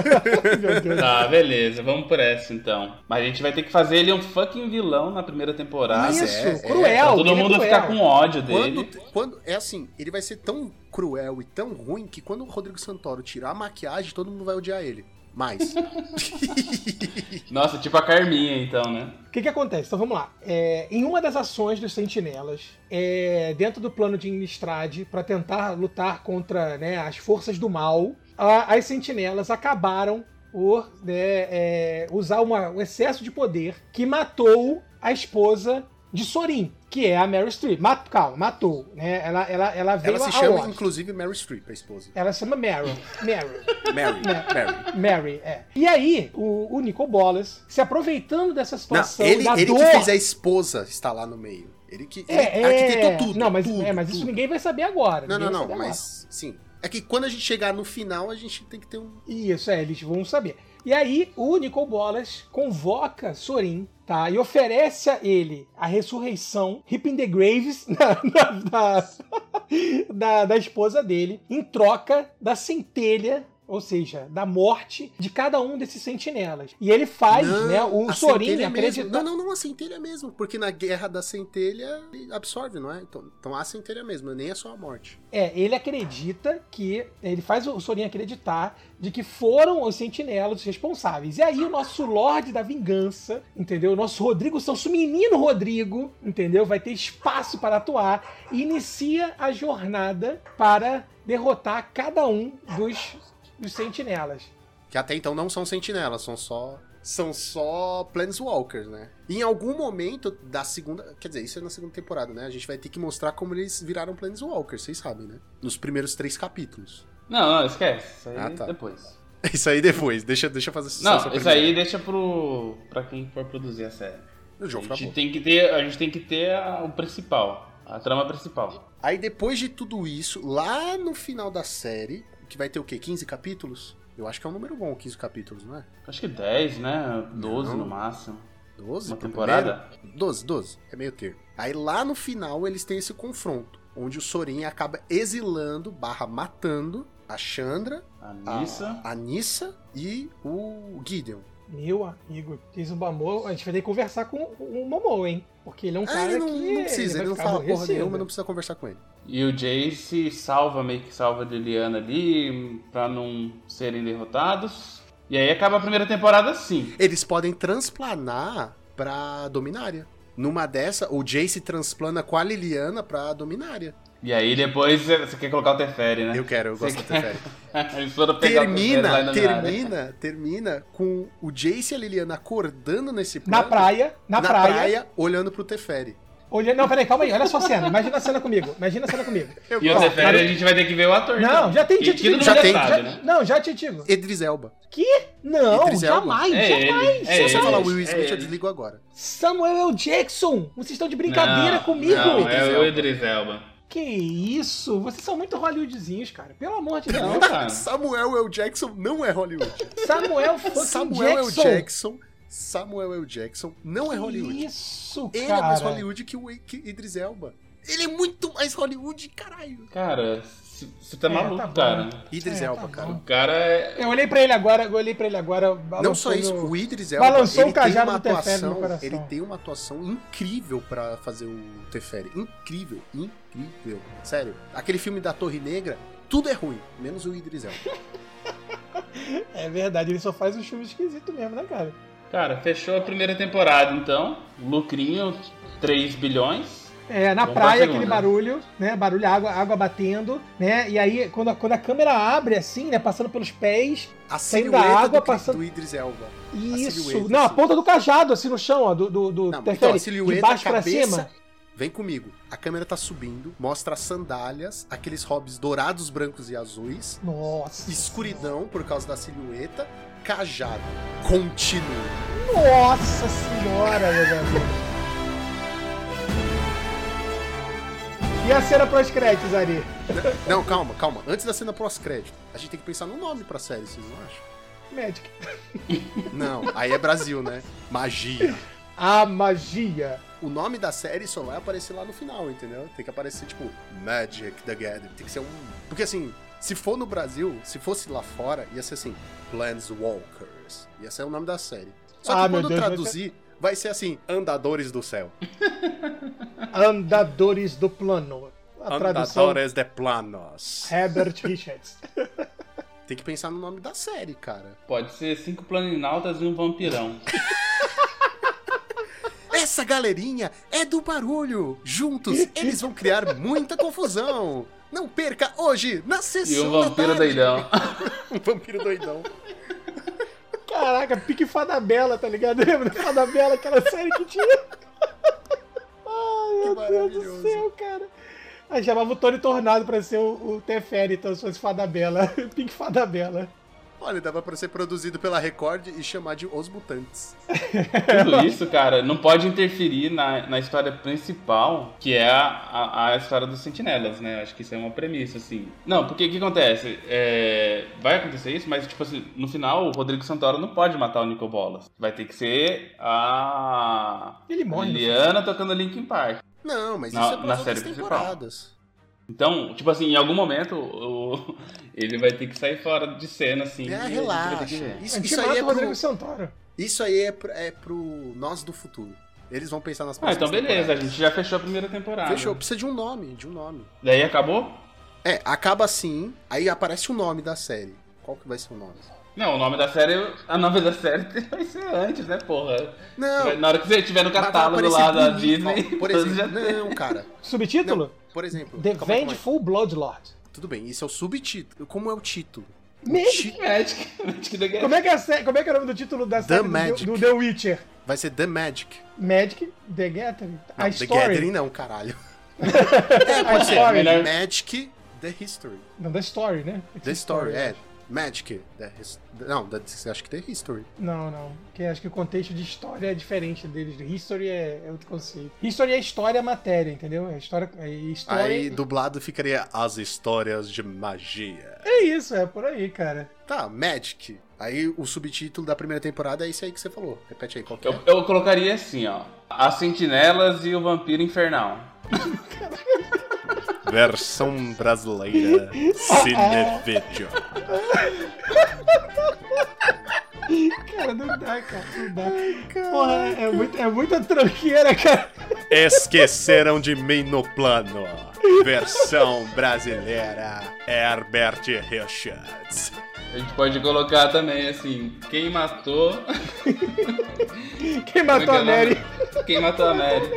Tá, beleza, vamos por essa então. Mas a gente vai ter que fazer ele um fucking vilão na primeira temporada. Isso, é, é. cruel. Pra todo ele é mundo cruel. ficar com ódio Quando, dele. quando. É assim, ele vai ser tão cruel e tão ruim que quando o Rodrigo Santoro tirar a maquiagem, todo mundo vai odiar ele. Mais. Nossa, tipo a Carminha, então, né? O que, que acontece? Então vamos lá. É, em uma das ações dos sentinelas, é, dentro do plano de Innistrad, para tentar lutar contra né, as forças do mal, a- as sentinelas acabaram por né, é, usar uma- um excesso de poder que matou a esposa de Sorin, que é a Mary Streep. Mat, calma, matou. Né? Ela, ela, ela veio Ela se chama, inclusive, Mary Streep, a esposa. Ela se chama Meryl. Meryl. Mary, Mary. Mary, é. E aí, o, o Nico Bolas, se aproveitando dessa Não, situação ele, da ele dor... que fez a esposa estar lá no meio. Ele que ele É, arquitetou é, tudo. Não, mas, tudo, é, mas isso tudo. ninguém vai saber agora. Não, não, não, mas sim. É que quando a gente chegar no final, a gente tem que ter um. agora. Isso, é, eles vão saber. E aí, o Nicol Bolas convoca Sorin, tá? E oferece a ele a ressurreição, Ripping the Graves, da, da esposa dele, em troca da centelha ou seja, da morte de cada um desses sentinelas. E ele faz, Não, né, o Sorin acredita... Não, não, não, a centelha mesmo. Porque na guerra da centelha ele absorve, não é? Então, então a centelha mesmo, nem é só a morte. É, ele acredita que. Ele faz o Sorin acreditar de que foram os sentinelas os responsáveis. E aí o nosso Lorde da Vingança, entendeu? O nosso Rodrigo Santos, o menino Rodrigo, entendeu? Vai ter espaço para atuar e inicia a jornada para derrotar cada um dos, dos sentinelas. Que até então não são sentinelas, são só. São só Planeswalkers, né? Em algum momento da segunda. Quer dizer, isso é na segunda temporada, né? A gente vai ter que mostrar como eles viraram Planeswalkers, vocês sabem, né? Nos primeiros três capítulos. Não, não, esquece. Isso aí Ah, tá. depois. Isso aí depois, deixa, deixa eu fazer só Não, isso aí deixa pro. pra quem for produzir a série. O A jogo gente acabou. tem que ter, a gente tem que ter a- o principal, a trama principal. Aí depois de tudo isso, lá no final da série, que vai ter o quê? 15 capítulos? Eu acho que é um número bom, 15 capítulos, não é? Acho que 10, né? 12 Não. no máximo. 12? Uma temporada? primeiro? 12, 12. É meio termo. Aí lá no final eles têm esse confronto, onde o Sorin acaba exilando, barra matando, a Chandra, A a, Nissa. a Nissa e o Gideon. Meu amigo, diz o Momo, a gente vai ter que conversar com o Momo, hein? Porque ele é um Ah, cara ele não, que. não precisa, vai ele não fala porra nenhuma, não precisa conversar com ele. E o Jace salva, meio que salva a Liliana ali, pra não serem derrotados. E aí acaba a primeira temporada assim. Eles podem transplanar pra Dominária. Numa dessa, o Jace transplana com a Liliana pra Dominária. E aí depois você quer colocar o Teferi, né? Eu quero, eu gosto do Você Teferi. Eles foram pegar o Teferi lá Termina, na termina, termina com o Jace e a Liliana acordando nesse Na plano, praia, na, na praia. praia, olhando pro Teferi. Olhando, não, peraí, calma aí, olha só a cena. Imagina a cena comigo. Imagina a cena comigo. Eu E o. Teferi a gente vai ter que ver o ator. Não, então. já tem Que- já te já tem, sabe, já- né? Não, já te digo. Idris Elba. Que? Não, Idris Elba. jamais, É jamais. é Se você ele, falar Will é Smith, eu ele. desligo agora. Samuel L. Jackson, vocês estão de brincadeira Não, comigo. Não, é o Idris Elba. Que isso? Vocês são muito Hollywoodzinhos, cara. Pelo amor de Deus. cara. Samuel L. Jackson não é Hollywood. Samuel Samuel L. Jackson. Samuel L. Jackson não é Que Hollywood. Isso, Ele cara. é mais Hollywood que o Idris Elba. Ele é muito mais Hollywood, caralho. Cara, você tá É, maluco, tá cara. Idris É, Elba, tá cara. O cara é. Eu olhei pra ele agora, eu olhei pra ele agora. Não só isso, no- o Idris Elba, Balançou ele o tem cajado uma do Teferi no atuação, coração. ele tem uma atuação incrível pra fazer o Teferi, incrível, incrível. Sério, aquele filme da Torre Negra, tudo é ruim, menos o Idris Elba. É verdade, ele só faz um filme esquisito mesmo, né, cara? Cara, fechou a primeira temporada então. Lucrinho, 3 bilhões. É, na praia, aquele barulho, né? Barulho, água, água batendo, né? E aí, quando a, quando a câmera abre, assim, né? Passando pelos pés. A Saindo da silhueta água, do, passando- do Idris Elba. Isso. silhueta, Não, a assim. ponta do cajado, assim, no chão, ó, do, do, do Não, então, a de baixo a pra cabeça... cima. Vem comigo. A câmera tá subindo, mostra as sandálias, aqueles hobbies dourados, brancos e azuis, Nossa. escuridão por causa da silhueta, cajado. Continua. Nossa senhora, meu amigo. E a cena pós-créditos, Ari? Não, calma, calma. Antes da cena pós-crédito, a gente tem que pensar no nome pra série, vocês não acham? Magic. Não, aí é Brasil, né? Magia. A magia. O nome da série só vai aparecer lá no final, entendeu? Tem que aparecer, tipo, Magic the Gathering. Tem que ser um. Porque assim, se for no Brasil, se fosse lá fora, ia ser assim, Planeswalkers. Ia ser o nome da série. Só que Ah, quando Deus, vai traduzir, vai ser assim, Andadores do Céu. Andadores do plano. A tradução Andadores de Planos. Herbert Richards. Tem que pensar no nome da série, cara. Pode ser cinco planinautas e um vampirão. Essa galerinha é do barulho. Juntos, eles vão criar muita confusão. Não perca hoje, na E sessão um da vampiro tarde. doidão. um vampiro doidão. Caraca, pique Fada Bela, tá ligado? Lembra da Fada Bela, aquela série que tinha? Ai, meu Deus do céu, cara. Aí chamava o Tony Tornado pra ser o, o Teferi, então se fosse Fada Bela. Pique Fada Bela. Olha, dava pra ser produzido pela Record e chamar de Os Mutantes. Tudo isso, cara, não pode interferir na, na história principal, que é a, a, a história dos sentinelas, né? Acho que isso é uma premissa, assim. Não, porque o que acontece? É, vai acontecer isso, mas, tipo assim, no final, o Rodrigo Santoro não pode matar o Nico Bolas. Vai ter que ser a Ele morre. Liliana tocando Linkin Park. Não, mas Na- isso é na pras outras série principal. Então, tipo assim, em algum momento o- ele vai ter que sair fora de cena, assim. É, relaxa. que Isso, isso aí é pro, Santoro. isso aí é pro, é pro nós do futuro. Eles vão pensar nas Ah, então próximas beleza, a gente já fechou a primeira temporada. Fechou, precisa de um nome, de um nome. Daí acabou? É, acaba assim, aí aparece o nome da série. Qual que vai ser o nome? Não, o nome da série. A nome da série vai ser antes, né, porra? Não, Na hora que você estiver no catálogo lá da. Disney, por exemplo, não, cara. Subtítulo? Não, por exemplo, The calma. Vengeful Bloodlord. Tudo bem, isso é o subtítulo. Como é o título? O Magic. ti- Magic, Magic the Gathering. Como é, que é a como é que é o nome do título da série do, Magic. do The Witcher? Vai ser The Magic. Magic, The Gathering. Não, a The Story. Gathering não, caralho. é, pode ser. Story. Magic The History. Não, The Story, né? The Story, é. Magic The His... Não, the, acho que The History. Não, não. Porque acho que o contexto de história é diferente deles. History é, é outro conceito. History é história, é matéria, entendeu? É história. É história Aí dublado ficaria As Histórias de Magia. É isso, é por aí, cara. Tá, Magic. Aí o subtítulo da primeira temporada é isso aí que você falou. Repete aí, qual que é? Eu, eu colocaria assim, ó. As Sentinelas e o Vampiro Infernal. Versão brasileira Cinevídeo. Cara, não dá, cara. Não dá. Porra, é, muito, é muita tranqueira, cara. Esqueceram de mim no plano. Versão brasileira Herbert Richards. A gente pode colocar também assim, quem matou. Quem matou a é que é o Mary? Quem matou a Mary?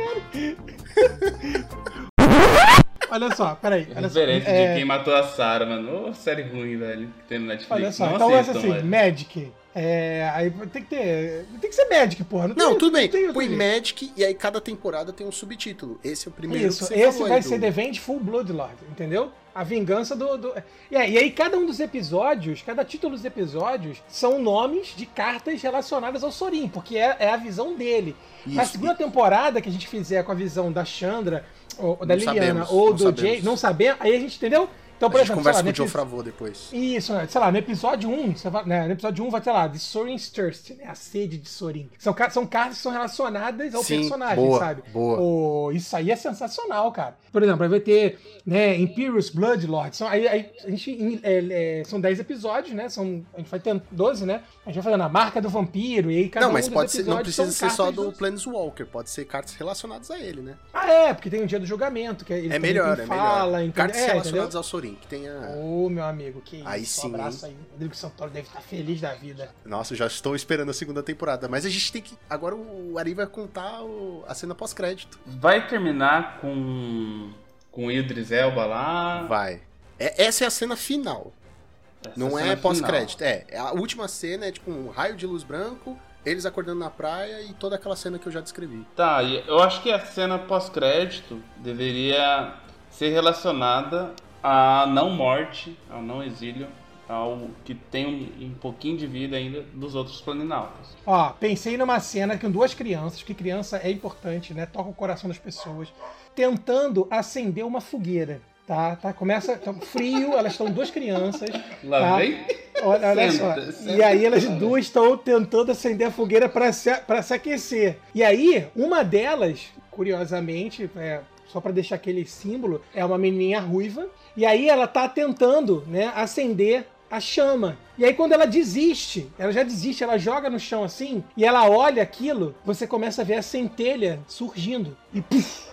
Olha só, peraí. Olha só. Referência É, de quem matou a Sarah, mano. Ô, série ruim, velho. Que tem no Netflix. Olha só, Não então ser assim, velho. Magic. É, aí tem que ter. Tem que ser Magic, porra. Não, tem- tudo bem. tem Põe jeito. Magic e aí cada temporada tem um subtítulo. Esse é o primeiro Isso, que você esse falou vai aí, ser do- The Vengeful Bloodlord, entendeu? A vingança do. do... E, aí, e aí, cada um dos episódios, cada título dos episódios, são nomes de cartas relacionadas ao Sorin, porque é, é a visão dele. Na Isso. segunda temporada que a gente fizer com a visão da Chandra, ou, da Não Liliana, sabemos, ou do. Jay, não sabemos, aí a gente entendeu? Então, por a gente exemplo, conversa sei com lá, o Joe Favreau depois. Isso, né? sei lá, no episódio 1, você vai, né, no episódio 1 vai ter lá, de Sorin's Thirst, né? A sede de Sorin. São, são cartas que são relacionadas ao Sim, personagem, boa, sabe? boa. Pô, isso aí é sensacional, cara. Por exemplo, vai ter, né, Imperious Bloodlord. São, aí, aí a gente, é, é, são 10 episódios, né? São, a gente vai ter 12, né? A gente vai fazendo a marca do vampiro, e aí cada não, mas um dos pode ser, não precisa ser só do Planeswalker, pode ser cartas relacionadas a ele, né? Ah, é, porque tem o dia do julgamento, que ele É também melhor, é fala, melhor. entendeu? Cartas É, relacionadas entendeu? ao Sorin, que tenha... Ô, meu amigo, que Aí isso. sim, um abraço aí. Rodrigo Santoro deve estar feliz da vida. Nossa, eu já estou esperando a segunda temporada. Mas a gente tem que... Agora o Ari vai contar o- a cena pós-crédito. Vai terminar com. com o Idris Elba lá. Vai. É- essa é a cena final. Essa Não é pós-crédito. É, a última cena é tipo um raio de luz branco, eles acordando na praia e toda aquela cena que eu já descrevi. Tá, e eu acho que a cena pós-crédito deveria ser relacionada à não morte, ao não exílio, ao que tem um, um pouquinho de vida ainda dos outros planinautas. Ó, pensei numa cena com duas crianças, que criança é importante, né? Toca o coração das pessoas, tentando acender uma fogueira. Tá, tá, começa tá frio, elas estão duas crianças. Lá tá? vem. Olha, olha Senta, só. senta. E aí elas duas estão tentando acender a fogueira para se, pra se aquecer. E aí, uma delas, curiosamente, é, só para deixar aquele símbolo, é uma menininha ruiva. E aí ela tá tentando, né, acender a chama. E aí quando ela desiste, ela já desiste, ela joga no chão assim, e ela olha aquilo, você começa a ver a centelha surgindo. E puf,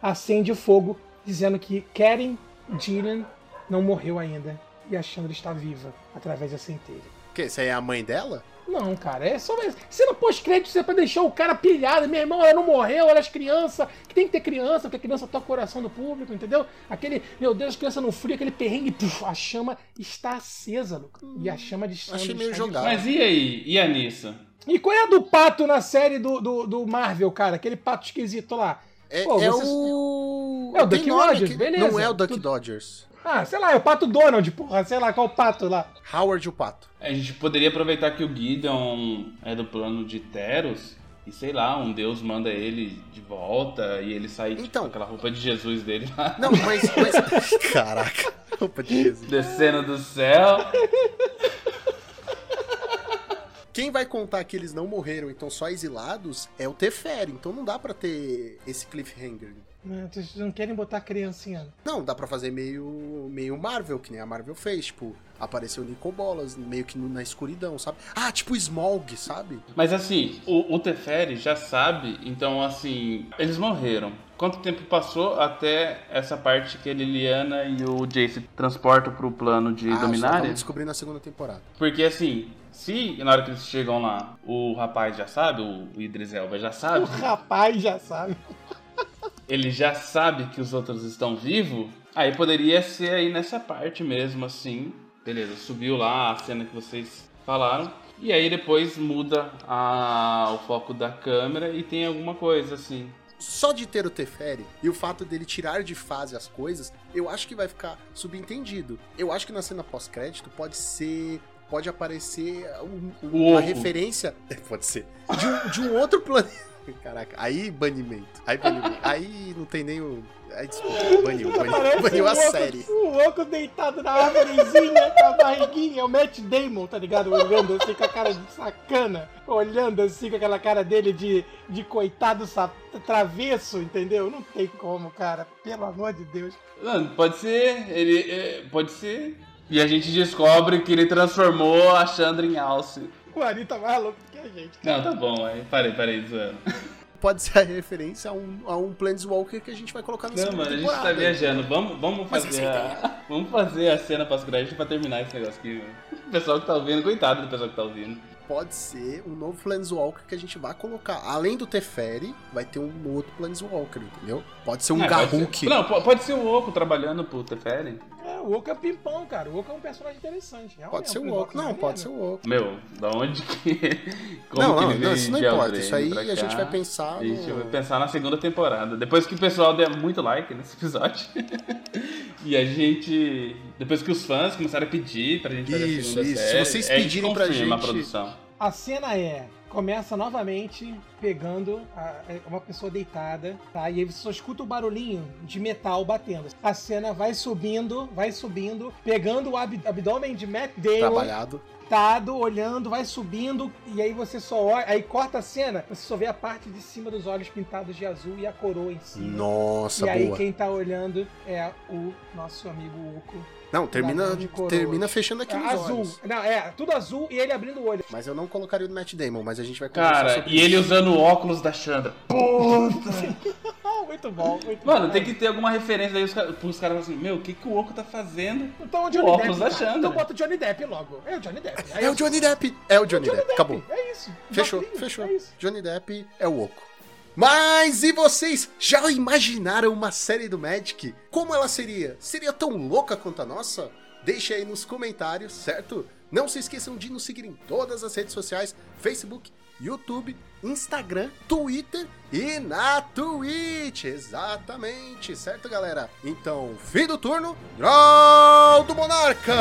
acende o fogo, dizendo que Karen Gillian não morreu ainda. E a Chandra está viva através da centelha. O quê? Essa aí é a mãe dela? Não, cara, é só. Cena pós-crédito, isso é pra deixar o cara pilhado. Meu irmão, ela não morreu, ela é as crianças. Que tem que ter criança, porque a criança toca o coração do público, entendeu? Aquele, meu Deus, as crianças no frio, aquele perrengue, puf, a chama está acesa, Luca. E a chama de Achei meio jogado. Mas e aí? E a Nissa? e qual é a do pato na série do, do, do Marvel, cara? Aquele pato esquisito lá. É, Pô, é você- o. É o Duck Dodgers, que- beleza. Não é o Duck Dodgers. Ah, sei lá, é o pato Donald, porra. Sei lá, qual o pato lá. Howard o Pato. A gente poderia aproveitar que o Gideon é do plano de Teros. E sei lá, um deus manda ele de volta e ele sai tipo, Então. com aquela roupa de Jesus dele lá, Não, mas. mas... Caraca. Roupa de Jesus. descendo do céu. Quem vai contar que eles não morreram, então só exilados, é o Teferi. Então não dá pra ter esse cliffhanger. Né, Vocês não querem botar criancinha. Não, dá pra fazer meio, meio Marvel, que nem a Marvel fez. Tipo, apareceu Nicol Bolas, meio que na escuridão, sabe? Ah, tipo Smog, sabe? Mas assim, o, o Teferi já sabe, então assim, eles morreram. Quanto tempo passou até essa parte que a Liliana e o Jace transportam pro plano de ah, Dominária? vamos descobrir na segunda temporada. Porque assim, se na hora que eles chegam lá, o rapaz já sabe, o Idris Elba já O sabe, rapaz já sabe. ele já sabe que os outros estão vivos, aí poderia ser aí nessa parte mesmo, assim. Beleza, subiu lá a cena que vocês falaram. E aí depois muda a- o foco da câmera e tem alguma coisa assim. Só de ter o Teferi e o fato dele tirar de fase as coisas, eu acho que vai ficar subentendido. Eu acho que na cena pós-crédito pode ser. Pode aparecer um- um- uma referência. Pode ser. De um, de um outro planeta. Caraca, aí banimento. Aí banimento. Aí não tem nem o. Aí desculpa, baniu, baniu, baniu a oco- série. Um oco deitado na árvorezinha com a barriguinha. É o Matt Damon, tá ligado? Olhando assim com a cara de sacana. Olhando assim com aquela cara dele de, de coitado travesso, entendeu? Não tem como, cara. Pelo amor de Deus. Não, pode ser, ele. é, pode ser. E a gente descobre que ele transformou a Chandra em Alce. O Ari tá mais louco que a gente. Não, tá bom, aí parei, parei zoando. Pode ser a referência a um, a um Planeswalker que a gente vai colocar na Não, mano, a gente tá viajando. Vamos, vamos fazer a. Vamos fazer a cena pós-crédito pra terminar esse negócio aqui, mano. O pessoal que tá ouvindo, coitado do pessoal que tá ouvindo. Pode ser um novo Planeswalker que a gente vai colocar. Além do Teferi, vai ter um outro Planeswalker, entendeu? Pode ser um É, Garruk. Não, po- pode ser o Oco trabalhando pro Teferi. É, o Oco é pimpão, cara. O Oco é um personagem interessante. É Pode é ser o Oco. Não, maneiro. pode ser o Oco. Meu, da onde que. Como Não, que não, ele não, isso não importa. Isso aí a gente vai pensar A gente no- vai pensar na segunda temporada. Depois que o pessoal der muito like nesse episódio. e a gente. Depois que os fãs começaram a pedir pra gente fazer a Isso, segunda isso. Se série. vocês aí a gente pedirem pra confirma a gente- produção. A cena é. Começa novamente pegando a- é uma pessoa deitada, tá? E aí você só escuta o barulhinho de metal batendo. A cena vai subindo, vai subindo, pegando o ab- abdômen de Matt Damon, Trabalhado. deitado, olhando, vai subindo, e aí você só olha, aí corta a cena, você só vê a parte de cima dos olhos pintados de azul e a coroa em cima. Nossa, e aí boa. quem tá olhando é o nosso amigo Uco. Não, termina, termina fechando aqui É, nos azul. olhos. Não, é, tudo azul e ele abrindo o olho. Mas eu não colocaria o Matt Damon, mas a gente vai conversar Cara, sobre e ele isso. usando o óculos da Chandra. Ah, muito bom, muito Mano, bom. tem que ter alguma referência aí os caras- pros caras assim, meu, o que, que o Oco tá fazendo? Então o O Johnny óculos Depp. da. Chandra. Então bota o Johnny Depp logo. É o Johnny Depp. Aí É o Johnny Depp! É o Johnny, Johnny Depp. Acabou. É isso. Fechou, fechou. É isso. Johnny Depp é o Oco. Mas e vocês já imaginaram uma série do Magic? Como ela seria? Seria tão louca quanto a nossa? Deixe aí nos comentários, certo? Não se esqueçam de nos seguir em todas as redes sociais: Facebook, YouTube, Instagram, Twitter e na Twitch. Exatamente, certo, galera? Então, fim do turno, Draw do Monarca!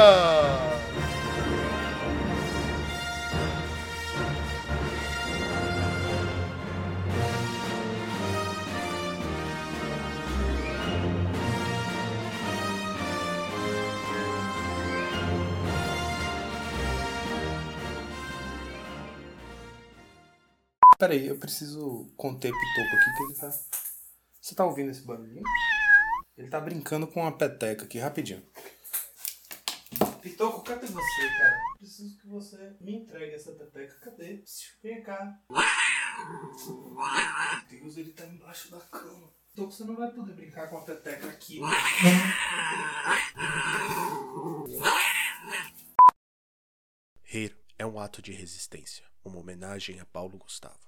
Peraí, eu preciso conter Pitoco aqui que ele tá. Você tá ouvindo esse barulhinho? Ele tá brincando com uma peteca aqui, rapidinho. Pitoco, cadê você, cara? Preciso que você me entregue essa peteca. Cadê? Vem cá. Meu Deus, ele tá embaixo da cama. Pitoco, você não vai poder brincar com a peteca aqui. Rir é um ato de resistência, uma homenagem a Paulo Gustavo.